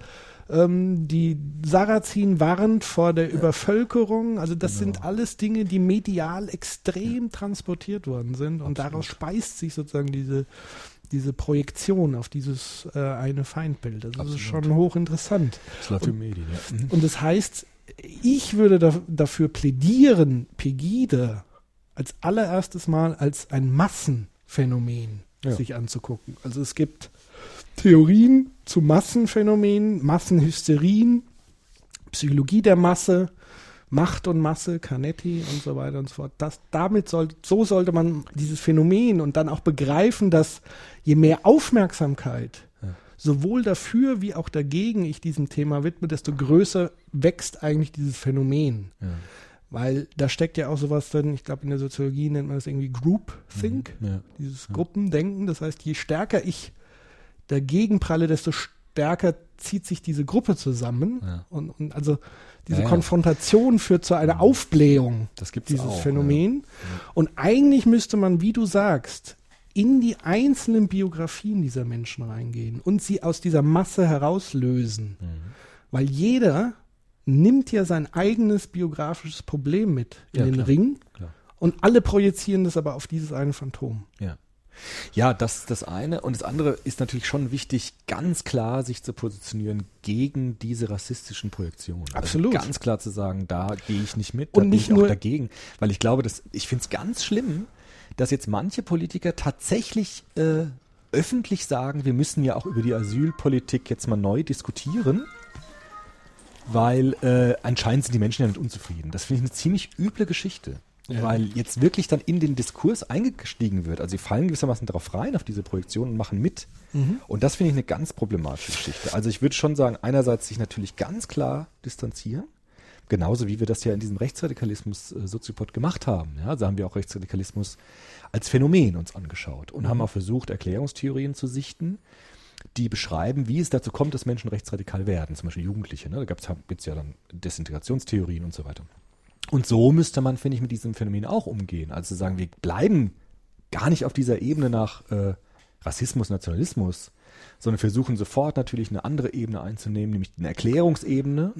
ähm, die Sarrazin warnt vor der ja. Übervölkerung. Also das genau. sind alles Dinge, die medial extrem transportiert worden sind und Absolut. daraus speist sich sozusagen diese diese Projektion auf dieses äh, eine Feindbild. Das Absolut. ist schon hochinteressant. Das läuft in Medien, ja. Mhm. Und das heißt, ich würde da, dafür plädieren, Pegida als allererstes Mal als ein Massenphänomen ja. sich anzugucken. Also es gibt Theorien zu Massenphänomenen, Massenhysterien, Psychologie der Masse, Macht und Masse, Canetti und so weiter und so fort. Das, damit soll, so sollte man dieses Phänomen und dann auch begreifen, dass je mehr Aufmerksamkeit ja. sowohl dafür wie auch dagegen ich diesem Thema widme, desto größer wächst eigentlich dieses Phänomen. Ja. Weil da steckt ja auch sowas drin, ich glaube in der Soziologie nennt man das irgendwie Group Think, mhm. ja. dieses Gruppendenken. Das heißt, je stärker ich dagegen pralle, desto stärker zieht sich diese Gruppe zusammen. Und, und also diese ja, Konfrontation führt zu einer Aufblähung dieses auch, Phänomen. Und eigentlich müsste man, wie du sagst, in die einzelnen Biografien dieser Menschen reingehen und sie aus dieser Masse herauslösen. Mhm. Weil jeder nimmt ja sein eigenes biografisches Problem mit in ja, den klar, Ring klar. und alle projizieren das aber auf dieses eine Phantom. Ja. Ja, das ist das eine. Und das andere ist natürlich schon wichtig, ganz klar sich zu positionieren gegen diese rassistischen Projektionen. Also Absolut. Also ganz klar zu sagen, da gehe ich nicht mit, da und nicht bin ich nur auch dagegen. Weil ich glaube, dass, ich finde es ganz schlimm, dass jetzt manche Politiker tatsächlich äh, öffentlich sagen, wir müssen ja auch über die Asylpolitik jetzt mal neu diskutieren weil äh, anscheinend sind die Menschen ja nicht unzufrieden. Das finde ich eine ziemlich üble Geschichte. Ja. Weil jetzt wirklich dann in den Diskurs eingestiegen wird. Also sie fallen gewissermaßen darauf rein, auf diese Projektion und machen mit. Mhm. Und das finde ich eine ganz problematische Geschichte. Also ich würde schon sagen, einerseits sich natürlich ganz klar distanzieren. Genauso wie wir das ja in diesem Rechtsradikalismus äh, Soziopod gemacht haben. Ja, also haben wir auch Rechtsradikalismus als Phänomen uns angeschaut und mhm. haben auch versucht, Erklärungstheorien zu sichten, die beschreiben, wie es dazu kommt, dass Menschen rechtsradikal werden, zum Beispiel Jugendliche. Ne? Da gibt es ja dann Desintegrationstheorien und so weiter. Und so müsste man, finde ich, mit diesem Phänomen auch umgehen. Also sagen, wir bleiben gar nicht auf dieser Ebene nach äh, Rassismus, Nationalismus, sondern versuchen sofort natürlich eine andere Ebene einzunehmen, nämlich eine Erklärungsebene.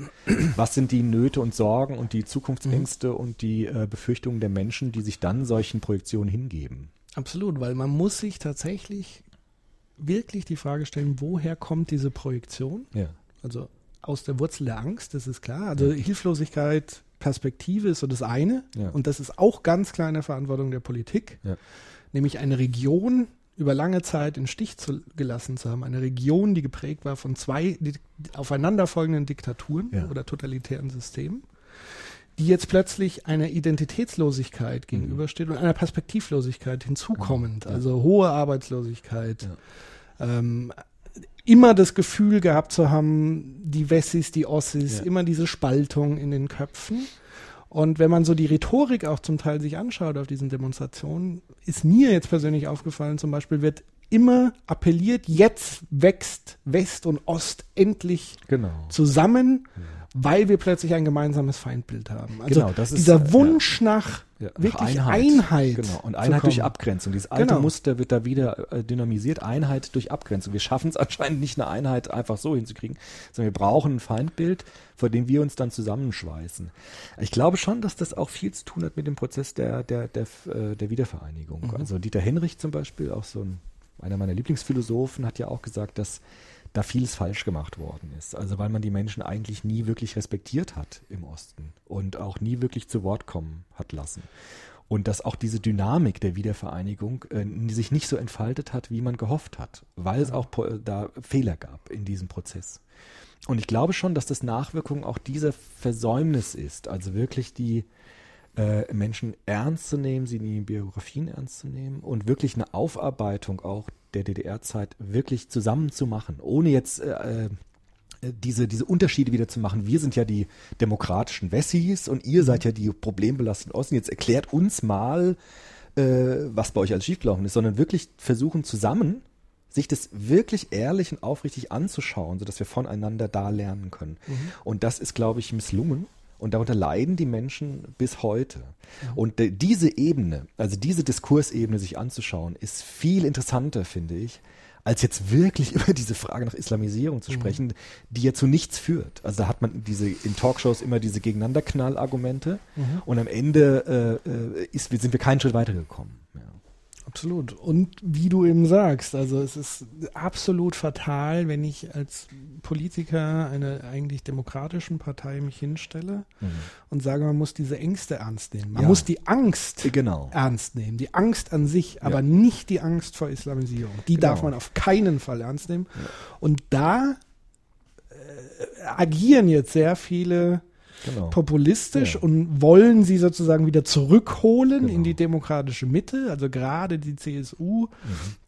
Was sind die Nöte und Sorgen und die Zukunftsängste mhm. und die äh, Befürchtungen der Menschen, die sich dann solchen Projektionen hingeben? Absolut, weil man muss sich tatsächlich wirklich die Frage stellen, woher kommt diese Projektion? Ja. Also aus der Wurzel der Angst, das ist klar. Also ja. Hilflosigkeit, Perspektive ist so das eine. Ja. Und das ist auch ganz klar in der Verantwortung der Politik. Ja. Nämlich eine Region über lange Zeit in Stich zu, gelassen zu haben. Eine Region, die geprägt war von zwei die, aufeinanderfolgenden Diktaturen ja. oder totalitären Systemen, die jetzt plötzlich einer Identitätslosigkeit mhm. gegenübersteht und einer Perspektivlosigkeit hinzukommend. Also hohe Arbeitslosigkeit, ähm, immer das Gefühl gehabt zu haben, die Wessis, die Ossis, Ja. immer diese Spaltung in den Köpfen. Und wenn man so die Rhetorik auch zum Teil sich anschaut auf diesen Demonstrationen, ist mir jetzt persönlich aufgefallen, zum Beispiel wird immer appelliert, jetzt wächst West und Ost endlich Genau. zusammen, weil wir plötzlich ein gemeinsames Feindbild haben. Also Genau, das ist, dieser äh, Wunsch nach Ja, nach wirklich Einheit. Genau. Und Einheit durch. Abgrenzung. Dieses alte Genau. Muster wird da wieder äh, dynamisiert. Einheit durch Abgrenzung. Wir schaffen es anscheinend nicht, eine Einheit einfach so hinzukriegen, sondern wir brauchen ein Feindbild, vor dem wir uns dann zusammenschweißen. Ich glaube schon, dass das auch viel zu tun hat mit dem Prozess der, der, der, äh, der Wiedervereinigung. Mhm. Also Dieter Henrich zum Beispiel, auch so ein, einer meiner Lieblingsphilosophen, hat ja auch gesagt, dass da vieles falsch gemacht worden ist. Also weil man die Menschen eigentlich nie wirklich respektiert hat im Osten und auch nie wirklich zu Wort kommen hat lassen. Und dass auch diese Dynamik der Wiedervereinigung äh, sich nicht so entfaltet hat, wie man gehofft hat, weil es auch äh, da Fehler gab in diesem Prozess. Und ich glaube schon, dass das Nachwirkung auch dieser Versäumnis ist, also wirklich die äh, Menschen ernst zu nehmen, sie in die Biografien ernst zu nehmen und wirklich eine Aufarbeitung auch der DDR-Zeit wirklich zusammen zu machen, ohne jetzt äh, äh, diese, diese Unterschiede wieder zu machen. Wir sind ja die demokratischen Wessis und ihr seid ja die problembelasteten Osten. Jetzt erklärt uns mal, äh, was bei euch alles schiefgelaufen ist, sondern wirklich versuchen zusammen sich das wirklich ehrlich und aufrichtig anzuschauen, sodass wir voneinander da lernen können. Und das ist, glaube ich, misslungen. Und darunter leiden die Menschen bis heute. Und de- diese Ebene, also diese Diskursebene sich anzuschauen, ist viel interessanter, finde ich, als jetzt wirklich über diese Frage nach Islamisierung zu sprechen, die ja zu nichts führt. Also da hat man diese in Talkshows immer diese Gegeneinanderknall-Argumente und am Ende äh, äh, ist, sind wir keinen Schritt weitergekommen. Ja. Absolut. Und wie du eben sagst, also es ist absolut fatal, wenn ich als Politiker einer eigentlich demokratischen Partei mich hinstelle und sage, man muss diese Ängste ernst nehmen. Man Ja. muss die Angst Genau. ernst nehmen. Die Angst an sich, aber Ja. nicht die Angst vor Islamisierung. Die Genau. darf man auf keinen Fall ernst nehmen. Und da äh, agieren jetzt sehr viele Genau. populistisch Ja. und wollen sie sozusagen wieder zurückholen Genau. in die demokratische Mitte. Also gerade die CSU, Mhm.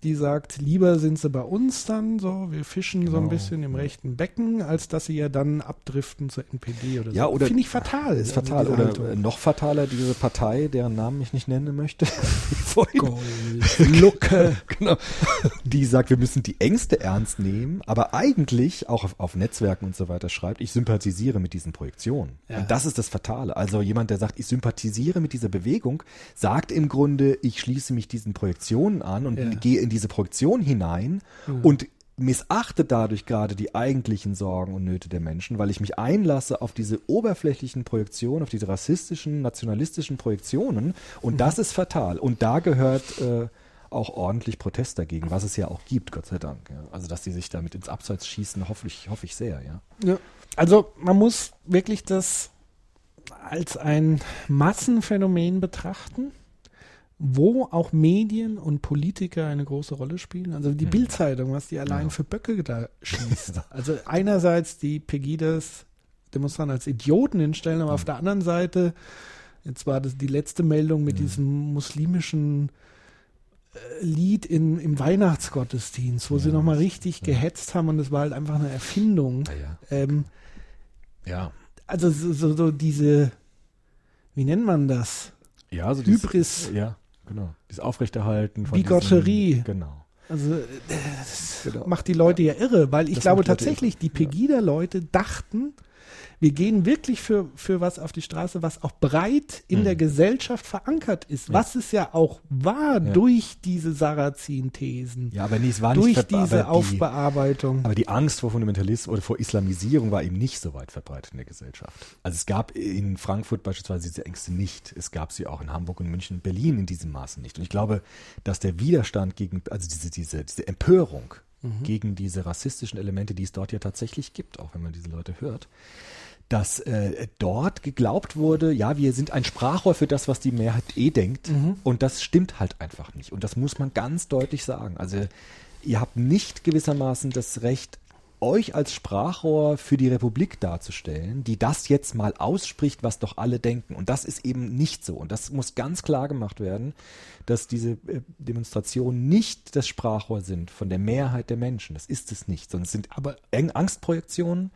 Die sagt, lieber sind sie bei uns dann so, wir fischen so ein Genau. bisschen im rechten Becken, als dass sie ja dann abdriften zur NPD oder so. Ja, oder- Finde ich fatal. ist also fatal. Oder Haltung. noch fataler, diese Partei, deren Namen ich nicht nennen möchte, die Lucke. genau, die sagt, wir müssen die Ängste ernst nehmen, aber eigentlich auch auf, auf Netzwerken und so weiter schreibt, ich sympathisiere mit diesen Projektionen. Ja. Und das ist das Fatale. Also jemand, der sagt, ich sympathisiere mit dieser Bewegung, sagt im Grunde, ich schließe mich diesen Projektionen an und Ja. gehe in diese Projektion hinein und missachte dadurch gerade die eigentlichen Sorgen und Nöte der Menschen, weil ich mich einlasse auf diese oberflächlichen Projektionen, auf diese rassistischen, nationalistischen Projektionen und das ist fatal. Und da gehört äh, auch ordentlich Protest dagegen, was es ja auch gibt, Gott sei Dank. Ja. Also dass die sich damit ins Abseits schießen, hoffe ich, hoffe ich sehr, ja. Ja. Also man muss wirklich das als ein Massenphänomen betrachten, wo auch Medien und Politiker eine große Rolle spielen. Also die Bildzeitung, was die allein Ja. für Böcke da schießt. Also einerseits die Pegidas Demonstranten als Idioten hinstellen, aber auf der anderen Seite, jetzt war das die letzte Meldung mit diesem muslimischen äh, Lied in, im Weihnachtsgottesdienst, wo sie Ja. nochmal richtig gehetzt haben und es war halt einfach eine Erfindung. Ja, Ähm, ja. also so, so, so diese, wie nennt man das? Ja, also Hybris. ja, genau. Dieses Aufrechterhalten von Bigotterie. Diesem, genau. Also äh, das Genau. macht die Leute ja irre, weil ich Das glaube tatsächlich, die. Pegida-Leute dachten, wir gehen wirklich für, für was auf die Straße, was auch breit in Mhm. der Gesellschaft verankert ist, Ja. was es ja auch war Ja. durch diese Sarrazin-Thesen, Ja, aber nee, es war durch nicht ver- diese aber die, Aufbearbeitung. Aber die Angst vor Fundamentalismus oder vor Islamisierung war eben nicht so weit verbreitet in der Gesellschaft. Also es gab in Frankfurt beispielsweise diese Ängste nicht. Es gab sie auch in Hamburg und München und Berlin in diesem Maße nicht. Und ich glaube, dass der Widerstand gegen, also diese, diese, diese Empörung gegen diese rassistischen Elemente, die es dort ja tatsächlich gibt, auch wenn man diese Leute hört, dass äh, dort geglaubt wurde, ja, wir sind ein Sprachrohr für das, was die Mehrheit eh denkt. Und das stimmt halt einfach nicht. Und das muss man ganz deutlich sagen. Also ihr habt nicht gewissermaßen das Recht, euch als Sprachrohr für die Republik darzustellen, die das jetzt mal ausspricht, was doch alle denken. Und das ist eben nicht so. Und das muss ganz klar gemacht werden, dass diese äh, Demonstrationen nicht das Sprachrohr sind von der Mehrheit der Menschen. Das ist es nicht, sondern es sind aber Angstprojektionen,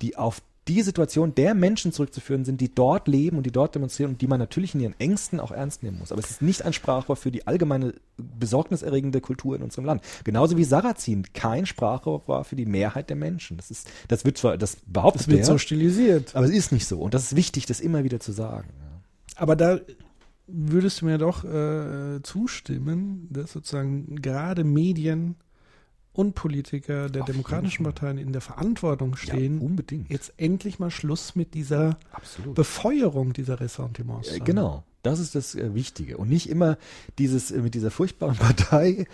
die auf die Situation der Menschen zurückzuführen sind, die dort leben und die dort demonstrieren und die man natürlich in ihren Ängsten auch ernst nehmen muss. Aber es ist nicht ein Sprachrohr für die allgemeine besorgniserregende Kultur in unserem Land. Genauso wie Sarrazin kein Sprachrohr war für die Mehrheit der Menschen. Das ist, das wird zwar, das behauptet Das wird der, so stilisiert. aber es ist nicht so. Und das ist wichtig, das immer wieder zu sagen. Aber da würdest du mir doch äh, zustimmen, dass sozusagen gerade Medien und Politiker der Auf demokratischen. Parteien in der Verantwortung stehen, Ja, unbedingt. jetzt endlich mal Schluss mit dieser Absolut. Befeuerung dieser Ressentiments. Haben. Genau, das ist das äh, Wichtige. Und nicht immer dieses äh, mit dieser furchtbaren Partei,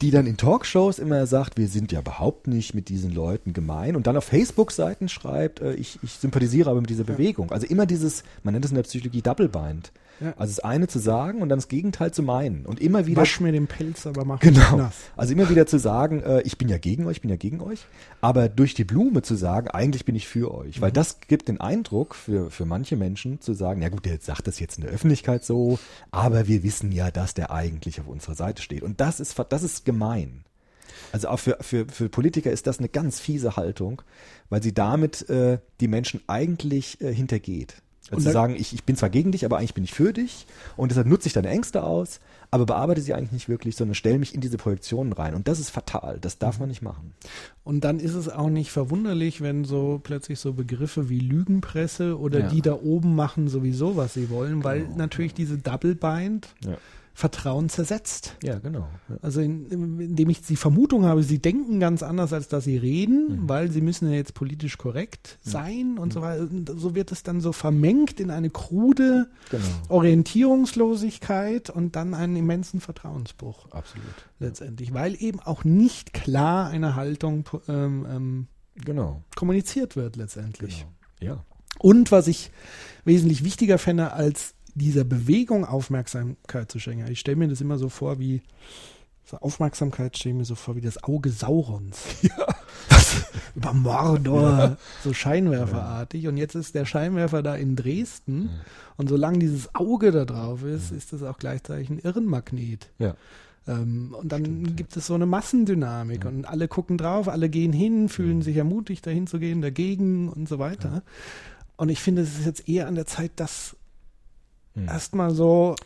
die dann in Talkshows immer sagt, wir sind ja überhaupt nicht mit diesen Leuten gemein und dann auf Facebook-Seiten schreibt, äh, ich, ich sympathisiere aber mit dieser Bewegung. Also immer dieses, man nennt es in der Psychologie Double Bind. Ja. Also das eine zu sagen und dann das Gegenteil zu meinen. Und immer wieder. Wasch mir den Pelz, aber mach Genau. nass. Also immer wieder zu sagen, äh, ich bin ja gegen euch, ich bin ja gegen euch, aber durch die Blume zu sagen, eigentlich bin ich für euch, Mhm. weil das gibt den Eindruck für, für manche Menschen zu sagen, ja gut, der sagt das jetzt in der Öffentlichkeit so, aber wir wissen ja, dass der eigentlich auf unserer Seite steht. Und das ist, das ist gemein. Also auch für, für, für Politiker ist das eine ganz fiese Haltung, weil sie damit äh, die Menschen eigentlich äh, hintergeht. Und sie sagen, ich, ich bin zwar gegen dich, aber eigentlich bin ich für dich und deshalb nutze ich deine Ängste aus, aber bearbeite sie eigentlich nicht wirklich, sondern stelle mich in diese Projektionen rein. Und das ist fatal, das darf man nicht machen. Und dann ist es auch nicht verwunderlich, wenn so plötzlich so Begriffe wie Lügenpresse oder Ja. die da oben machen sowieso, was sie wollen, weil Genau. natürlich diese Double Bind Ja, Vertrauen zersetzt. ja genau. Ja. Also in, indem ich die Vermutung habe, sie denken ganz anders, als dass sie reden, Mhm. weil sie müssen ja jetzt politisch korrekt sein und so weiter. Und so wird es dann so vermengt in eine krude Genau, Orientierungslosigkeit und dann einen immensen Vertrauensbruch absolut. letztendlich, weil eben auch nicht klar eine Haltung ähm, ähm, Genau, kommuniziert wird letztendlich. genau. Ja, Und was ich wesentlich wichtiger fände, als dieser Bewegung Aufmerksamkeit zu schenken. Ich stelle mir das immer so vor, wie so Aufmerksamkeit stelle ich mir so vor wie das Auge Saurons. Über Mordor, so scheinwerferartig. Und jetzt ist der Scheinwerfer da in Dresden. Und solange dieses Auge da drauf ist, ist das auch gleichzeitig ein Irrenmagnet. ja. Ähm, und dann Stimmt, ja. gibt es so eine Massendynamik und alle gucken drauf, alle gehen hin, fühlen sich ermutigt, dahin zu gehen, dagegen und so weiter. Und ich finde, es ist jetzt eher an der Zeit, das Hm. erstmal so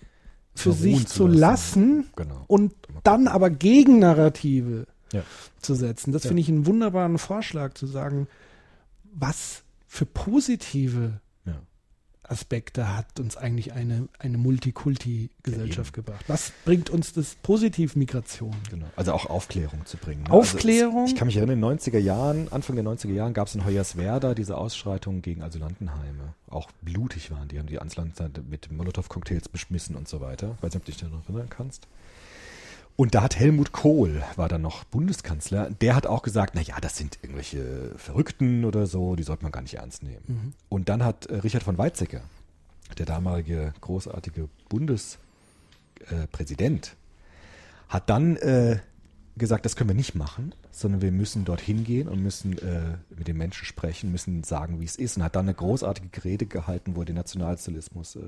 für Verruhen sich zu lassen. lassen Genau. und dann aber Gegennarrative Ja. zu setzen. Das Ja. finde ich einen wunderbaren Vorschlag, zu sagen, was für positive. Aspekte hat uns eigentlich eine, eine Multikulti-Gesellschaft Ja, gebracht? Was bringt uns das Positiv-Migration? Genau. Also auch Aufklärung zu bringen. ne? Aufklärung? Also es, ich kann mich erinnern, in den 90er Jahren, Anfang der 90er Jahren gab es in Hoyerswerda diese Ausschreitungen gegen Asylantenheime. Auch blutig waren die, haben die Asylanten mit Molotow-Cocktails beschmissen und so weiter. Weiß nicht, ob du dich daran erinnern kannst. Und da hat Helmut Kohl, war dann noch Bundeskanzler, der hat auch gesagt, na ja, das sind irgendwelche Verrückten oder so, die sollte man gar nicht ernst nehmen. Und dann hat äh, Richard von Weizsäcker, der damalige großartige Bundespräsident, hat dann äh, gesagt, das können wir nicht machen, sondern wir müssen dorthin gehen und müssen äh, mit den Menschen sprechen, müssen sagen, wie es ist. Und hat dann eine großartige Rede gehalten, wo er den Nationalsozialismus äh,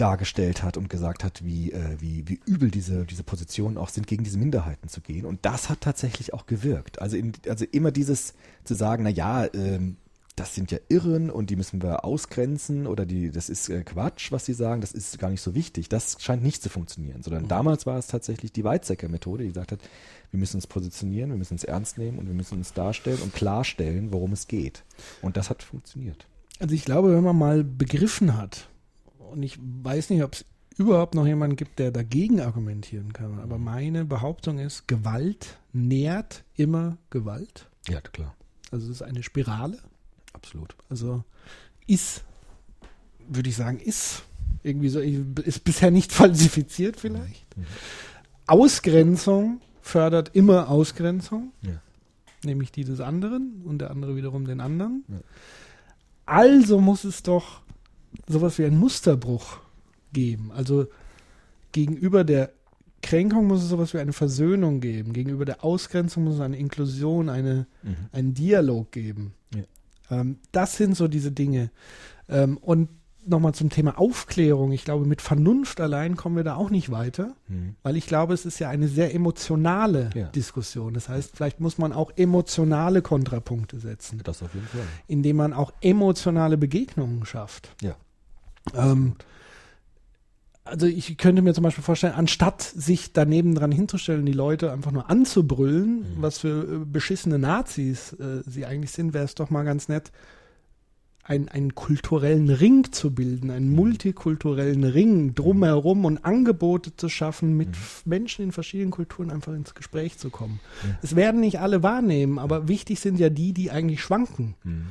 dargestellt hat und gesagt hat, wie, äh, wie, wie übel diese, diese Positionen auch sind, gegen diese Minderheiten zu gehen. Und das hat tatsächlich auch gewirkt. Also, in, also immer dieses zu sagen, na ja, ähm, das sind ja Irren und die müssen wir ausgrenzen oder die, das ist äh, Quatsch, was sie sagen, das ist gar nicht so wichtig. Das scheint nicht zu funktionieren, sondern damals war es tatsächlich die Weizsäcker-Methode, die gesagt hat, wir müssen uns positionieren, wir müssen uns ernst nehmen und wir müssen uns darstellen und klarstellen, worum es geht. Und das hat funktioniert. Also ich glaube, wenn man mal begriffen hat, und ich weiß nicht, ob es überhaupt noch jemanden gibt, der dagegen argumentieren kann, aber meine Behauptung ist, Gewalt nährt immer Gewalt. Ja, klar, Also es ist eine Spirale. absolut. Also ist, würde ich sagen, ist irgendwie so, ist bisher nicht falsifiziert vielleicht. Mhm. Ausgrenzung fördert immer Ausgrenzung, Ja. nämlich die des anderen und der andere wiederum den anderen. Ja. Also muss es doch sowas wie einen Musterbruch geben. Also gegenüber der Kränkung muss es sowas wie eine Versöhnung geben. Gegenüber der Ausgrenzung muss es eine Inklusion, eine, Mhm. einen Dialog geben. Ja. Ähm, das sind so diese Dinge. Ähm, und nochmal zum Thema Aufklärung. Ich glaube, mit Vernunft allein kommen wir da auch nicht weiter, Mhm. weil ich glaube, es ist ja eine sehr emotionale Ja. Diskussion. Das heißt, vielleicht muss man auch emotionale Kontrapunkte setzen, Das auf jeden Fall. indem man auch emotionale Begegnungen schafft. Ja. Ähm, also ich könnte mir zum Beispiel vorstellen, anstatt sich daneben dran hinzustellen, die Leute einfach nur anzubrüllen, Mhm. was für äh, beschissene Nazis äh, sie eigentlich sind, wäre es doch mal ganz nett, ein, einen kulturellen Ring zu bilden, Mhm. einen multikulturellen Ring drumherum und Angebote zu schaffen, mit Mhm. Menschen in verschiedenen Kulturen einfach ins Gespräch zu kommen. Ja. Es werden nicht alle wahrnehmen, aber wichtig sind ja die, die eigentlich schwanken Mhm.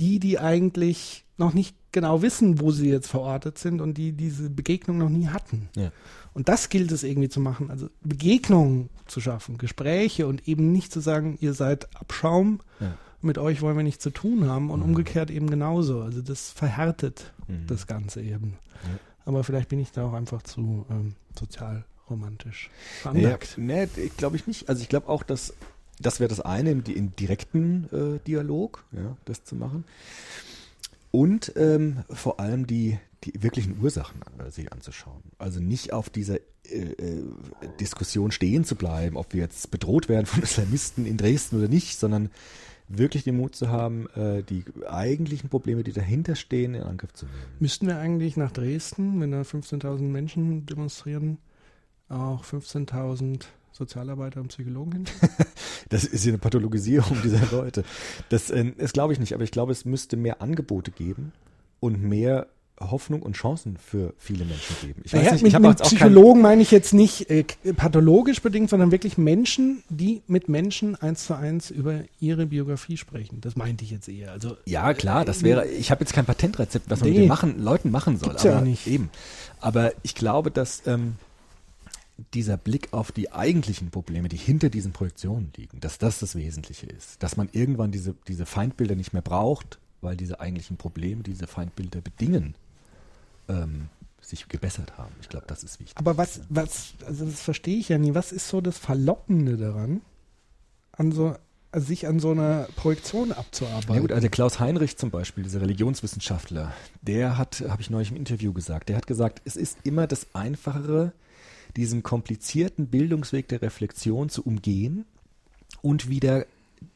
die, die eigentlich noch nicht genau wissen, wo sie jetzt verortet sind und die diese Begegnung noch nie hatten. Ja. Und das gilt es irgendwie zu machen, also Begegnungen zu schaffen, Gespräche und eben nicht zu sagen, ihr seid Abschaum, Ja. mit euch wollen wir nichts zu tun haben und Mhm. umgekehrt eben genauso. Also das verhärtet Mhm. das Ganze eben. Ja. Aber vielleicht bin ich da auch einfach zu ähm, sozial romantisch veranlagt. nee, glaube ich nicht. Also ich glaube auch, dass das wäre das eine, im, im direkten äh, Dialog, ja, das zu machen. Und ähm, vor allem die, die wirklichen Ursachen äh, sich anzuschauen. Also nicht auf dieser äh, äh, Diskussion stehen zu bleiben, ob wir jetzt bedroht werden von Islamisten in Dresden oder nicht, sondern wirklich den Mut zu haben, äh, die eigentlichen Probleme, die dahinter stehen, in Angriff zu nehmen. Müssten wir eigentlich nach Dresden, wenn da 15.000 Menschen demonstrieren, auch 15.000 Sozialarbeiter und Psychologen hin? Das ist ja eine Pathologisierung dieser Leute. Das, äh, das glaube ich nicht, aber ich glaube, es müsste mehr Angebote geben und mehr Hoffnung und Chancen für viele Menschen geben. Ich weiß Naja, nicht, mit, ich habe mit Psychologen meine ich jetzt nicht äh, pathologisch bedingt, sondern wirklich Menschen, die mit Menschen eins zu eins über ihre Biografie sprechen. Das meinte ich jetzt eher. Also Ja, klar, das wäre, ich habe jetzt kein Patentrezept, was man Nee. mit den machen, Leuten machen soll. Gibt's ja aber auch nicht. Eben. Aber ich glaube, dass ähm, dieser Blick auf die eigentlichen Probleme, die hinter diesen Projektionen liegen, dass das das Wesentliche ist. Dass man irgendwann diese, diese Feindbilder nicht mehr braucht, weil diese eigentlichen Probleme, diese Feindbilder bedingen, ähm, sich gebessert haben. Ich glaube, das ist wichtig. Aber was, was, also das verstehe ich ja nie. Was ist so das Verlockende daran, an so, also sich an so einer Projektion abzuarbeiten? Ja gut, also Klaus Heinrich zum Beispiel, dieser Religionswissenschaftler, der hat, habe ich neulich im Interview gesagt, der hat gesagt, es ist immer das Einfachere, diesen komplizierten Bildungsweg der Reflexion zu umgehen und wieder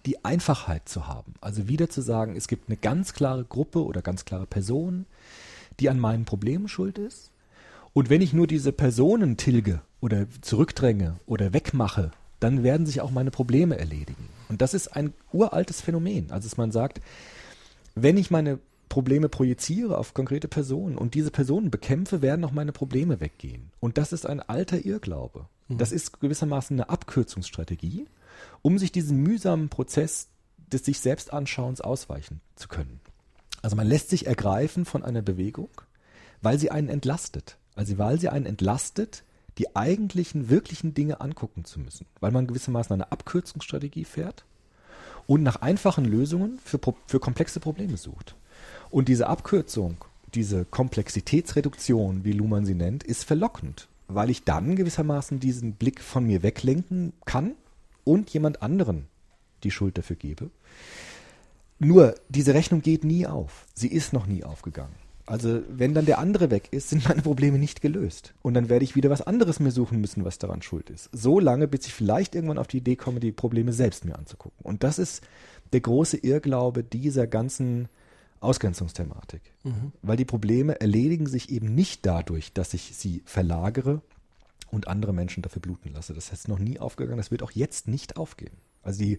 die Einfachheit zu haben. Also wieder zu sagen, es gibt eine ganz klare Gruppe oder ganz klare Person, die an meinen Problemen schuld ist. Und wenn ich nur diese Personen tilge oder zurückdränge oder wegmache, dann werden sich auch meine Probleme erledigen. Und das ist ein uraltes Phänomen. Also dass man sagt, wenn ich meine Probleme projiziere auf konkrete Personen und diese Personen bekämpfe, werden auch meine Probleme weggehen. Und das ist ein alter Irrglaube. Das ist gewissermaßen eine Abkürzungsstrategie, um sich diesen mühsamen Prozess des sich selbst Anschauens ausweichen zu können. Also man lässt sich ergreifen von einer Bewegung, weil sie einen entlastet. Also weil sie einen entlastet, die eigentlichen, wirklichen Dinge angucken zu müssen. Weil man gewissermaßen eine Abkürzungsstrategie fährt und nach einfachen Lösungen für, für komplexe Probleme sucht. Und diese Abkürzung, diese Komplexitätsreduktion, wie Luhmann sie nennt, ist verlockend, weil ich dann gewissermaßen diesen Blick von mir weglenken kann und jemand anderen die Schuld dafür gebe. Nur, diese Rechnung geht nie auf. Sie ist noch nie aufgegangen. Also, wenn dann der andere weg ist, sind meine Probleme nicht gelöst. Und dann werde ich wieder was anderes mir suchen müssen, was daran schuld ist. So lange, bis ich vielleicht irgendwann auf die Idee komme, die Probleme selbst mir anzugucken. Und das ist der große Irrglaube dieser ganzen Ausgrenzungsthematik. Weil die Probleme erledigen sich eben nicht dadurch, dass ich sie verlagere und andere Menschen dafür bluten lasse. Das ist noch nie aufgegangen, das wird auch jetzt nicht aufgehen. Also die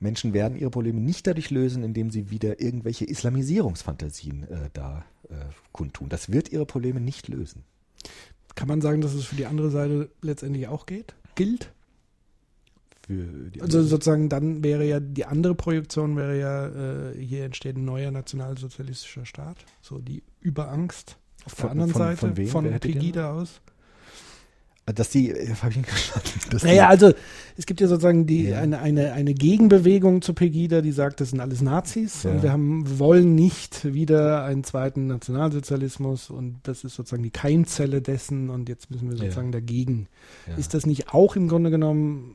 Menschen werden ihre Probleme nicht dadurch lösen, indem sie wieder irgendwelche Islamisierungsfantasien äh, da äh, kundtun. Das wird ihre Probleme nicht lösen. Kann man sagen, dass es für die andere Seite letztendlich auch geht? Gilt? Für die Also sozusagen dann wäre ja die andere Projektion wäre ja, äh, hier entsteht ein neuer nationalsozialistischer Staat. So die Überangst auf der Von- anderen von- Seite von wem? Den? Pegida aus. Dass die, äh, habe ich nicht verstanden. Naja, also es gibt ja sozusagen die, Ja. eine, eine, eine Gegenbewegung zu Pegida, die sagt, das sind alles Nazis Ja. und wir haben, wollen nicht wieder einen zweiten Nationalsozialismus und das ist sozusagen die Keimzelle dessen und jetzt müssen wir Ja. sozusagen dagegen. ja. Ist das nicht auch im Grunde genommen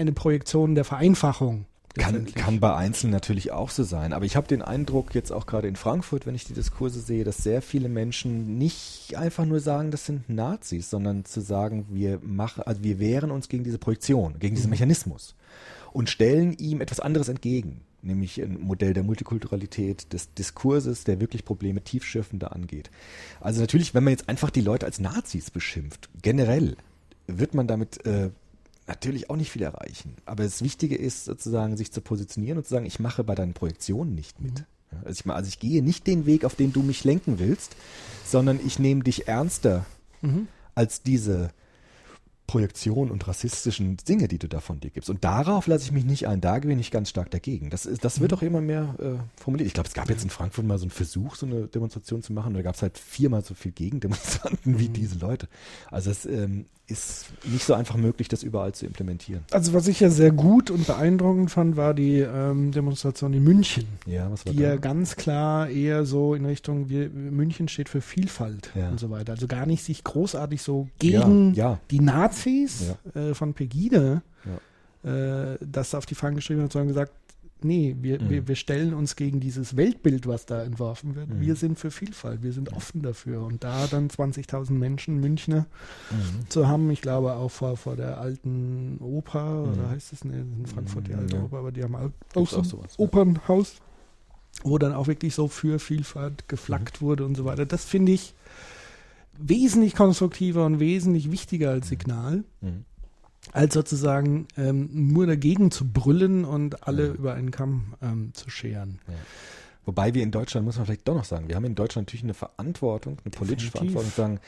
eine Projektion der Vereinfachung? Kann, kann bei Einzelnen natürlich auch so sein, aber ich habe den Eindruck, jetzt auch gerade in Frankfurt, wenn ich die Diskurse sehe, dass sehr viele Menschen nicht einfach nur sagen, das sind Nazis, sondern zu sagen, wir machen, also wir wehren uns gegen diese Projektion, gegen diesen Mechanismus und stellen ihm etwas anderes entgegen, nämlich ein Modell der Multikulturalität, des Diskurses, der wirklich Probleme tiefschürfender angeht. Also natürlich, wenn man jetzt einfach die Leute als Nazis beschimpft, generell, wird man damit äh, natürlich auch nicht viel erreichen. Aber das Wichtige ist sozusagen, sich zu positionieren und zu sagen, ich mache bei deinen Projektionen nicht mit. Ja, Also, ich, also ich gehe nicht den Weg, auf den du mich lenken willst, sondern ich nehme dich ernster Mhm. als diese Projektion und rassistischen Dinge, die du da von dir gibst. Und darauf lasse ich mich nicht ein. Da bin ich ganz stark dagegen. Das, ist, das wird auch immer mehr äh, formuliert. Ich glaube, es gab jetzt in Frankfurt mal so einen Versuch, so eine Demonstration zu machen. Da gab es halt viermal so viel Gegendemonstranten wie diese Leute. Also es ähm, ist nicht so einfach möglich, das überall zu implementieren. Also was ich ja sehr gut und beeindruckend fand, war die ähm, Demonstration in München, Ja, was war die da? ja ganz klar eher so in Richtung, wir, München steht für Vielfalt Ja. und so weiter. Also gar nicht sich großartig so gegen ja, ja. die Nazis äh, von Pegida äh, das auf die Fahnen geschrieben hat, sondern gesagt, nee, wir, Mhm. wir, wir stellen uns gegen dieses Weltbild, was da entworfen wird. Mhm. Wir sind für Vielfalt, wir sind offen dafür. Und da dann 20.000 Menschen, Münchner, Mhm. zu haben, ich glaube auch vor, vor der alten Oper, Mhm. oder heißt es, ne, in Frankfurt die Mhm, alte ja. Oper, aber die haben auch, auch so ein sowas, ja. Opernhaus, wo dann auch wirklich so für Vielfalt Mhm. geflaggt wurde und so weiter. Das finde ich wesentlich konstruktiver und wesentlich wichtiger als Signal, Mhm. als sozusagen ähm, nur dagegen zu brüllen und alle Ja. über einen Kamm ähm, zu scheren. Wobei wir in Deutschland, muss man vielleicht doch noch sagen, wir haben in Deutschland natürlich eine Verantwortung, eine politische Definitiv. Verantwortung, zu sagen,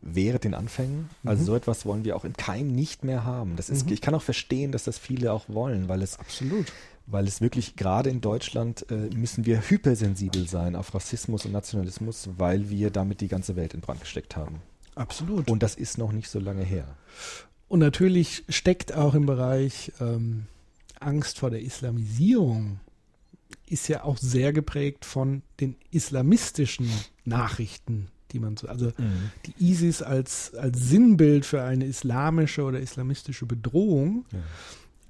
während den Anfängen. Also Mhm. so etwas wollen wir auch im Keim nicht mehr haben. Das ist, Mhm. ich kann auch verstehen, dass das viele auch wollen, weil es, Absolut. Weil es wirklich gerade in Deutschland äh, müssen wir hypersensibel sein auf Rassismus und Nationalismus, weil wir damit die ganze Welt in Brand gesteckt haben. Absolut. Und das ist noch nicht so lange her. Und natürlich steckt auch im Bereich ähm, Angst vor der Islamisierung, ist ja auch sehr geprägt von den islamistischen Nachrichten, die man so, also die ISIS als, als Sinnbild für eine islamische oder islamistische Bedrohung, Ja.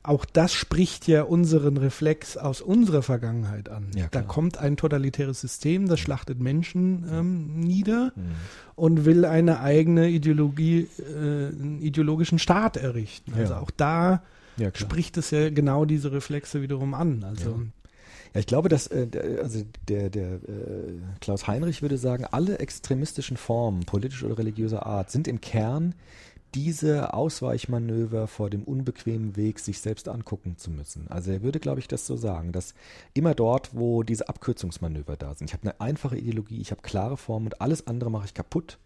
Auch das spricht ja unseren Reflex aus unserer Vergangenheit an. Ja, da kommt ein totalitäres System, das schlachtet Menschen ähm, nieder Mhm. und will eine eigene Ideologie, äh, einen ideologischen Staat errichten. Also Ja. auch da Ja, spricht es ja genau diese Reflexe wiederum an. Also ich glaube, dass äh, der, also der, der äh, Klaus Heinrich würde sagen, alle extremistischen Formen, politisch oder religiöser Art, sind im Kern diese Ausweichmanöver vor dem unbequemen Weg, sich selbst angucken zu müssen. Also er würde, glaube ich, das so sagen, dass immer dort, wo diese Abkürzungsmanöver da sind, ich habe eine einfache Ideologie, ich habe klare Formen und alles andere mache ich kaputt,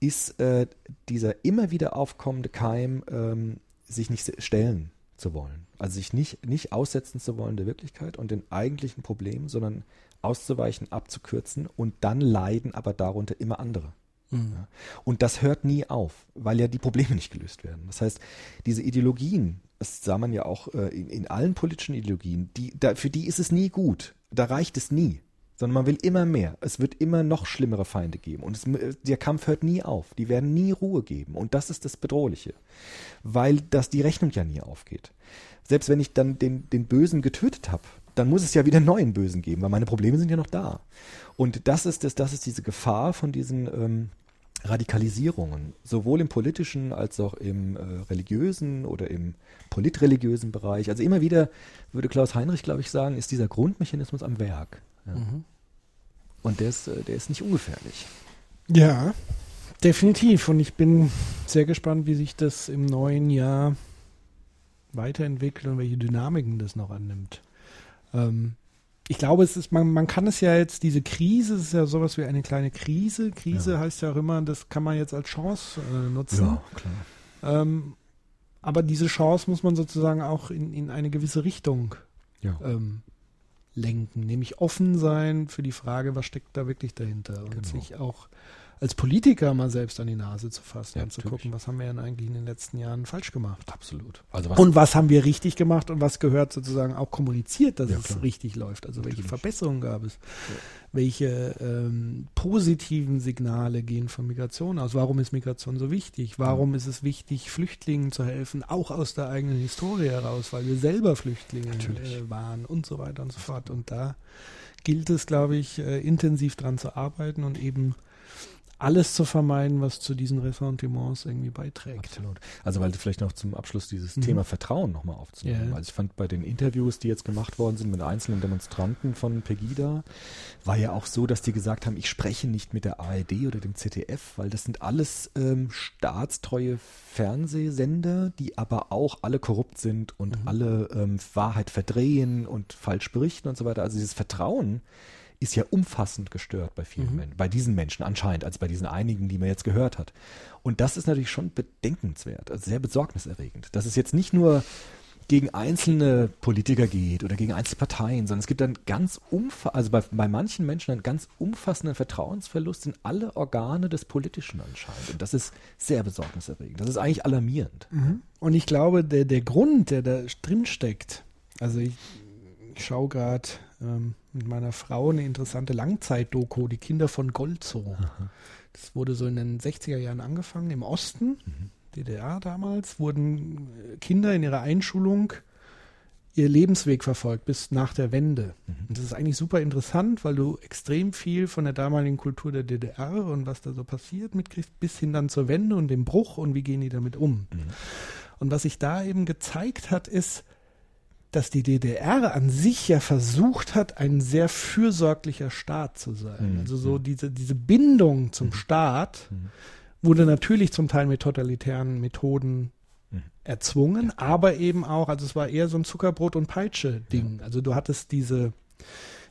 ist äh, dieser immer wieder aufkommende Keim, ähm, sich nicht stellen zu wollen. Also sich nicht, nicht aussetzen zu wollen der Wirklichkeit und den eigentlichen Problemen, sondern auszuweichen, abzukürzen und dann leiden aber darunter immer andere. Ja. Und das hört nie auf, weil ja die Probleme nicht gelöst werden. Das heißt, diese Ideologien, das sah man ja auch äh, in, in allen politischen Ideologien, die, da, für die ist es nie gut. Da reicht es nie. Sondern man will immer mehr. Es wird immer noch schlimmere Feinde geben. Und es, der Kampf hört nie auf. Die werden nie Ruhe geben. Und das ist das Bedrohliche. Weil das die Rechnung ja nie aufgeht. Selbst wenn ich dann den, den Bösen getötet habe, dann muss es ja wieder einen neuen Bösen geben, weil meine Probleme sind ja noch da. Und das ist das, das ist diese Gefahr von diesen ähm, Radikalisierungen, sowohl im politischen als auch im äh, religiösen oder im politreligiösen Bereich. Also immer wieder, würde Klaus Heinrich, glaube ich, sagen, ist dieser Grundmechanismus am Werk. Ja. Und der ist, äh, der ist nicht ungefährlich. Ja, definitiv. Und ich bin sehr gespannt, wie sich das im neuen Jahr weiterentwickelt und welche Dynamiken das noch annimmt. Ähm, ich glaube, es ist, man, man kann es ja jetzt, diese Krise, es ist ja sowas wie eine kleine Krise. Krise Ja. heißt ja auch immer, das kann man jetzt als Chance äh, nutzen. klar. Ähm, aber diese Chance muss man sozusagen auch in, in eine gewisse Richtung Ja. ähm, lenken, nämlich offen sein für die Frage, was steckt da wirklich dahinter und Genau. sich auch als Politiker mal selbst an die Nase zu fassen Ja, und zu natürlich. gucken, was haben wir denn eigentlich in den letzten Jahren falsch gemacht. Absolut. Also was Und was haben wir richtig gemacht und was gehört sozusagen auch kommuniziert, dass Ja, es richtig läuft? Also welche Natürlich. Verbesserungen gab es? Welche ähm, positiven Signale gehen von Migration aus? Warum ist Migration so wichtig? Warum ist es wichtig, Flüchtlingen zu helfen, auch aus der eigenen Historie heraus, weil wir selber Flüchtlinge äh, waren und so weiter und so fort. Und da gilt es, glaube ich, äh, intensiv dran zu arbeiten und eben alles zu vermeiden, was zu diesen Ressentiments irgendwie beiträgt. Absolut. Also weil vielleicht noch zum Abschluss dieses Mhm. Thema Vertrauen nochmal aufzunehmen. Ja. Also ich fand bei den Interviews, die jetzt gemacht worden sind mit einzelnen Demonstranten von Pegida, war ja auch so, dass die gesagt haben, ich spreche nicht mit der ARD oder dem ZDF, weil das sind alles ähm, staatstreue Fernsehsender, die aber auch alle korrupt sind und alle ähm, Wahrheit verdrehen und falsch berichten und so weiter. Also dieses Vertrauen ist ja umfassend gestört bei vielen Mhm. Menschen, bei diesen Menschen anscheinend, als bei diesen einigen, die man jetzt gehört hat. Und das ist natürlich schon bedenkenswert, also sehr besorgniserregend. Dass es jetzt nicht nur gegen einzelne Politiker geht oder gegen einzelne Parteien, sondern es gibt dann ganz umfa also bei, bei manchen Menschen einen ganz umfassenden Vertrauensverlust in alle Organe des Politischen anscheinend. Und das ist sehr besorgniserregend. Das ist eigentlich alarmierend. Mhm. Und ich glaube, der, der Grund, der da drin steckt, also ich, ich schaue gerade ähm, mit meiner Frau eine interessante Langzeit-Doku, die Kinder von Golzow. Das wurde so in den 60er Jahren angefangen, im Osten, DDR damals, wurden äh, Kinder in ihrer Einschulung ihr Lebensweg verfolgt bis nach der Wende. Und das ist eigentlich super interessant, weil du extrem viel von der damaligen Kultur der DDR und was da so passiert mitkriegst, bis hin dann zur Wende und dem Bruch und wie gehen die damit um. Und was sich da eben gezeigt hat, ist, dass die DDR an sich ja versucht hat, ein sehr fürsorglicher Staat zu sein. Mhm. Also so diese, diese Bindung zum Staat wurde natürlich zum Teil mit totalitären Methoden Mhm. erzwungen, aber eben auch, also es war eher so ein Zuckerbrot- und Peitsche-Ding. Also du hattest diese,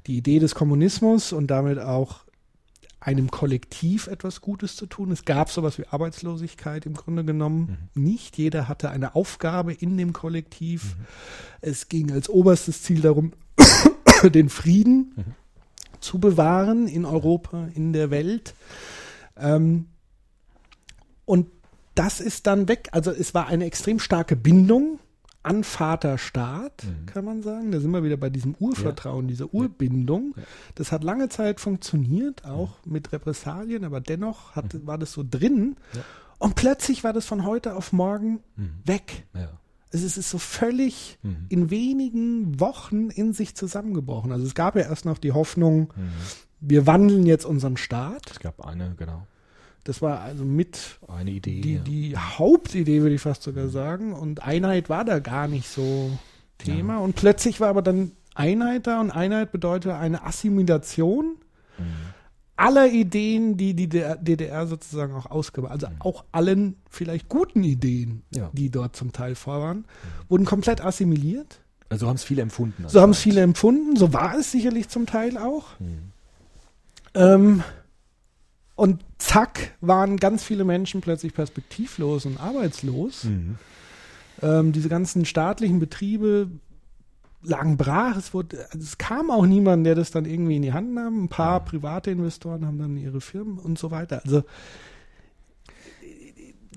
die Idee des Kommunismus und damit auch einem Kollektiv etwas Gutes zu tun. Es gab sowas wie Arbeitslosigkeit im Grunde genommen nicht. Jeder hatte eine Aufgabe in dem Kollektiv. Es ging als oberstes Ziel darum, den Frieden zu bewahren in Europa, in der Welt. Ähm, und das ist dann weg. Also es war eine extrem starke Bindung an Vaterstaat, Mhm. kann man sagen. Da sind wir wieder bei diesem Urvertrauen, dieser Urbindung. Ja. Das hat lange Zeit funktioniert, auch mit Repressalien, aber dennoch hat, war das so drin. Ja. Und plötzlich war das von heute auf morgen Mhm. weg. Ja. Also es ist so völlig Mhm. in wenigen Wochen in sich zusammengebrochen. Also es gab ja erst noch die Hoffnung, Mhm. wir wandeln jetzt unseren Staat. Es gab eine, genau, Das war also mit eine Idee. die, ja. die Hauptidee, würde ich fast sogar sagen. Und Einheit war da gar nicht so Thema. Und plötzlich war aber dann Einheit da und Einheit bedeutet eine Assimilation Mhm. aller Ideen, die die DDR sozusagen auch ausgab. Also auch allen vielleicht guten Ideen, Ja. die dort zum Teil vor waren, wurden komplett assimiliert. Also so haben es viele empfunden. So haben es viele empfunden. So war es sicherlich zum Teil auch. Mhm. Ähm, und zack, waren ganz viele Menschen plötzlich perspektivlos und arbeitslos. Mhm. Ähm, diese ganzen staatlichen Betriebe lagen brach. Es, wurde, also es kam auch niemand, der das dann irgendwie in die Hand nahm. Ein paar private Investoren haben dann ihre Firmen und so weiter. Also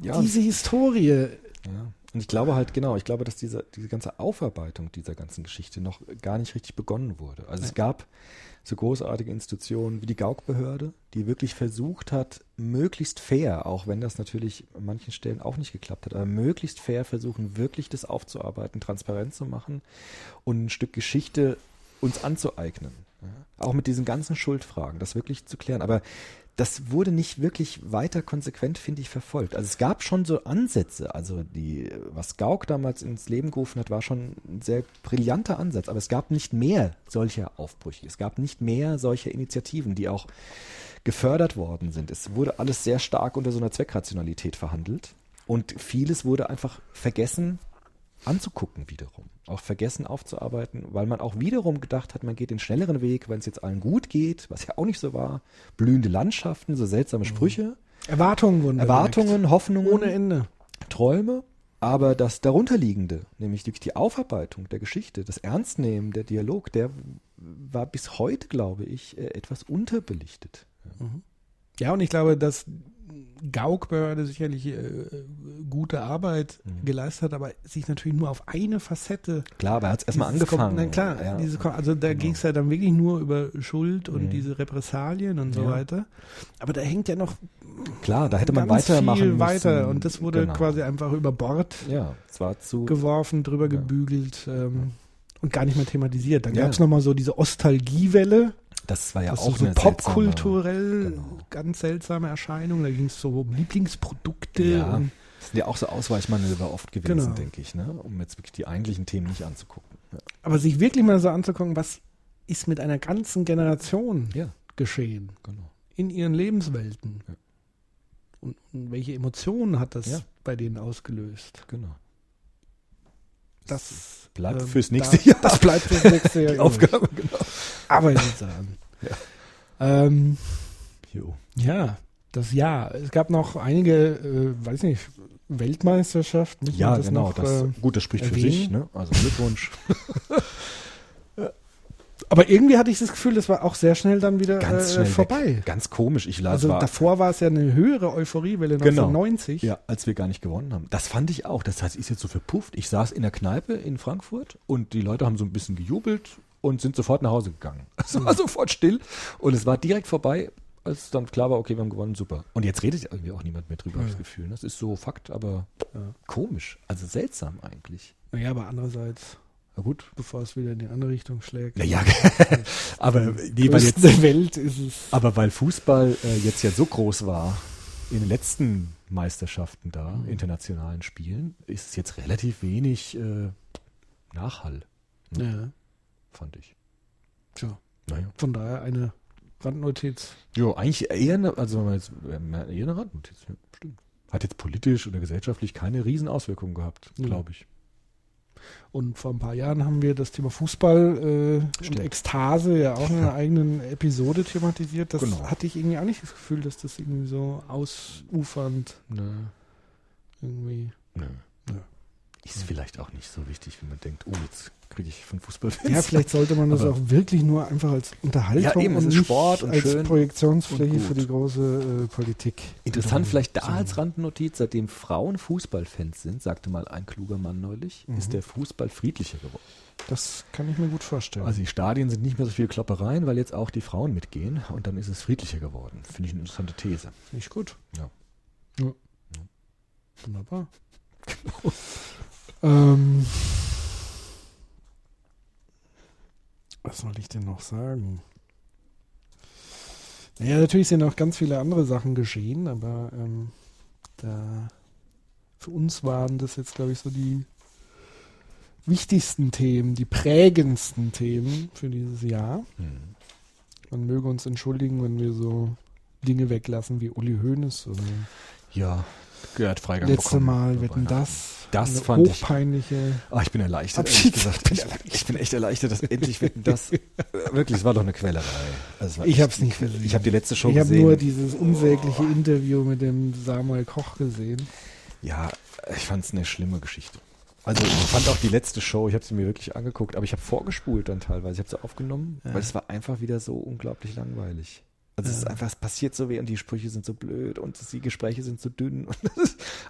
Ja, diese Historie. Ja. Und ich glaube halt, genau, ich glaube, dass diese, diese ganze Aufarbeitung dieser ganzen Geschichte noch gar nicht richtig begonnen wurde. Also es gab so großartige Institutionen wie die Gauk-Behörde, die wirklich versucht hat, möglichst fair, auch wenn das natürlich an manchen Stellen auch nicht geklappt hat, aber möglichst fair versuchen, wirklich das aufzuarbeiten, transparent zu machen und ein Stück Geschichte uns anzueignen. Ja? Auch mit diesen ganzen Schuldfragen, das wirklich zu klären. Aber das wurde nicht wirklich weiter konsequent, finde ich, verfolgt. Also es gab schon so Ansätze, also die, was Gauck damals ins Leben gerufen hat, war schon ein sehr brillanter Ansatz, aber es gab nicht mehr solcher Aufbrüche. Es gab nicht mehr solcher Initiativen, die auch gefördert worden sind. Es wurde alles sehr stark unter so einer Zweckrationalität verhandelt und vieles wurde einfach vergessen anzugucken wiederum. Auch vergessen aufzuarbeiten, weil man auch wiederum gedacht hat, man geht den schnelleren Weg, wenn es jetzt allen gut geht, was ja auch nicht so war. Blühende Landschaften, so seltsame Sprüche, Erwartungen wurden Erwartungen, geweckt. Hoffnungen, ohne Ende. Träume, aber das darunterliegende, nämlich durch die Aufarbeitung der Geschichte, das Ernstnehmen, der Dialog, der war bis heute, glaube ich, äh, etwas unterbelichtet. Ja, und ich glaube, dass Gaukbehörde sicherlich äh, gute Arbeit Mhm. geleistet hat, aber sich natürlich nur auf eine Facette. Klar, aber er hat es erstmal dieses angefangen. Na klar, ja. diese, Kom- also da Genau. ging es ja dann wirklich nur über Schuld und Mhm. diese Repressalien und so Ja. weiter. Aber da hängt ja noch Klar, da hätte man weitermachen viel müssen. weiter und das wurde Genau. quasi einfach über Bord Ja, es war zu. geworfen, drüber gebügelt ähm, und gar nicht mehr thematisiert. Dann Ja. gab es nochmal so diese Ostalgiewelle, Das war ja das auch so eine popkulturell seltsame- Genau. ganz seltsame Erscheinung. Da ging es so um Lieblingsprodukte Ja. Das sind ja auch so Ausweichmanöver oft gewesen, Genau. denke ich, ne? um jetzt wirklich die eigentlichen Themen nicht anzugucken. Ja. Aber sich wirklich mal so anzugucken, was ist mit einer ganzen Generation Ja. geschehen Genau. in ihren Lebenswelten? Ja. Und, und welche Emotionen hat das bei denen ausgelöst? genau. Das bleibt ähm, fürs nächste da, Jahr. Das bleibt fürs nächste Jahr. die. Aufgabe, genau. Aber ich würde sagen. Ähm, ja, das Jahr. Es gab noch einige, äh, weiß nicht, Weltmeisterschaften. Ja, genau. Noch, das, äh, gut, das spricht für erwähnen? sich. Ne? Also Glückwunsch. aber irgendwie hatte ich das Gefühl, das war auch sehr schnell dann wieder Ganz äh, schnell vorbei. Weg. Ganz komisch. Ich las Also war, davor war es ja eine höhere Euphoriewelle Genau. 1990. Ja, als wir gar nicht gewonnen haben. Das fand ich auch. Das heißt, ist jetzt so verpufft. Ich saß in der Kneipe in Frankfurt und die Leute haben so ein bisschen gejubelt und sind sofort nach Hause gegangen. Es war sofort still und es war direkt vorbei, als dann klar war, okay, wir haben gewonnen, super. Und jetzt redet ja irgendwie auch niemand mehr drüber, habe ich das Gefühl. Das ist so Fakt, aber Ja. komisch. Also seltsam eigentlich. Naja, aber andererseits, Na gut. bevor es wieder in die andere Richtung schlägt. Naja, aber nee, weil jetzt, der Welt ist es. aber weil Fußball äh, jetzt ja so groß war in den letzten Meisterschaften da, Mhm. internationalen Spielen, ist es jetzt relativ wenig äh, Nachhall, Ja, fand ich. tja. Naja. Von daher eine Randnotiz. Ja, eigentlich eher eine, also wenn man jetzt, eher eine Randnotiz, ja, stimmt. Hat jetzt politisch oder gesellschaftlich keine Riesenauswirkungen gehabt, Ja. glaube ich. Und vor ein paar Jahren haben wir das Thema Fußball äh, und. Ekstase ja auch in einer eigenen Episode thematisiert. Das Genau. hatte ich irgendwie auch nicht das Gefühl, dass das irgendwie so ausufernd Nö. irgendwie. Nö. Nö. Ist vielleicht auch nicht so wichtig, wie man denkt, oh, jetzt kriege ich von Fußballfans. Ja, vielleicht sollte man das Aber- auch wirklich nur einfach als Unterhaltung Ja, eben, und Sport und als Projektionsfläche für die große äh, Politik. Interessant vielleicht da als Randnotiz, seitdem Frauen Fußballfans sind, sagte mal ein kluger Mann neulich, Mhm. ist der Fußball friedlicher geworden. Das kann ich mir gut vorstellen. Also die Stadien sind nicht mehr so viel Kloppereien, weil jetzt auch die Frauen mitgehen und dann ist es friedlicher geworden. Finde ich eine interessante These. Nicht gut. Ja. ja. Wunderbar. ähm, was soll ich denn noch sagen? Naja, natürlich sind noch ganz viele andere Sachen geschehen, aber ähm, da für uns waren das jetzt, glaube ich, so die wichtigsten Themen, die prägendsten Themen für dieses Jahr. Hm. Man möge uns entschuldigen, wenn wir so Dinge weglassen wie Uli Hoeneß oder Ja, gehört Freigang letzte bekommen Mal wetten das. Das fand ich- hochpeinliche. Ah, ich bin erleichtert, ehrlich gesagt. Ich, ich bin echt erleichtert, dass endlich wetten das. Äh, Wirklich, es war doch eine Quälerei. Also es Ich echt- hab's nicht gesehen. Ich habe die letzte Show Ich habe gesehen. nur dieses unsägliche Interview mit dem Samuel Koch gesehen. Ja, ich fand es eine schlimme Geschichte. Also ich fand auch die letzte Show, ich habe sie mir wirklich angeguckt, aber ich habe vorgespult dann teilweise. Ich habe sie aufgenommen, Ja. weil es war einfach wieder so unglaublich langweilig. Also es ist einfach, es passiert so weh und die Sprüche sind so blöd und die Gespräche sind so dünn. Und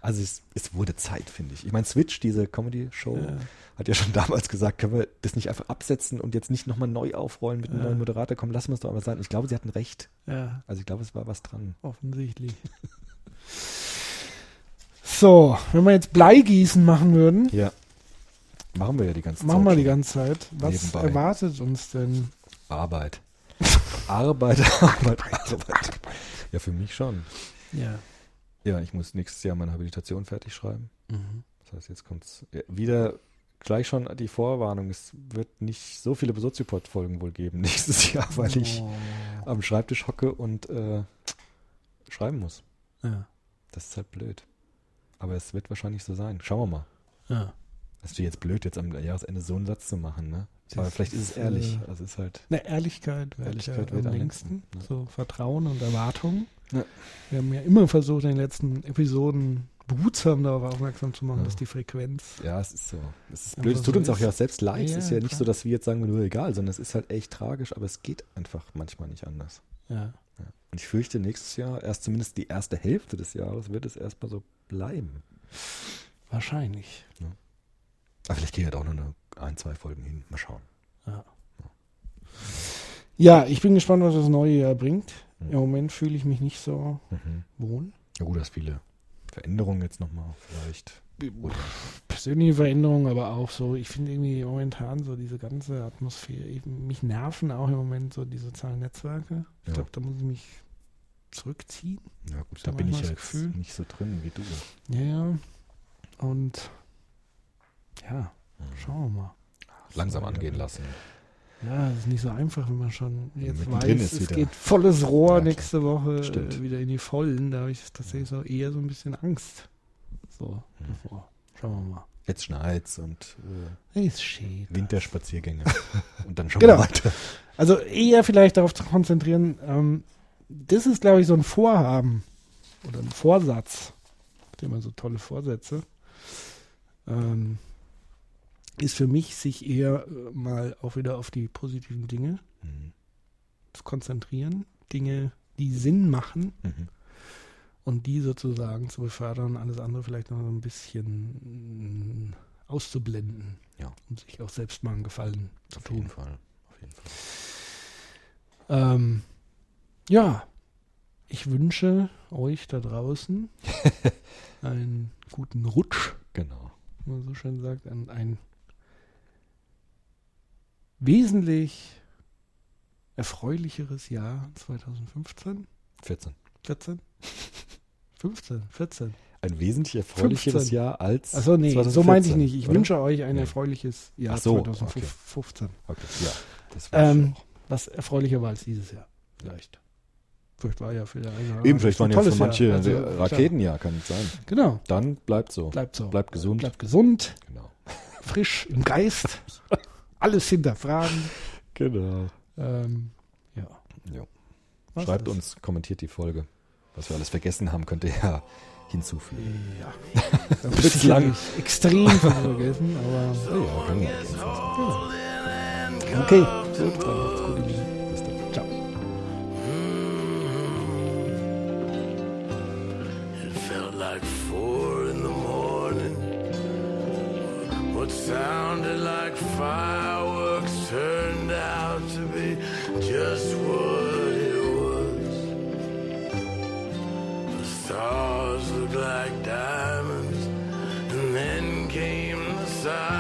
also es, es wurde Zeit, finde ich. Ich meine, Switch, diese Comedy-Show, Ja. hat ja schon damals gesagt, können wir das nicht einfach absetzen und jetzt nicht nochmal neu aufrollen mit einem Ja. neuen Moderator? Komm, lassen wir es doch einmal sein. Ich glaube, sie hatten recht. Ja, Also ich glaube, es war was dran. offensichtlich. So, wenn wir jetzt Bleigießen machen würden, Ja. Machen wir ja die ganze Zeit. machen wir die ganze Zeit. Was Nebenbei. erwartet uns denn? Arbeit. Arbeit, Arbeit, Arbeit. Ja, für mich schon. Ja. Ja, ich muss nächstes Jahr meine Habilitation fertig schreiben. Mhm. Das heißt, jetzt kommt's ja, wieder gleich schon die Vorwarnung. Es wird nicht so viele Besuchsreport-Folgen wohl geben nächstes Jahr, weil ich Oh. am Schreibtisch hocke und äh, schreiben muss. Ja. Das ist halt blöd. Aber es wird wahrscheinlich so sein. Schauen wir mal. ja. Das ist jetzt blöd, jetzt am Jahresende so einen Satz zu machen, ne? Aber Das vielleicht ist es ehrlich. äh, Also es ist halt. Na, Ehrlichkeit Ehrlichkeit ja wird am längsten. ja. So Vertrauen und Erwartung. Ja. Wir haben ja immer versucht, in den letzten Episoden behutsam darauf aufmerksam zu machen, Ja. dass die Frequenz. Ja, es ist so. Es ist blöd. Es tut so uns auch ist. ja selbst leid. Ja, es ist ja nicht klar. so, dass wir jetzt sagen, nur egal, sondern es ist halt echt tragisch, aber es geht einfach manchmal nicht anders. Ja. Ja. Und ich fürchte, nächstes Jahr, erst zumindest die erste Hälfte des Jahres, wird es erstmal so bleiben. Wahrscheinlich. Aber vielleicht geht ja doch nur eine, ein, zwei Folgen hin. Mal schauen. Ja. ja, ich bin gespannt, was das neue Jahr bringt. Mhm. Im Moment fühle ich mich nicht so Mhm. wohl. Ja gut, dass viele Veränderungen jetzt nochmal vielleicht. Oder Persönliche Veränderungen, aber auch so, ich finde irgendwie momentan so diese ganze Atmosphäre, eben, mich nerven auch im Moment so die sozialen Netzwerke. Ich Ja. glaube, da muss ich mich zurückziehen. ja gut, da hab bin ich jetzt Gefühl- nicht so drin wie du. Ja, ja. Und ja, schauen wir mal. Langsam angehen lassen. Ja, es ist nicht so einfach, wenn man schon jetzt mittendrin weiß, es geht volles Rohr Ja, nächste Woche Stimmt. äh, wieder in die Vollen. Da habe ich tatsächlich so eher so ein bisschen Angst. So, Hm. davor. Schauen wir mal. Jetzt schneit's und äh. Winterspaziergänge. und dann schon Genau. mal weiter. Also eher vielleicht darauf zu konzentrieren, ähm, das ist, glaube ich, so ein Vorhaben oder ein Vorsatz, hat immer so tolle Vorsätze, ähm, ist für mich, sich eher äh, mal auch wieder auf die positiven Dinge Mhm. zu konzentrieren, Dinge, die Sinn machen Mhm. und die sozusagen zu befördern, alles andere vielleicht noch so ein bisschen mm, auszublenden Ja. und sich auch selbst mal einen Gefallen zu Auf jeden tun. Fall. Auf jeden Fall. Ähm, ja, ich wünsche euch da draußen einen guten Rutsch, Genau. wie man so schön sagt, und ein wesentlich erfreulicheres Jahr 2015, 14. 14, 15, 14. Ein wesentlich erfreulicheres 15. Jahr als. Achso, nee, so 2014, meinte ich nicht. Ich oder? wünsche euch ein Nee. erfreuliches Jahr Ach so, 2015. Okay, ja. Das Ähm, was erfreulicher war als dieses Jahr. Vielleicht. Vielleicht war ja für der eine Eben, vielleicht waren ja für manche Jahr. Also, Raketenjahr, kann nicht sein. Genau, Dann bleibt so. bleibt so. Bleibt gesund. Bleibt gesund, Genau. frisch im Geist. Alles hinterfragen. Genau. Ähm, ja. Jo. Was Schreibt ist? uns, kommentiert die Folge. Was wir alles vergessen haben, könnt ihr ja hinzufügen. Ja. Da wird es lang extrem vergessen, aber Ja, können wir. okay. Gut, dann macht's gut. Bis dann. Ciao. It felt like four in the morning. What sounded like fireworks turned out to be just what it was. The stars looked like diamonds, and then came the sirens,